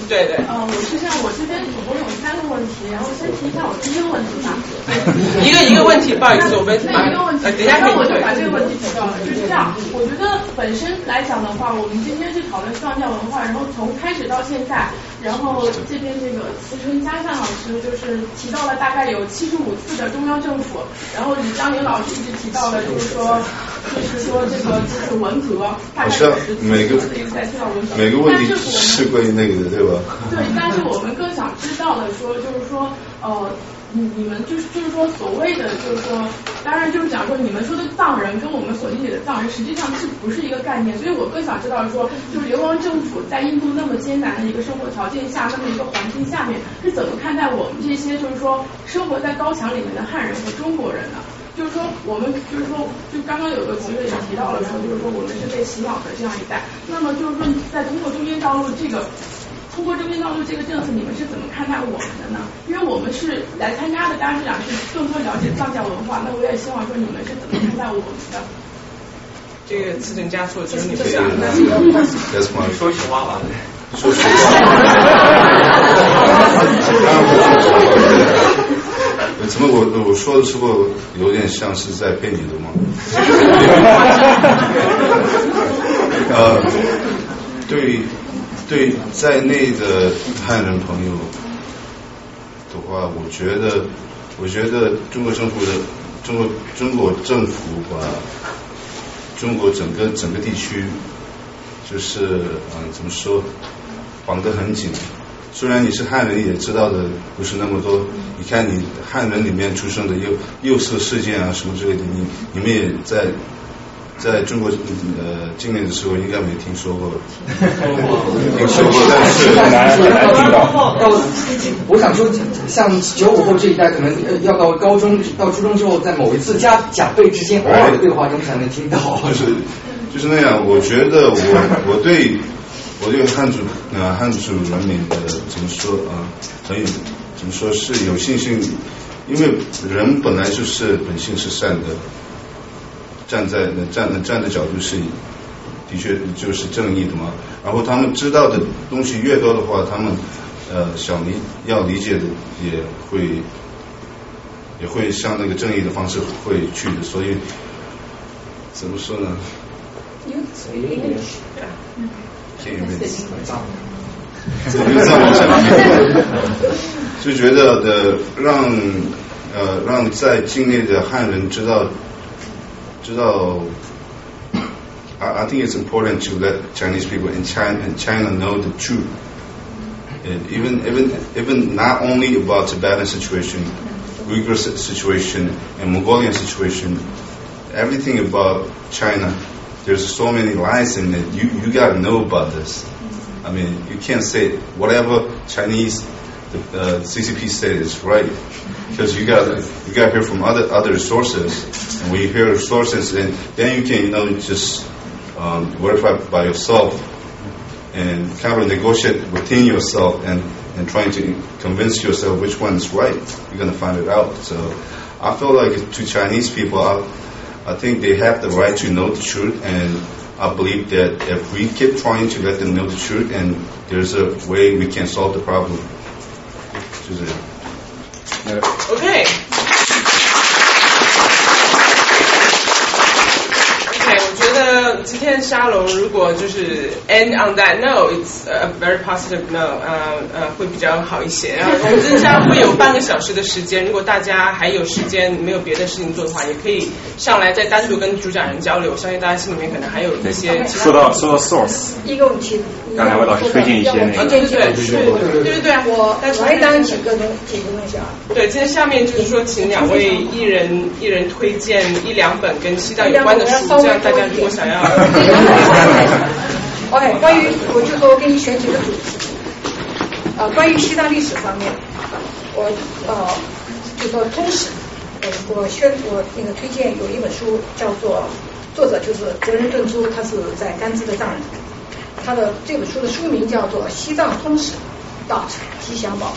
对对。呃，我是这样，我这边总共有三个问题，然后先提一下我第一个问题吧。[LAUGHS] 一个一个问题，不好意思，我们那一个问题，等一下我就把这个问题提到了。就是这样，我觉得本身来讲的话，我们今天是讨论藏教文化，然后从开始到现在，然后这边这个慈春嘉善老师就是提到了大概有七十五次的中央政府，然后李江林老师一直提到了，就是说，就是说这个就是文革，大概有十次一直在提到文革，每个问题是关于那个的，对吧？对，但是我们更想知道的说，就是说，呃，你你们就是就是说所谓的就是说，当然就是讲说你们说的藏人跟我们所理解的藏人实际上是不是一个概念？所以我更想知道说，就是流亡政府在印度那么艰难的一个生活条件下，那么一个环境下面，是怎么看待我们这些就是说生活在高墙里面的汉人和中国人呢？就是说，我们就是说，就刚刚有个同学也提到了说，就是说我们是被洗脑的这样一代。那么就是说，在通过中间道路这个。通过中间道路这个政策，你们是怎么看待我们的呢？因为我们是来参加的，当然是想去更多了解藏教文化。那我也希望说你们是怎么看待我们的？这个词整加错，只有你们讲。[LAUGHS] 说实话吧。说实话。[LAUGHS] 怎么我我说的时候有点像是在骗你的吗？[LAUGHS] 呃，对对，在内的汉人朋友的话，我觉得我觉得中国政府的中国中国政府把中国整个整个地区就是嗯怎么说绑得很紧。虽然你是汉人，也知道的不是那么多。你看，你汉人里面出生的幼幼色事件啊，什么之类的，你你们也在在中国呃境内的时候，应该没听说过。听说过，但是很难很难听到。到我想说，像九五后这一代，可能要到高中到初中之后，在某一次家长辈之间偶尔的对话中才能听到。就是 [LAUGHS] 就是那样，我觉得我 [LAUGHS] 我对。我对汉族呃汉族人民的怎么说啊很有怎么说是有信心，因为人本来就是本性是善的，站在站站的角度是的确就是正义的嘛。然后他们知道的东西越多的话，他们呃想理要理解的也会也会向那个正义的方式会去的。所以怎么说呢？见一面子，[LAUGHS] 就觉得的让呃让在境内的汉人知道知道，I I think it's important to let Chinese people in China in China know the truth. And even even even not only about Tibetan situation, Uyghur situation, and Mongolian situation, everything about China there's so many lies in it. You you got to know about this. I mean, you can't say whatever Chinese uh, CCP said is right because you got you got to hear from other other sources, and when you hear sources, then then you can you know just um, verify by yourself and kind of negotiate within yourself and and trying to convince yourself which one is right. You're gonna find it out. So I feel like to Chinese people. I, I think they have the right to know the truth, and I believe that if we keep trying to let them know the truth, and there's a way we can solve the problem. Okay. 今天沙龙如果就是 end on that no，it's a very positive no，呃呃会比较好一些。然后我们接下会有半个小时的时间，如果大家还有时间没有别的事情做的话，也可以上来再单独跟主讲人交流。我相信大家心里面可能还有一些。说到说到 source，一个问题，刚才我老师推荐一些那个，对对对对对对，我来单几个东几个东西啊。对，今天下面就是说，请两位一人一人推荐一两本跟西藏有关的书，这样大家如果想要。[LAUGHS] OK，关于我就说我给你选几个主题，呃，关于西藏历史方面，我呃就说通史，我我宣我那个推荐有一本书叫做作者就是泽仁顿珠，他是在甘孜的藏人，他的这本书的书名叫做《西藏通史》到吉祥宝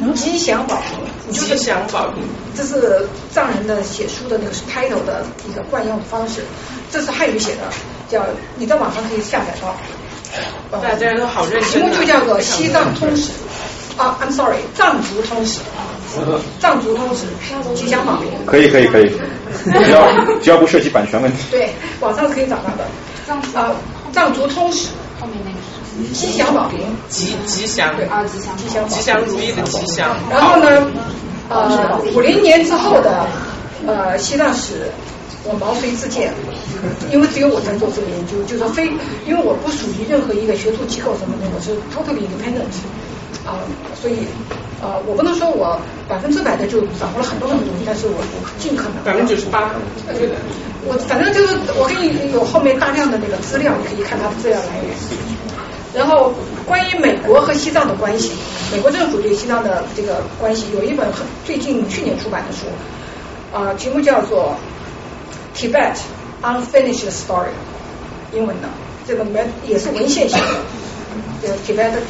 瓶，吉祥宝瓶，吉祥宝瓶，这是藏人的写书的那个 title 的一个惯用的方式，这是汉语写的。叫你在网上可以下载到，大家都好认题目就叫做《西藏通史》啊，I'm sorry，藏族通史，藏族通史，吉祥宝瓶。可以可以可以，只要只要不涉及版权问题。对，网上可以找到的。藏啊，藏族通史后面那个吉祥宝瓶，吉吉祥对啊，吉祥吉祥吉祥如意的吉祥。然后呢，呃，五零年之后的呃西藏史。我毛遂自荐，因为只有我在做这个研究，就是非，因为我不属于任何一个学术机构什么的，我是 totally independent 啊，所以呃，我不能说我百分之百的就掌握了很多很多东西，但是我我尽可能百分之九十八，我反正就是我给你有后面大量的那个资料，你可以看它的资料来源。然后关于美国和西藏的关系，美国政府对西藏的这个关系，有一本很最近去年出版的书啊，题目叫做。Tibet unfinished story，英文的这个没也是文献型的，这个 Tibet 的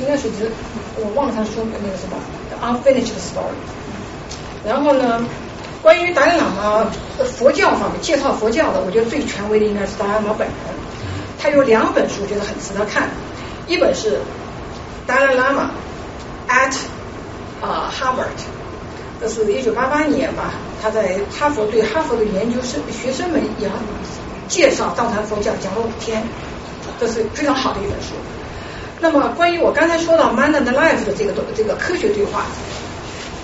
应该是指我忘了他说的那个什么 unfinished story。然后呢，关于达赖喇嘛佛教方面介绍佛教的，我觉得最权威的应该是达赖喇嘛本人。他有两本书，觉得很值得看。一本是达赖喇嘛 at 啊 Harvard，这是一九八八年吧，他在哈佛对哈佛的研究生学生们也介绍藏传佛教，讲了五天，这是非常好的一本书。那么关于我刚才说到 Man and Life 的这个这个科学对话，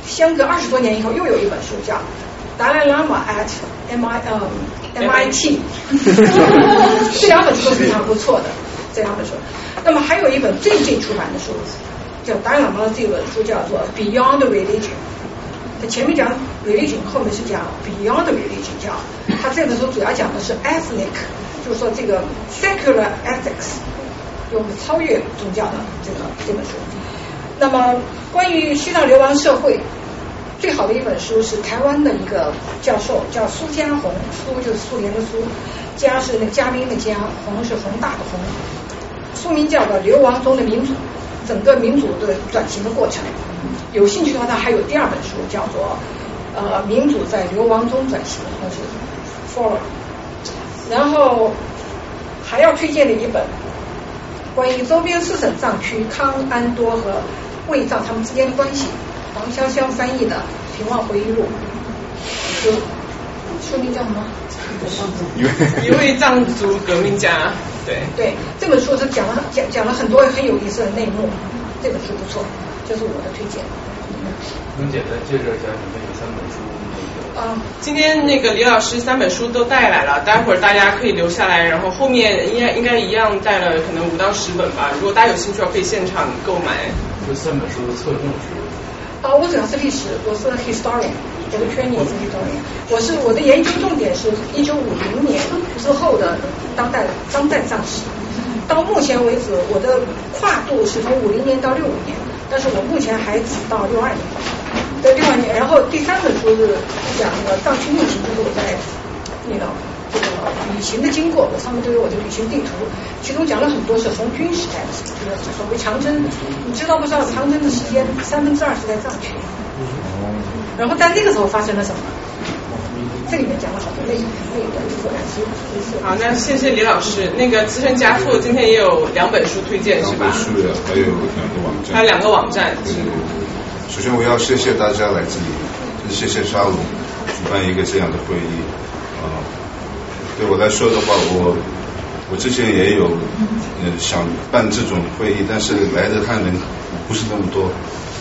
相隔二十多年以后，又有一本书叫达赖喇嘛 at M I 呃 MIT，这两本书非常不错的，这两本书。那么还有一本最近出版的书，叫达赖喇嘛的这本书叫做 Beyond Religion，它前面讲 Religion，后面是讲 Beyond Religion，叫它这本书主要讲的是 Ethnic，就是说这个 Secular Ethics。用超越宗教的这个这本书。那么，关于西藏流亡社会，最好的一本书是台湾的一个教授，叫苏家红，苏就是苏联的苏，家是那个嘉宾的嘉，红是宏大的红。书名叫做《流亡中的民主》，整个民主的转型的过程。有兴趣的话，他还有第二本书，叫做《呃民主在流亡中转型》，那是 f o r。然后还要推荐的一本。关于周边四省藏区康安多和卫藏他们之间的关系，黄潇潇翻译的《平望回忆录》，书书名叫什么？[LAUGHS] 一位藏族革命家。对对，这本书是讲了讲讲了很多很有意思的内幕，这本书不错，就是我的推荐。能简单介绍一下你们有三本书？啊，今天那个李老师三本书都带来了，待会儿大家可以留下来，然后后面应该应该一样带了可能五到十本吧。如果大家有兴趣，可以现场购买。这三本书的侧重是？啊，我主要是历史，我是 historian，我的圈也是 history，。我是我的研究重点是一九五零年之后的当代当代藏史。到目前为止，我的跨度是从五零年到六五年，但是我目前还只到六二年。在六二年，然后第三本书是讲那个藏区逆行，就是我在那个这个旅行的经过，我上面都有我的旅行地图，其中讲了很多是红军时代就是所谓长征，你知道不知道长征的时间三分之二是在藏区，然后在那个时候发生了什么？这里面讲了好多内内的自然史。好，那谢谢李老师。那个资深家父今天也有两本书推荐是吧？书的，还有两个网站。还有两个网站。首先，我要谢谢大家来这里，就是谢谢沙龙举办一个这样的会议啊。对我来说的话，我我之前也有呃想办这种会议，但是来的汉人不是那么多，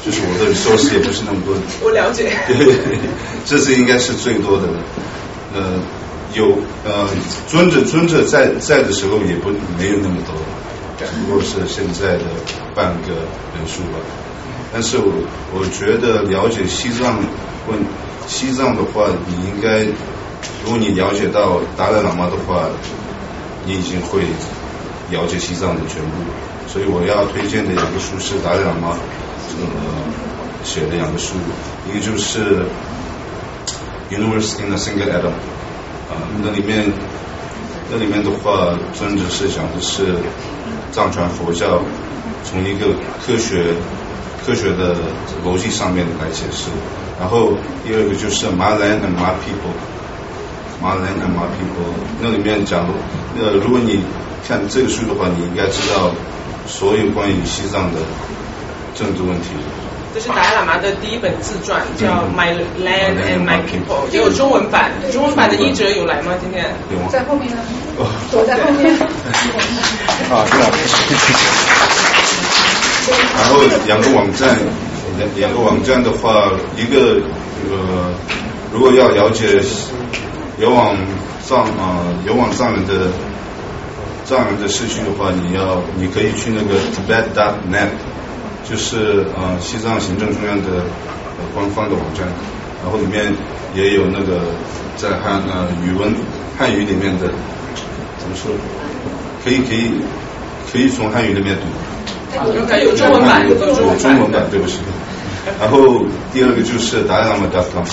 就是我的收视也不是那么多。[LAUGHS] 我了解。[LAUGHS] 这次应该是最多的了。呃，有呃尊者尊者在在的时候也不没有那么多，只不过是现在的半个人数吧。但是我我觉得了解西藏问西藏的话，你应该，如果你了解到达赖喇嘛的话，你已经会了解西藏的全部。所以我要推荐的两个书是达赖喇嘛呃写的两个书，一个就是《Universe in a Single Atom》啊，那里面那里面的话，真的是讲的是藏传佛教从一个科学。科学的逻辑上面来解释，然后第二个就是《马兰 and 马 people》，《马兰 and 马 people》那里面讲，呃，如果你看这个书的话，你应该知道所有关于西藏的政治问题。这是达赖喇嘛的第一本自传，叫《My Land and My People》，也有中文版。中文版的译者有来吗？今天？有在后面呢。躲在后面。[LAUGHS] 啊，是啊。然后两个网站，两两个网站的话，一个呃，如果要了解有往上啊有往藏人的藏人的市区的话，你要你可以去那个 Tibet dot net，就是呃西藏行政中央的官方的网站，然后里面也有那个在汉呃语文汉语里面的怎么说，可以可以可以从汉语那边读。有中文版，有中文版，对不起。然后第二个就是达赖喇嘛 .com，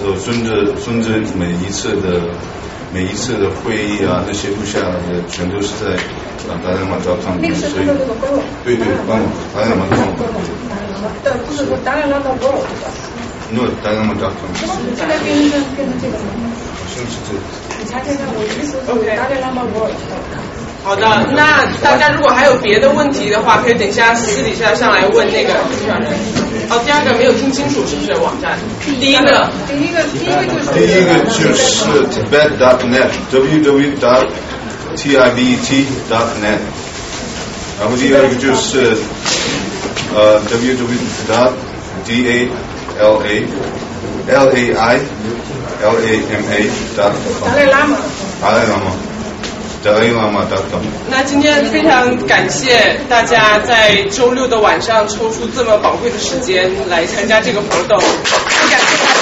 是孙子孙子每一次的每一次的会议啊，那些录下来的全都是在达赖喇嘛 .com 里面，所以对对官网达赖喇嘛是说达赖喇嘛。No, dot com. 这个跟一个跟这个。好像是这个。你查这个，我意思是 Dalai Lama World。好的，那大家如果还有别的问题的话，可以等一下私底下上来问那个主持人。哦，第二个没有听清楚，是不是网站？第一个，第一个，第一个就是。第一个就是 Tibet dot net，www dot tibet dot net，然后第二个就是呃 www dot d a l a l a i l a m a dot com。达赖喇嘛。达赖喇嘛。那今天非常感谢大家在周六的晚上抽出这么宝贵的时间来参加这个活动，很感谢大家。